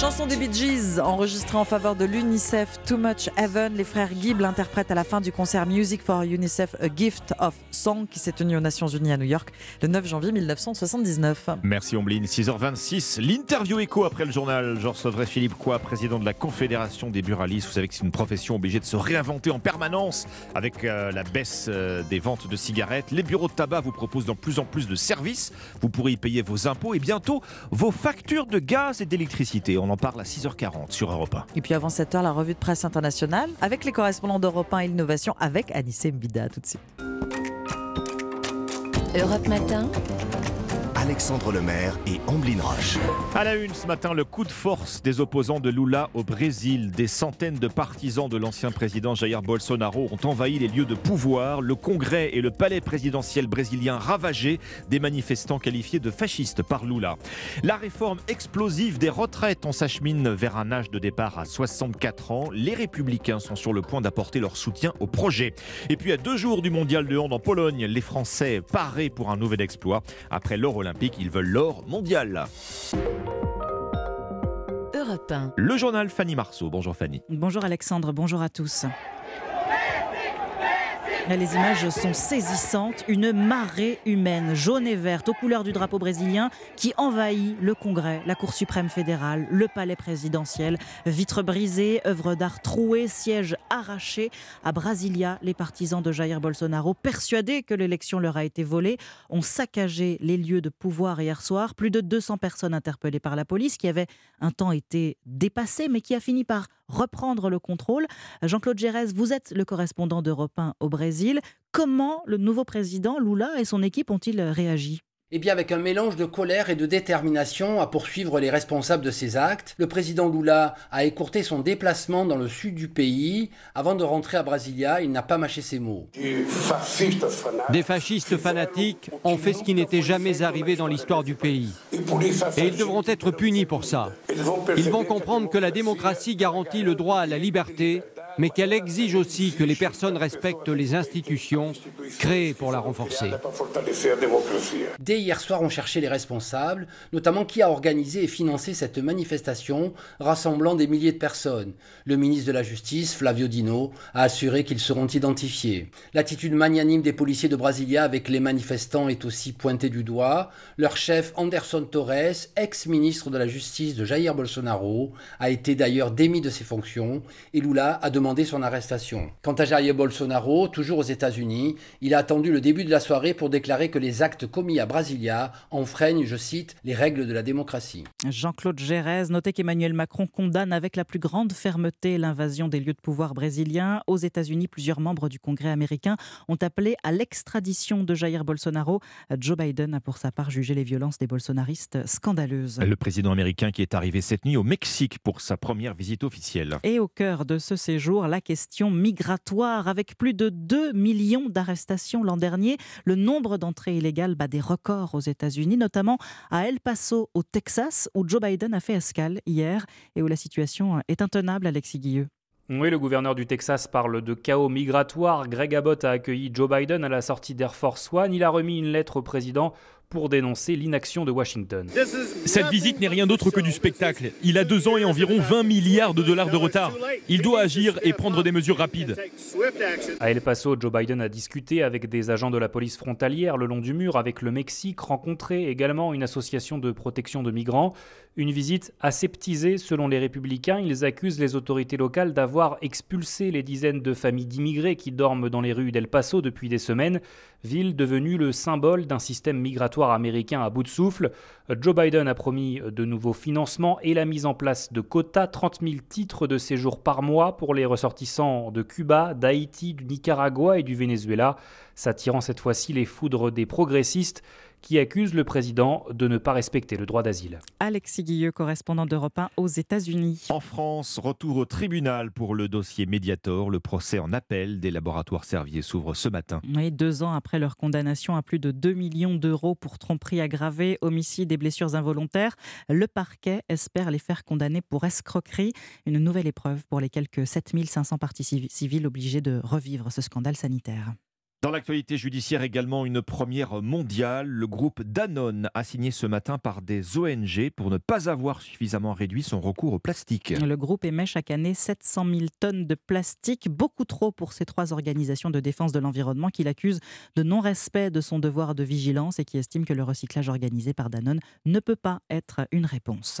[SPEAKER 20] Chanson des Bee Gees, enregistrée en faveur de l'UNICEF Too Much Heaven. Les frères Gibb l'interprètent à la fin du concert Music for UNICEF A Gift of Song qui s'est tenu aux Nations Unies à New York le 9 janvier 1979.
[SPEAKER 1] Merci Ombline, 6h26. L'interview écho après le journal. Je recevrai Philippe Coy, président de la Confédération des buralistes. Vous savez que c'est une profession obligée de se réinventer en permanence avec euh, la baisse euh, des ventes de cigarettes. Les bureaux de tabac vous proposent de plus en plus de services. Vous pourrez y payer vos impôts et bientôt vos factures de gaz et d'électricité. On en parle à 6h40 sur Europe 1.
[SPEAKER 20] Et puis avant 7h, la revue de presse internationale avec les correspondants d'Europe 1 et Innovation avec Anissé Mbida tout de suite.
[SPEAKER 2] Europe Matin.
[SPEAKER 41] Alexandre Lemaire et Amblin Roche.
[SPEAKER 1] À la une ce matin, le coup de force des opposants de Lula au Brésil. Des centaines de partisans de l'ancien président Jair Bolsonaro ont envahi les lieux de pouvoir, le Congrès et le palais présidentiel brésilien ravagés, des manifestants qualifiés de fascistes par Lula. La réforme explosive des retraites, on s'achemine vers un âge de départ à 64 ans. Les républicains sont sur le point d'apporter leur soutien au projet. Et puis à deux jours du mondial de hand en Pologne, les Français parés pour un nouvel exploit. Après l'or olympique, ils veulent l'or mondial.
[SPEAKER 2] Europe 1.
[SPEAKER 1] Le journal Fanny Marceau. Bonjour Fanny.
[SPEAKER 57] Bonjour Alexandre, bonjour à tous. Les images sont saisissantes. Une marée humaine, jaune et verte, aux couleurs du drapeau brésilien, qui envahit le Congrès, la Cour suprême fédérale, le palais présidentiel. Vitres brisées, œuvres d'art trouées, sièges arrachés. À Brasilia, les partisans de Jair Bolsonaro, persuadés que l'élection leur a été volée, ont saccagé les lieux de pouvoir hier soir. Plus de 200 personnes interpellées par la police, qui avait un temps été dépassée, mais qui a fini par reprendre le contrôle. Jean-Claude Gérès, vous êtes le correspondant d'Europe 1 au Brésil. Comment le nouveau président Lula et son équipe ont-ils réagi?
[SPEAKER 58] Eh bien, avec un mélange de colère et de détermination à poursuivre les responsables de ces actes, le président Lula a écourté son déplacement dans le sud du pays. Avant de rentrer à Brasilia, il n'a pas mâché ses mots.
[SPEAKER 56] Des fascistes fanatiques ont fait ce qui n'était jamais arrivé dans l'histoire du pays. Et ils devront être punis pour ça. Ils vont comprendre que la démocratie garantit le droit à la liberté, mais qu'elle exige aussi que les personnes respectent les institutions créées pour la renforcer.
[SPEAKER 58] Dès hier soir, on cherchait les responsables, notamment qui a organisé et financé cette manifestation rassemblant des milliers de personnes. Le ministre de la Justice, Flavio Dino, a assuré qu'ils seront identifiés. L'attitude magnanime des policiers de Brasilia avec les manifestants est aussi pointée du doigt. Leur chef, Anderson Torres, ex-ministre de la Justice de Jair Bolsonaro, a été d'ailleurs démis de ses fonctions et Lula a demandé son arrestation. Quant à Jair Bolsonaro, toujours aux États-Unis, il a attendu le début de la soirée pour déclarer que les actes commis à Brasilia enfreignent, je cite, les règles de la démocratie.
[SPEAKER 57] Jean-Claude Gérez, notez qu'Emmanuel Macron condamne avec la plus grande fermeté l'invasion des lieux de pouvoir brésiliens. Aux États-Unis, plusieurs membres du Congrès américain ont appelé à l'extradition de Jair Bolsonaro. Joe Biden a pour sa part jugé les violences des bolsonaristes scandaleuses.
[SPEAKER 1] Le président américain qui est arrivé cette nuit au Mexique pour sa première visite officielle.
[SPEAKER 57] Et au cœur de ce séjour, la question migratoire. Avec plus de 2 millions d'arrestations l'an dernier, le nombre d'entrées illégales bat des records aux États-Unis, notamment à El Paso, au Texas, où Joe Biden a fait escale hier et où la situation est intenable, Alexis Guilleux.
[SPEAKER 28] Oui, le gouverneur du Texas parle de chaos migratoire. Greg Abbott a accueilli Joe Biden à la sortie d'Air Force One. Il a remis une lettre au président pour dénoncer l'inaction de Washington.
[SPEAKER 7] Cette visite n'est rien d'autre que du spectacle. Il a deux ans et environ 20 milliards de dollars de retard. Il doit agir et prendre des mesures rapides.
[SPEAKER 28] À El Paso, Joe Biden a discuté avec des agents de la police frontalière le long du mur avec le Mexique, rencontré également une association de protection de migrants. Une visite aseptisée selon les républicains. Ils accusent les autorités locales d'avoir expulsé les dizaines de familles d'immigrés qui dorment dans les rues d'El Paso depuis des semaines, ville devenue le symbole d'un système migratoire américain à bout de souffle. Joe Biden a promis de nouveaux financements et la mise en place de quotas, 30 000 titres de séjour par mois pour les ressortissants de Cuba, d'Haïti, du Nicaragua et du Venezuela, s'attirant cette fois-ci les foudres des progressistes qui accusent le président de ne pas respecter le droit d'asile.
[SPEAKER 57] Alexis Guilleux, correspondant d'Europe 1 aux États-Unis.
[SPEAKER 1] En France, retour au tribunal pour le dossier Mediator. Le procès en appel des laboratoires Servier s'ouvre ce matin.
[SPEAKER 57] Oui, deux ans après leur condamnation à plus de 2 millions d'euros pour tromperie aggravée, homicide et blessures involontaires, le parquet espère les faire condamner pour escroquerie. Une nouvelle épreuve pour les quelques 7500 parties civiles obligées de revivre ce scandale sanitaire.
[SPEAKER 1] Dans l'actualité judiciaire également, une première mondiale. Le groupe Danone a signé ce matin par des ONG pour ne pas avoir suffisamment réduit son recours au plastique.
[SPEAKER 57] Le groupe émet chaque année 700 000 tonnes de plastique, beaucoup trop pour ces trois organisations de défense de l'environnement qu'il accuse de non-respect de son devoir de vigilance et qui estiment que le recyclage organisé par Danone ne peut pas être une réponse.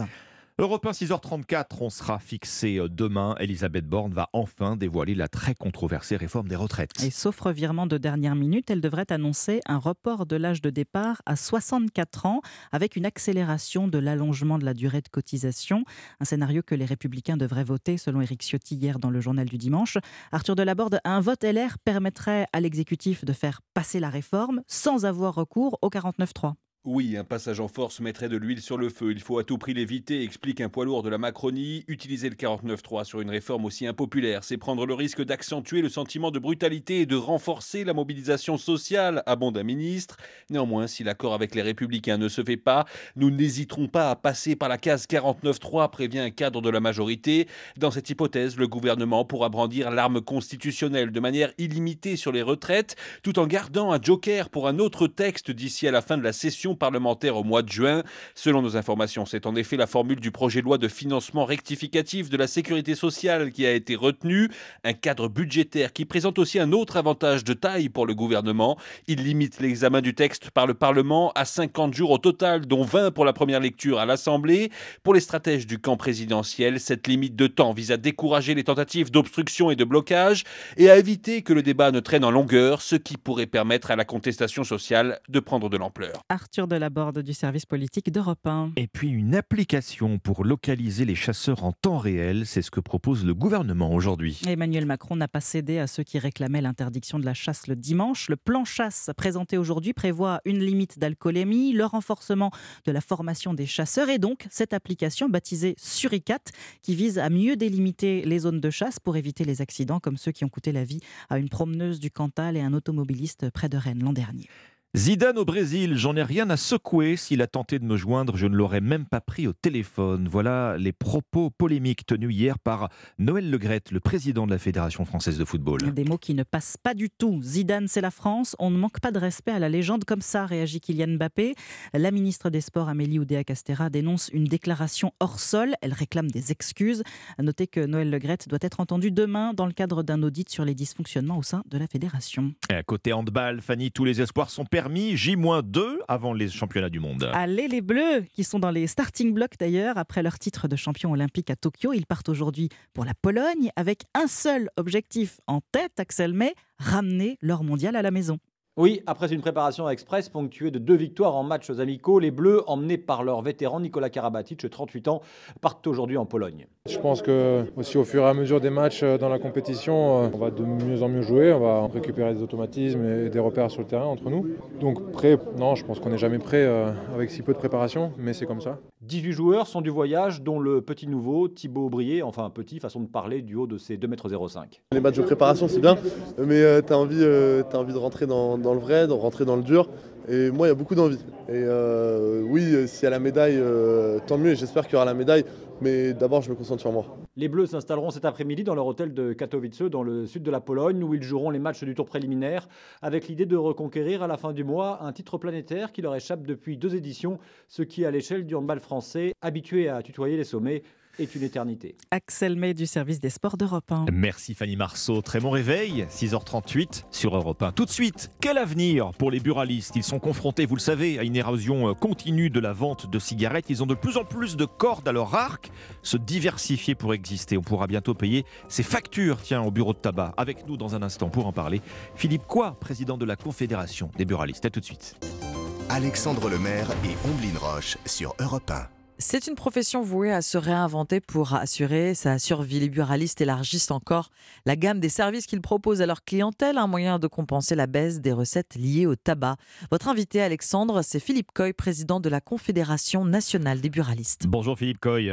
[SPEAKER 1] Europe 1, 6h34, on sera fixé demain. Elisabeth Borne va enfin dévoiler la très controversée réforme des retraites.
[SPEAKER 57] Et sauf revirement de dernière minute, elle devrait annoncer un report de l'âge de départ à 64 ans avec une accélération de l'allongement de la durée de cotisation. Un scénario que les Républicains devraient voter selon Éric Ciotti hier dans le journal du dimanche. Arthur Delaborde, un vote LR permettrait à l'exécutif de faire passer la réforme sans avoir recours au 49-3.
[SPEAKER 8] Oui, un passage en force mettrait de l'huile sur le feu. Il faut à tout prix l'éviter, explique un poids lourd de la Macronie. Utiliser le 49.3 sur une réforme aussi impopulaire, c'est prendre le risque d'accentuer le sentiment de brutalité et de renforcer la mobilisation sociale, abonde un ministre. Néanmoins, si l'accord avec les Républicains ne se fait pas, nous n'hésiterons pas à passer par la case 49.3, prévient un cadre de la majorité. Dans cette hypothèse, le gouvernement pourra brandir l'arme constitutionnelle de manière illimitée sur les retraites, tout en gardant un joker pour un autre texte d'ici à la fin de la session parlementaire au mois de juin. Selon nos informations, c'est en effet la formule du projet de loi de financement rectificatif de la sécurité sociale qui a été retenue, un cadre budgétaire qui présente aussi un autre avantage de taille pour le gouvernement. Il limite l'examen du texte par le Parlement à 50 jours au total, dont 20 pour la première lecture à l'Assemblée. Pour les stratèges du camp présidentiel, cette limite de temps vise à décourager les tentatives d'obstruction et de blocage et à éviter que le débat ne traîne en longueur, ce qui pourrait permettre à la contestation sociale de prendre de l'ampleur.
[SPEAKER 57] Arthur
[SPEAKER 59] Arthur Delaborde du service politique d'Europe 1.
[SPEAKER 1] Et puis une application pour localiser les chasseurs en temps réel, c'est ce que propose le gouvernement aujourd'hui.
[SPEAKER 59] Emmanuel Macron n'a pas cédé à ceux qui réclamaient l'interdiction de la chasse le dimanche. Le plan chasse présenté aujourd'hui prévoit une limite d'alcoolémie, le renforcement de la formation des chasseurs et donc cette application baptisée Suricat qui vise à mieux délimiter les zones de chasse pour éviter les accidents comme ceux qui ont coûté la vie à une promeneuse du Cantal et un automobiliste près de Rennes l'an dernier.
[SPEAKER 1] Zidane au Brésil, j'en ai rien à secouer. S'il a tenté de me joindre, je ne l'aurais même pas pris au téléphone. Voilà les propos polémiques tenus hier par Noël Legrette, le président de la Fédération française de football.
[SPEAKER 59] Des mots qui ne passent pas du tout. Zidane, c'est la France. On ne manque pas de respect à la légende. Comme ça, réagit Kylian Mbappé. La ministre des Sports, Amélie Oudéa-Castera, dénonce une déclaration hors sol. Elle réclame des excuses. À noter que Noël Legrette doit être entendu demain dans le cadre d'un audit sur les dysfonctionnements au sein de la fédération.
[SPEAKER 1] Et à côté handball, Fanny, tous les espoirs sont permis. J-2 avant les championnats du monde.
[SPEAKER 59] Allez les Bleus, qui sont dans les starting blocks d'ailleurs, après leur titre de champion olympique à Tokyo. Ils partent aujourd'hui pour la Pologne avec un seul objectif en tête, Axel May, ramener leur mondial à la maison.
[SPEAKER 60] Oui, après une préparation express ponctuée de deux victoires en matchs amicaux, les Bleus, emmenés par leur vétéran Nicolas Karabatic, 38 ans, partent aujourd'hui en Pologne.
[SPEAKER 61] Je pense que aussi au fur et à mesure des matchs euh, dans la compétition, euh, on va de mieux en mieux jouer, on va récupérer des automatismes et des repères sur le terrain entre nous. Donc prêt, non, je pense qu'on n'est jamais prêt euh, avec si peu de préparation, mais c'est comme ça.
[SPEAKER 60] 18 joueurs sont du voyage, dont le petit nouveau Thibaut Brier, enfin petit, façon de parler, du haut de ses 2,05 m.
[SPEAKER 62] Les matchs de préparation, c'est bien, mais tu as, envie, as envie de rentrer dans, dans le vrai, de rentrer dans le dur. Et moi, il y a beaucoup d'envie. Et euh, oui, s'il y a la médaille, euh, tant mieux. Et j'espère qu'il y aura la médaille. Mais d'abord, je me concentre sur moi.
[SPEAKER 60] Les Bleus s'installeront cet après-midi dans leur hôtel de Katowice, dans le sud de la Pologne, où ils joueront les matchs du tour préliminaire, avec l'idée de reconquérir à la fin du mois un titre planétaire qui leur échappe depuis deux éditions, ce qui, à l'échelle du handball français, habitué à tutoyer les sommets, est une éternité.
[SPEAKER 59] Axel May du service des sports d'Europe 1.
[SPEAKER 1] Merci Fanny Marceau. Très bon réveil, 6h38 sur Europe 1. Tout de suite, quel avenir pour les buralistes? Ils sont confrontés, vous le savez, à une érosion euh, continue de la vente de cigarettes. Ils ont de plus en plus de cordes à leur arc. Se diversifier pour exister. On pourra bientôt payer ses factures, tiens, au bureau de tabac. Avec nous dans un instant pour en parler, Philippe Quoi, président de la Confédération des buralistes. À tout de suite.
[SPEAKER 63] Alexandre Lemaire et Omblin Roche sur Europe 1.
[SPEAKER 20] C'est une profession vouée à se réinventer pour assurer sa survie. Les buralistes élargissent encore la gamme des services qu'ils proposent à leur clientèle, un moyen de compenser la baisse des recettes liées au tabac. Votre invité, Alexandre, c'est Philippe Coy, président de la Confédération nationale des buralistes.
[SPEAKER 1] Bonjour Philippe Coy.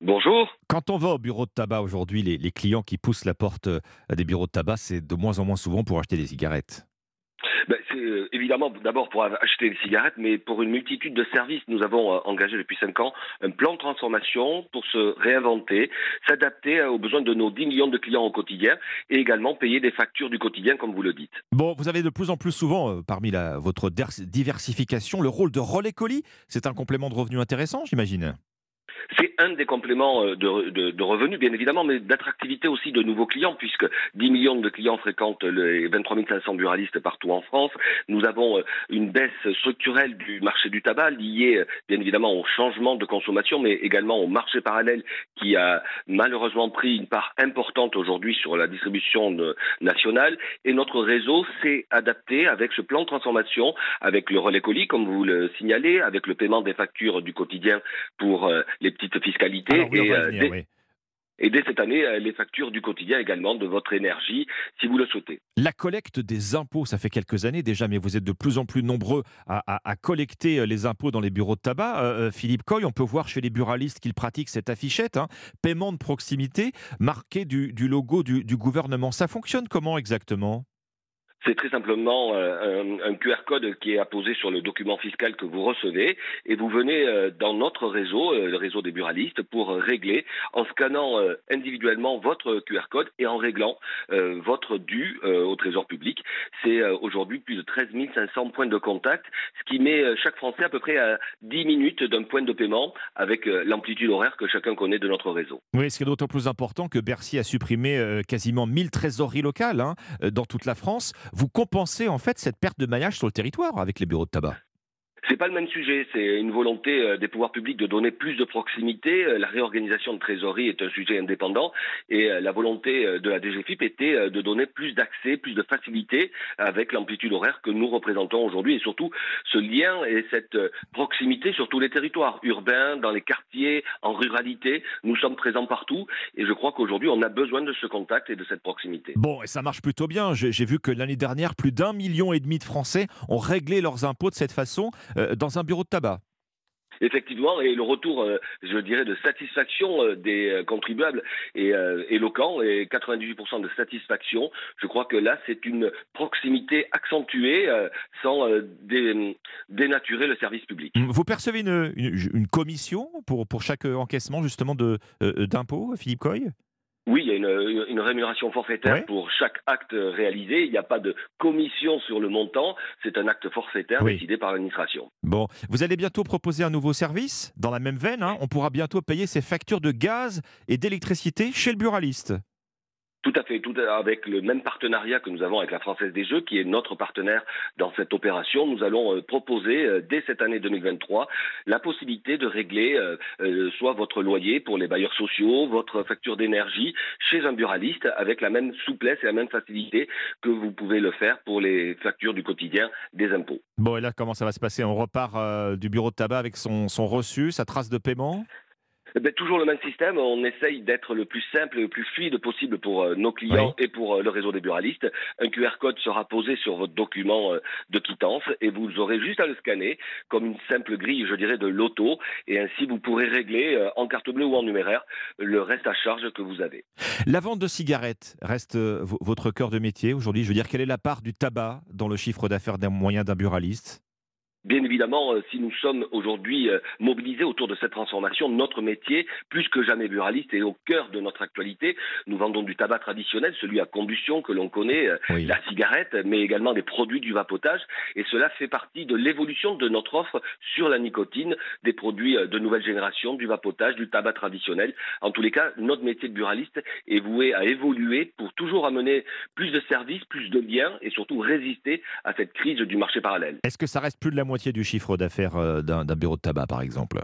[SPEAKER 57] Bonjour.
[SPEAKER 1] Quand on va au bureau de tabac aujourd'hui, les, les clients qui poussent la porte euh, des bureaux de tabac, c'est de moins en moins souvent pour acheter des cigarettes.
[SPEAKER 57] Ben, c'est euh, évidemment d'abord pour acheter des cigarettes, mais pour une multitude de services. Nous avons euh, engagé depuis 5 ans un plan de transformation pour se réinventer, s'adapter aux besoins de nos 10 millions de clients au quotidien et également payer des factures du quotidien, comme vous le dites.
[SPEAKER 1] Bon, vous avez de plus en plus souvent, euh, parmi la, votre diversification, le rôle de relais colis. C'est un complément de revenu intéressant, j'imagine
[SPEAKER 57] c'est un des compléments euh, de, revenus, bien évidemment, mais d'attractivité aussi de nouveaux clients, puisque 10 millions de clients fréquentent les 23 500 buralistes partout en France. Nous avons euh, une baisse structurelle du marché du tabac liée, euh, bien évidemment, au changement de consommation, mais également au marché parallèle qui a malheureusement pris une part importante aujourd'hui sur la distribution nationale. Et notre réseau s'est adapté avec ce plan de transformation, avec le relais colis, comme vous le signalez, avec le paiement des factures du quotidien pour les petites fiscalités.
[SPEAKER 1] oui,
[SPEAKER 57] et,
[SPEAKER 1] euh, venir,
[SPEAKER 57] dès,
[SPEAKER 1] oui.
[SPEAKER 57] et dès cette année, euh, les factures du quotidien également de votre énergie, si vous le souhaitez.
[SPEAKER 1] La collecte des impôts, ça fait quelques années déjà, mais vous êtes de plus en plus nombreux à, à- à collecter euh, les impôts dans les bureaux de tabac. Euh, Philippe Coy, on peut voir chez les buralistes qu'ils pratiquent cette affichette, hein, paiement de proximité, marqué du, du logo du, du gouvernement. Ça fonctionne comment exactement?
[SPEAKER 57] C'est très simplement euh, un, un QR code qui est apposé sur le document fiscal que vous recevez et vous venez euh, dans notre réseau, euh, le réseau des buralistes, pour régler en scannant euh, individuellement votre QR code et en réglant euh, votre dû euh, au Trésor public. C'est euh, aujourd'hui plus de 13 500 points de contact, ce qui met euh, chaque Français à peu près à 10 minutes d'un point de paiement avec euh, l'amplitude horaire que chacun connaît de notre réseau.
[SPEAKER 1] Oui, ce qui est d'autant plus important que Bercy a supprimé euh, quasiment 1000 trésoreries locales hein, euh, dans toute la France. Vous compensez en fait cette perte de maillage sur le territoire avec les bureaux de tabac.
[SPEAKER 57] C'est pas le même sujet. C'est une volonté euh, des pouvoirs publics de donner plus de proximité. Euh, La réorganisation de trésorerie est un sujet indépendant et euh, la volonté de la DGFIP était de donner plus d'accès, plus de facilité avec l'amplitude horaire que nous représentons aujourd'hui et surtout ce lien et cette proximité sur tous les territoires urbains, dans les quartiers, en ruralité. Nous sommes présents partout et je crois qu'aujourd'hui on a besoin de ce contact et de cette proximité.
[SPEAKER 1] Bon, et ça marche plutôt bien. J'ai vu que l'année dernière, plus d'un million et demi de Français ont réglé leurs impôts de cette façon dans un bureau de tabac.
[SPEAKER 57] Effectivement, et le retour, euh, je dirais, de satisfaction euh, des euh, contribuables est euh, éloquent et 98% de satisfaction. Je crois que là, c'est une proximité accentuée euh, sans euh, dé- dénaturer le service public.
[SPEAKER 1] Vous percevez une, une- une commission pour, pour chaque euh, encaissement justement euh, d'impôts, Philippe Coy?
[SPEAKER 57] Oui, il y a une, une rémunération forfaitaire pour chaque acte réalisé. Il n'y a pas de commission sur le montant. C'est un acte forfaitaire
[SPEAKER 1] Oui.
[SPEAKER 57] décidé par l'administration.
[SPEAKER 1] Bon, vous allez bientôt proposer un nouveau service dans la même veine. hein. On pourra bientôt payer ses factures de gaz et d'électricité chez le buraliste.
[SPEAKER 57] Tout à fait, avec le même partenariat que nous avons avec la Française des Jeux, qui est notre partenaire dans cette opération. Nous allons euh, proposer euh, dès cette année 2023 la possibilité de régler euh, soit votre loyer pour les bailleurs sociaux, votre facture d'énergie chez un buraliste avec la même souplesse et la même facilité que vous pouvez le faire pour les factures du quotidien des impôts.
[SPEAKER 1] Bon, et là, comment ça va se passer? On repart du bureau de tabac avec son reçu, sa trace de paiement?
[SPEAKER 57] Eh ben, toujours le même système, on essaye d'être le plus simple et le plus fluide possible pour euh, nos clients et pour euh, le réseau des buralistes. Un QR code sera posé sur votre document euh, de quittance et vous aurez juste à le scanner comme une simple grille, je dirais, de loto. Et ainsi, vous pourrez régler en carte bleue ou en numéraire le reste à charge que vous avez.
[SPEAKER 1] La vente de cigarettes reste vo- votre cœur de métier aujourd'hui. Je veux dire, quelle est la part du tabac dans le chiffre d'affaires d'un moyen d'un buraliste?
[SPEAKER 57] Bien évidemment, euh, si nous sommes aujourd'hui euh, mobilisés autour de cette transformation, notre métier, plus que jamais buraliste, est au cœur de notre actualité. Nous vendons du tabac traditionnel, celui à combustion que l'on connaît, euh, la cigarette, mais également des produits du vapotage. Et cela fait partie de l'évolution de notre offre sur la nicotine, des produits de nouvelle génération, du vapotage, du tabac traditionnel. En tous les cas, notre métier de buraliste est voué à évoluer pour toujours amener plus de services, plus de liens et surtout résister à cette crise du marché parallèle.
[SPEAKER 1] Est-ce que ça reste plus de la moitié du chiffre d'affaires euh, d'un bureau de tabac, par exemple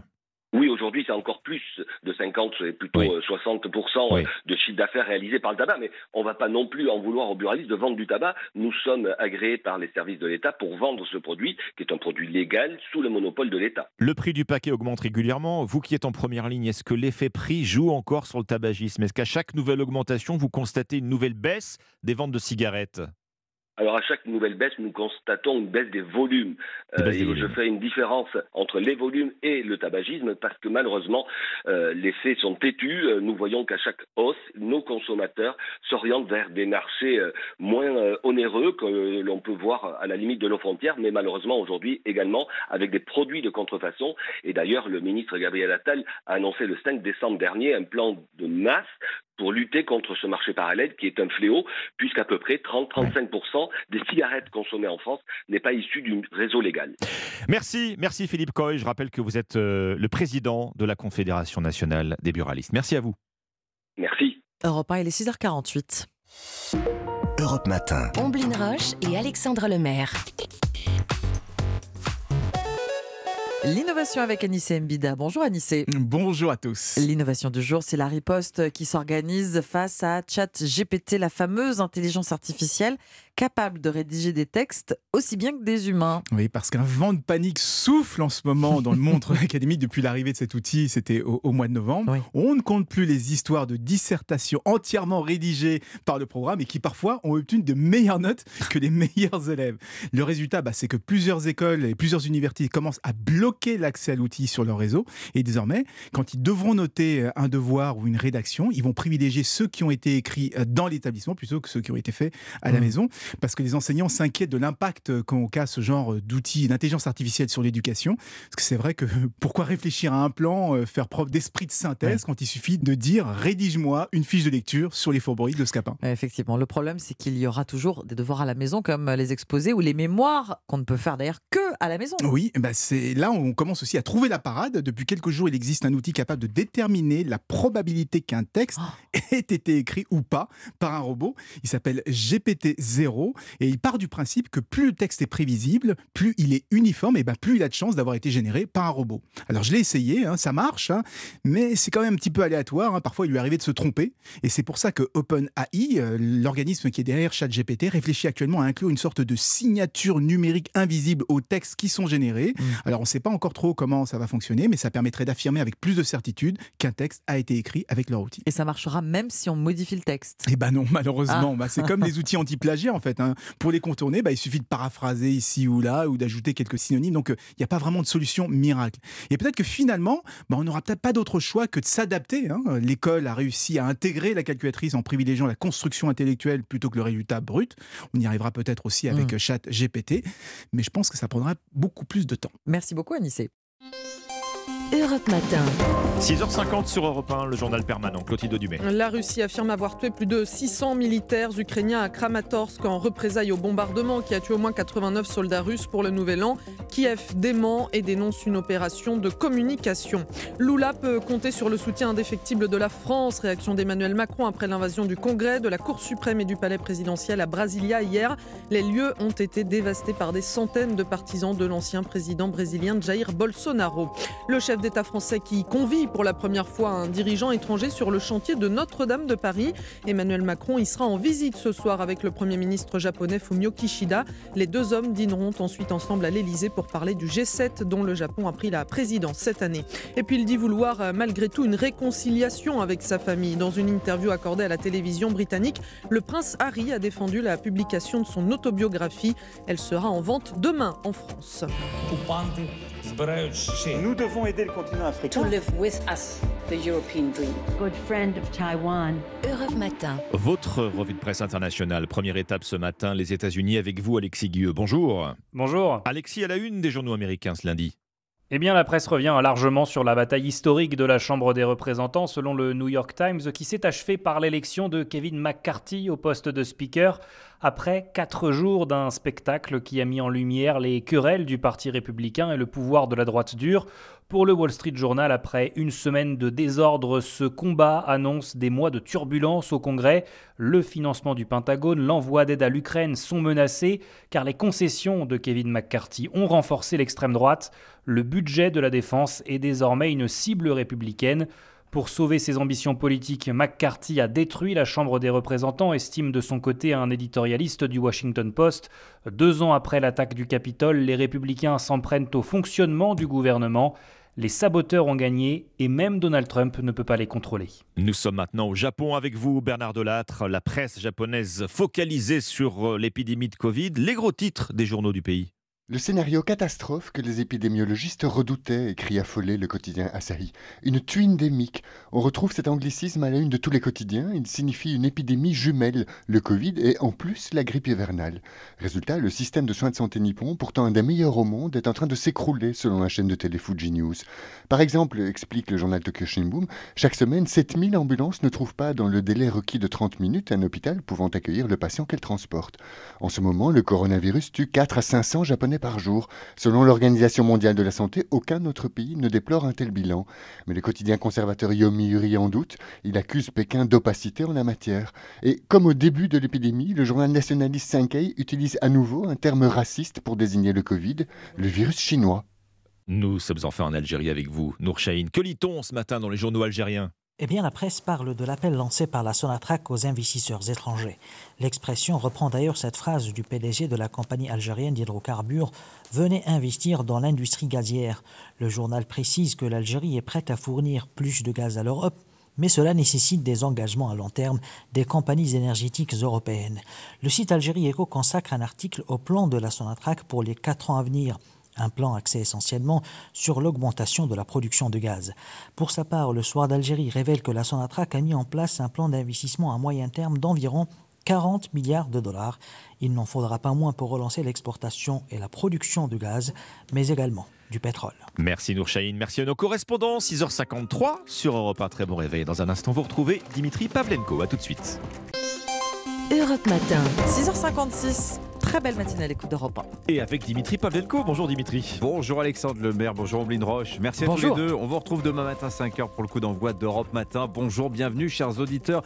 [SPEAKER 57] Oui, aujourd'hui, c'est encore plus de 50, c'est plutôt euh, 60% de chiffre d'affaires réalisé par le tabac. Mais on ne va pas non plus en vouloir aux buralistes de vendre du tabac. Nous sommes agréés par les services de l'État pour vendre ce produit, qui est un produit légal sous le monopole de l'État.
[SPEAKER 1] Le prix du paquet augmente régulièrement. Vous qui êtes en première ligne, est-ce que l'effet prix joue encore sur le tabagisme? Est-ce qu'à chaque nouvelle augmentation, vous constatez une nouvelle baisse des ventes de cigarettes?
[SPEAKER 57] Alors à chaque nouvelle baisse, nous constatons une baisse des volumes.
[SPEAKER 1] Une baisse des
[SPEAKER 57] et je fais une différence entre les volumes et le tabagisme parce que malheureusement, euh, les faits sont têtus. Euh, Nous voyons qu'à chaque hausse, nos consommateurs s'orientent vers des marchés euh, moins euh, onéreux que l'on peut voir à la limite de nos frontières, mais malheureusement aujourd'hui également avec des produits de contrefaçon. Et d'ailleurs, le ministre Gabriel Attal a annoncé le 5 décembre dernier un plan de masse pour lutter contre ce marché parallèle qui est un fléau, puisqu'à peu près 30-35% des cigarettes consommées en France n'est pas issu du réseau légal.
[SPEAKER 1] Merci, merci Philippe Coy. Je rappelle que vous êtes euh, le président de la Confédération nationale des buralistes. Merci à vous.
[SPEAKER 57] Merci.
[SPEAKER 20] Europe 1, il est 6h48.
[SPEAKER 63] Europe Matin.
[SPEAKER 2] Omblin Roche et Alexandre Lemaire.
[SPEAKER 20] L'innovation avec Anissé Mbida. Bonjour Anissé.
[SPEAKER 64] Bonjour à tous.
[SPEAKER 20] L'innovation du jour, c'est la riposte qui s'organise face à ChatGPT, la fameuse intelligence artificielle capable de rédiger des textes aussi bien que des humains.
[SPEAKER 64] Oui, parce qu'un vent de panique souffle en ce moment dans le monde académique depuis l'arrivée de cet outil, c'était au, au mois de novembre. On ne compte plus les histoires de dissertations entièrement rédigées par le programme et qui parfois ont obtenu de meilleures notes que les meilleurs élèves. Le résultat, bah, c'est que plusieurs écoles et plusieurs universités commencent à bloquer l'accès à l'outil sur leur réseau. Et désormais, quand ils devront noter euh, un devoir ou une rédaction, ils vont privilégier ceux qui ont été écrits euh, dans l'établissement plutôt que ceux qui ont été faits à la Mmh. maison, parce que les enseignants s'inquiètent de l'impact qu'ont qu'a ce genre d'outils d'intelligence artificielle sur l'éducation. Parce que c'est vrai que pourquoi réfléchir à un plan, euh, faire preuve d'esprit de synthèse quand il suffit de dire rédige-moi une fiche de lecture sur les fourberies de Scapin.
[SPEAKER 20] Effectivement, le problème, c'est qu'il y aura toujours des devoirs à la maison, comme les exposés ou les mémoires, qu'on ne peut faire d'ailleurs que à la maison.
[SPEAKER 64] Oui, bah c'est là on commence aussi à trouver la parade. Depuis quelques jours, il existe un outil capable de déterminer la probabilité qu'un texte ait été écrit ou pas par un robot. Il s'appelle GPT-0 et il part du principe que plus le texte est prévisible, plus il est uniforme, et ben plus il a de chances d'avoir été généré par un robot. Alors je l'ai essayé, hein, ça marche, hein, mais c'est quand même un petit peu aléatoire. hein. Parfois, il lui est arrivé de se tromper, et c'est pour ça que OpenAI, euh, l'organisme qui est derrière ChatGPT, réfléchit actuellement à inclure une sorte de signature numérique invisible aux textes qui sont générés. Alors on ne sait pas encore trop comment ça va fonctionner, mais ça permettrait d'affirmer avec plus de certitude qu'un texte a été écrit avec leur outil.
[SPEAKER 20] Et ça marchera même si on modifie le texte.
[SPEAKER 64] Eh ben non, malheureusement.
[SPEAKER 20] Ah.
[SPEAKER 64] Bah, c'est comme les outils anti-plagiat en fait. hein. Pour les contourner, bah, il suffit de paraphraser ici ou là ou d'ajouter quelques synonymes. Donc euh, il n'y a pas vraiment de solution miracle. Et peut-être que finalement, bah, on n'aura peut-être pas d'autre choix que de s'adapter. hein. L'école a réussi à intégrer la calculatrice en privilégiant la construction intellectuelle plutôt que le résultat brut. On y arrivera peut-être aussi avec
[SPEAKER 20] Mm.
[SPEAKER 64] euh, Chat GPT, mais je pense que ça prendra beaucoup plus de temps.
[SPEAKER 20] Merci beaucoup, Anissé.
[SPEAKER 2] Europe Matin.
[SPEAKER 1] 6h50 sur Europe 1, le journal permanent. Clotilde Dumais.
[SPEAKER 4] La Russie affirme avoir tué plus de 600 militaires ukrainiens à Kramatorsk en représailles au bombardement qui a tué au moins 89 soldats russes pour le nouvel an. Kiev dément et dénonce une opération de communication. Lula peut compter sur le soutien indéfectible de la France. Réaction d'Emmanuel Macron après l'invasion du Congrès, de la Cour suprême et du palais présidentiel à Brasilia hier. Les lieux ont été dévastés par des centaines de partisans de l'ancien président brésilien Jair Bolsonaro. Le chef d'État français qui convie pour la première fois un dirigeant étranger sur le chantier de Notre-Dame de Paris. Emmanuel Macron y sera en visite ce soir avec le Premier ministre japonais Fumio Kishida. Les deux hommes dîneront ensuite ensemble à l'Elysée pour parler du G7 dont le Japon a pris la présidence cette année. Et puis il dit vouloir euh, malgré tout une réconciliation avec sa famille. Dans une interview accordée à la télévision britannique, le prince Harry a défendu la publication de son autobiographie. Elle sera en vente demain en France.
[SPEAKER 65] Nous devons aider le continent africain.
[SPEAKER 52] to live with us the European dream. Good friend of Taiwan.
[SPEAKER 2] Europe Matin.
[SPEAKER 1] Votre revue de presse internationale. Première étape ce matin, les États-Unis avec vous, Alexis Guilleux. Bonjour.
[SPEAKER 28] Bonjour.
[SPEAKER 1] Alexis à la une des journaux américains ce lundi.
[SPEAKER 28] Eh bien, la presse revient largement sur la bataille historique de la Chambre des représentants, selon le New York Times, qui s'est achevée par l'élection de Kevin McCarthy au poste de Speaker, après quatre jours d'un spectacle qui a mis en lumière les querelles du Parti républicain et le pouvoir de la droite dure. Pour le Wall Street Journal, après une semaine de désordre, ce combat annonce des mois de turbulence au Congrès. Le financement du Pentagone, l'envoi d'aide à l'Ukraine sont menacés car les concessions de Kevin McCarthy ont renforcé l'extrême droite. Le budget de la défense est désormais une cible républicaine. Pour sauver ses ambitions politiques, McCarthy a détruit la Chambre des représentants, estime de son côté un éditorialiste du Washington Post. Deux ans après l'attaque du Capitole, les républicains s'en prennent au fonctionnement du gouvernement. Les saboteurs ont gagné et même Donald Trump ne peut pas les contrôler.
[SPEAKER 1] Nous sommes maintenant au Japon avec vous, Bernard Delattre. La presse japonaise focalisée sur euh, l'épidémie de Covid. Les gros titres des journaux du pays.
[SPEAKER 66] Le scénario catastrophe que les épidémiologistes redoutaient, écrit affolé le quotidien Asahi. Une tuindémique. On retrouve cet anglicisme à la une de tous les quotidiens. Il signifie une épidémie jumelle, le Covid et en plus la grippe hivernale. Résultat, le système de soins de santé nippon, pourtant un des meilleurs au monde, est en train de s'écrouler selon la chaîne de télé Fuji News. Par exemple, explique le journal Tokyo Shimbun, chaque semaine, 7000 ambulances ne trouvent pas dans le délai requis de 30 minutes un hôpital pouvant accueillir le patient qu'elles transportent. En ce moment, le coronavirus tue 4 à 500 Japonais par jour. Selon l'Organisation mondiale de la santé, aucun autre pays ne déplore un tel bilan. Mais le quotidien conservateur Yomiuri en doute. Il accuse Pékin d'opacité en la matière. Et comme au début de l'épidémie, le journal nationaliste Sankei utilise à nouveau un terme raciste pour désigner le Covid, le virus chinois.
[SPEAKER 1] Nous sommes enfin en Algérie avec vous, Nour Chahine. Que lit-on ce matin dans les journaux algériens?
[SPEAKER 67] Eh bien, la presse parle de l'appel lancé par la Sonatrach aux investisseurs étrangers. L'expression reprend d'ailleurs cette phrase du PDG de la compagnie algérienne d'hydrocarbures Venez investir dans l'industrie gazière. Le journal précise que l'Algérie est prête à fournir plus de gaz à l'Europe, mais cela nécessite des engagements à long terme des compagnies énergétiques européennes. Le site Algérie Eco consacre un article au plan de la Sonatrach pour les quatre ans à venir. Un plan axé essentiellement sur l'augmentation de la production de gaz. Pour sa part, le Soir d'Algérie révèle que la Sonatrach a mis en place un plan d'investissement à moyen terme d'environ 40 milliards de dollars. Il n'en faudra pas moins pour relancer l'exportation et la production de gaz, mais également du pétrole.
[SPEAKER 1] Merci Nour Chahine, merci à nos correspondants. 6h53 sur Europe 1. Très bon réveil. Dans un instant, vous retrouvez Dimitri Pavlenko. A tout de suite.
[SPEAKER 2] Europe Matin.
[SPEAKER 20] 6h56. Très belle matinée à l'écoute d'Europe 1.
[SPEAKER 1] Et avec Dimitri Pavlenko. Bonjour Dimitri.
[SPEAKER 65] Bonjour Alexandre Lemaire, bonjour Ombline Roche. Merci à tous les deux. On vous retrouve demain matin 5h pour le coup d'envoi d'Europe Matin. Bonjour, bienvenue chers auditeurs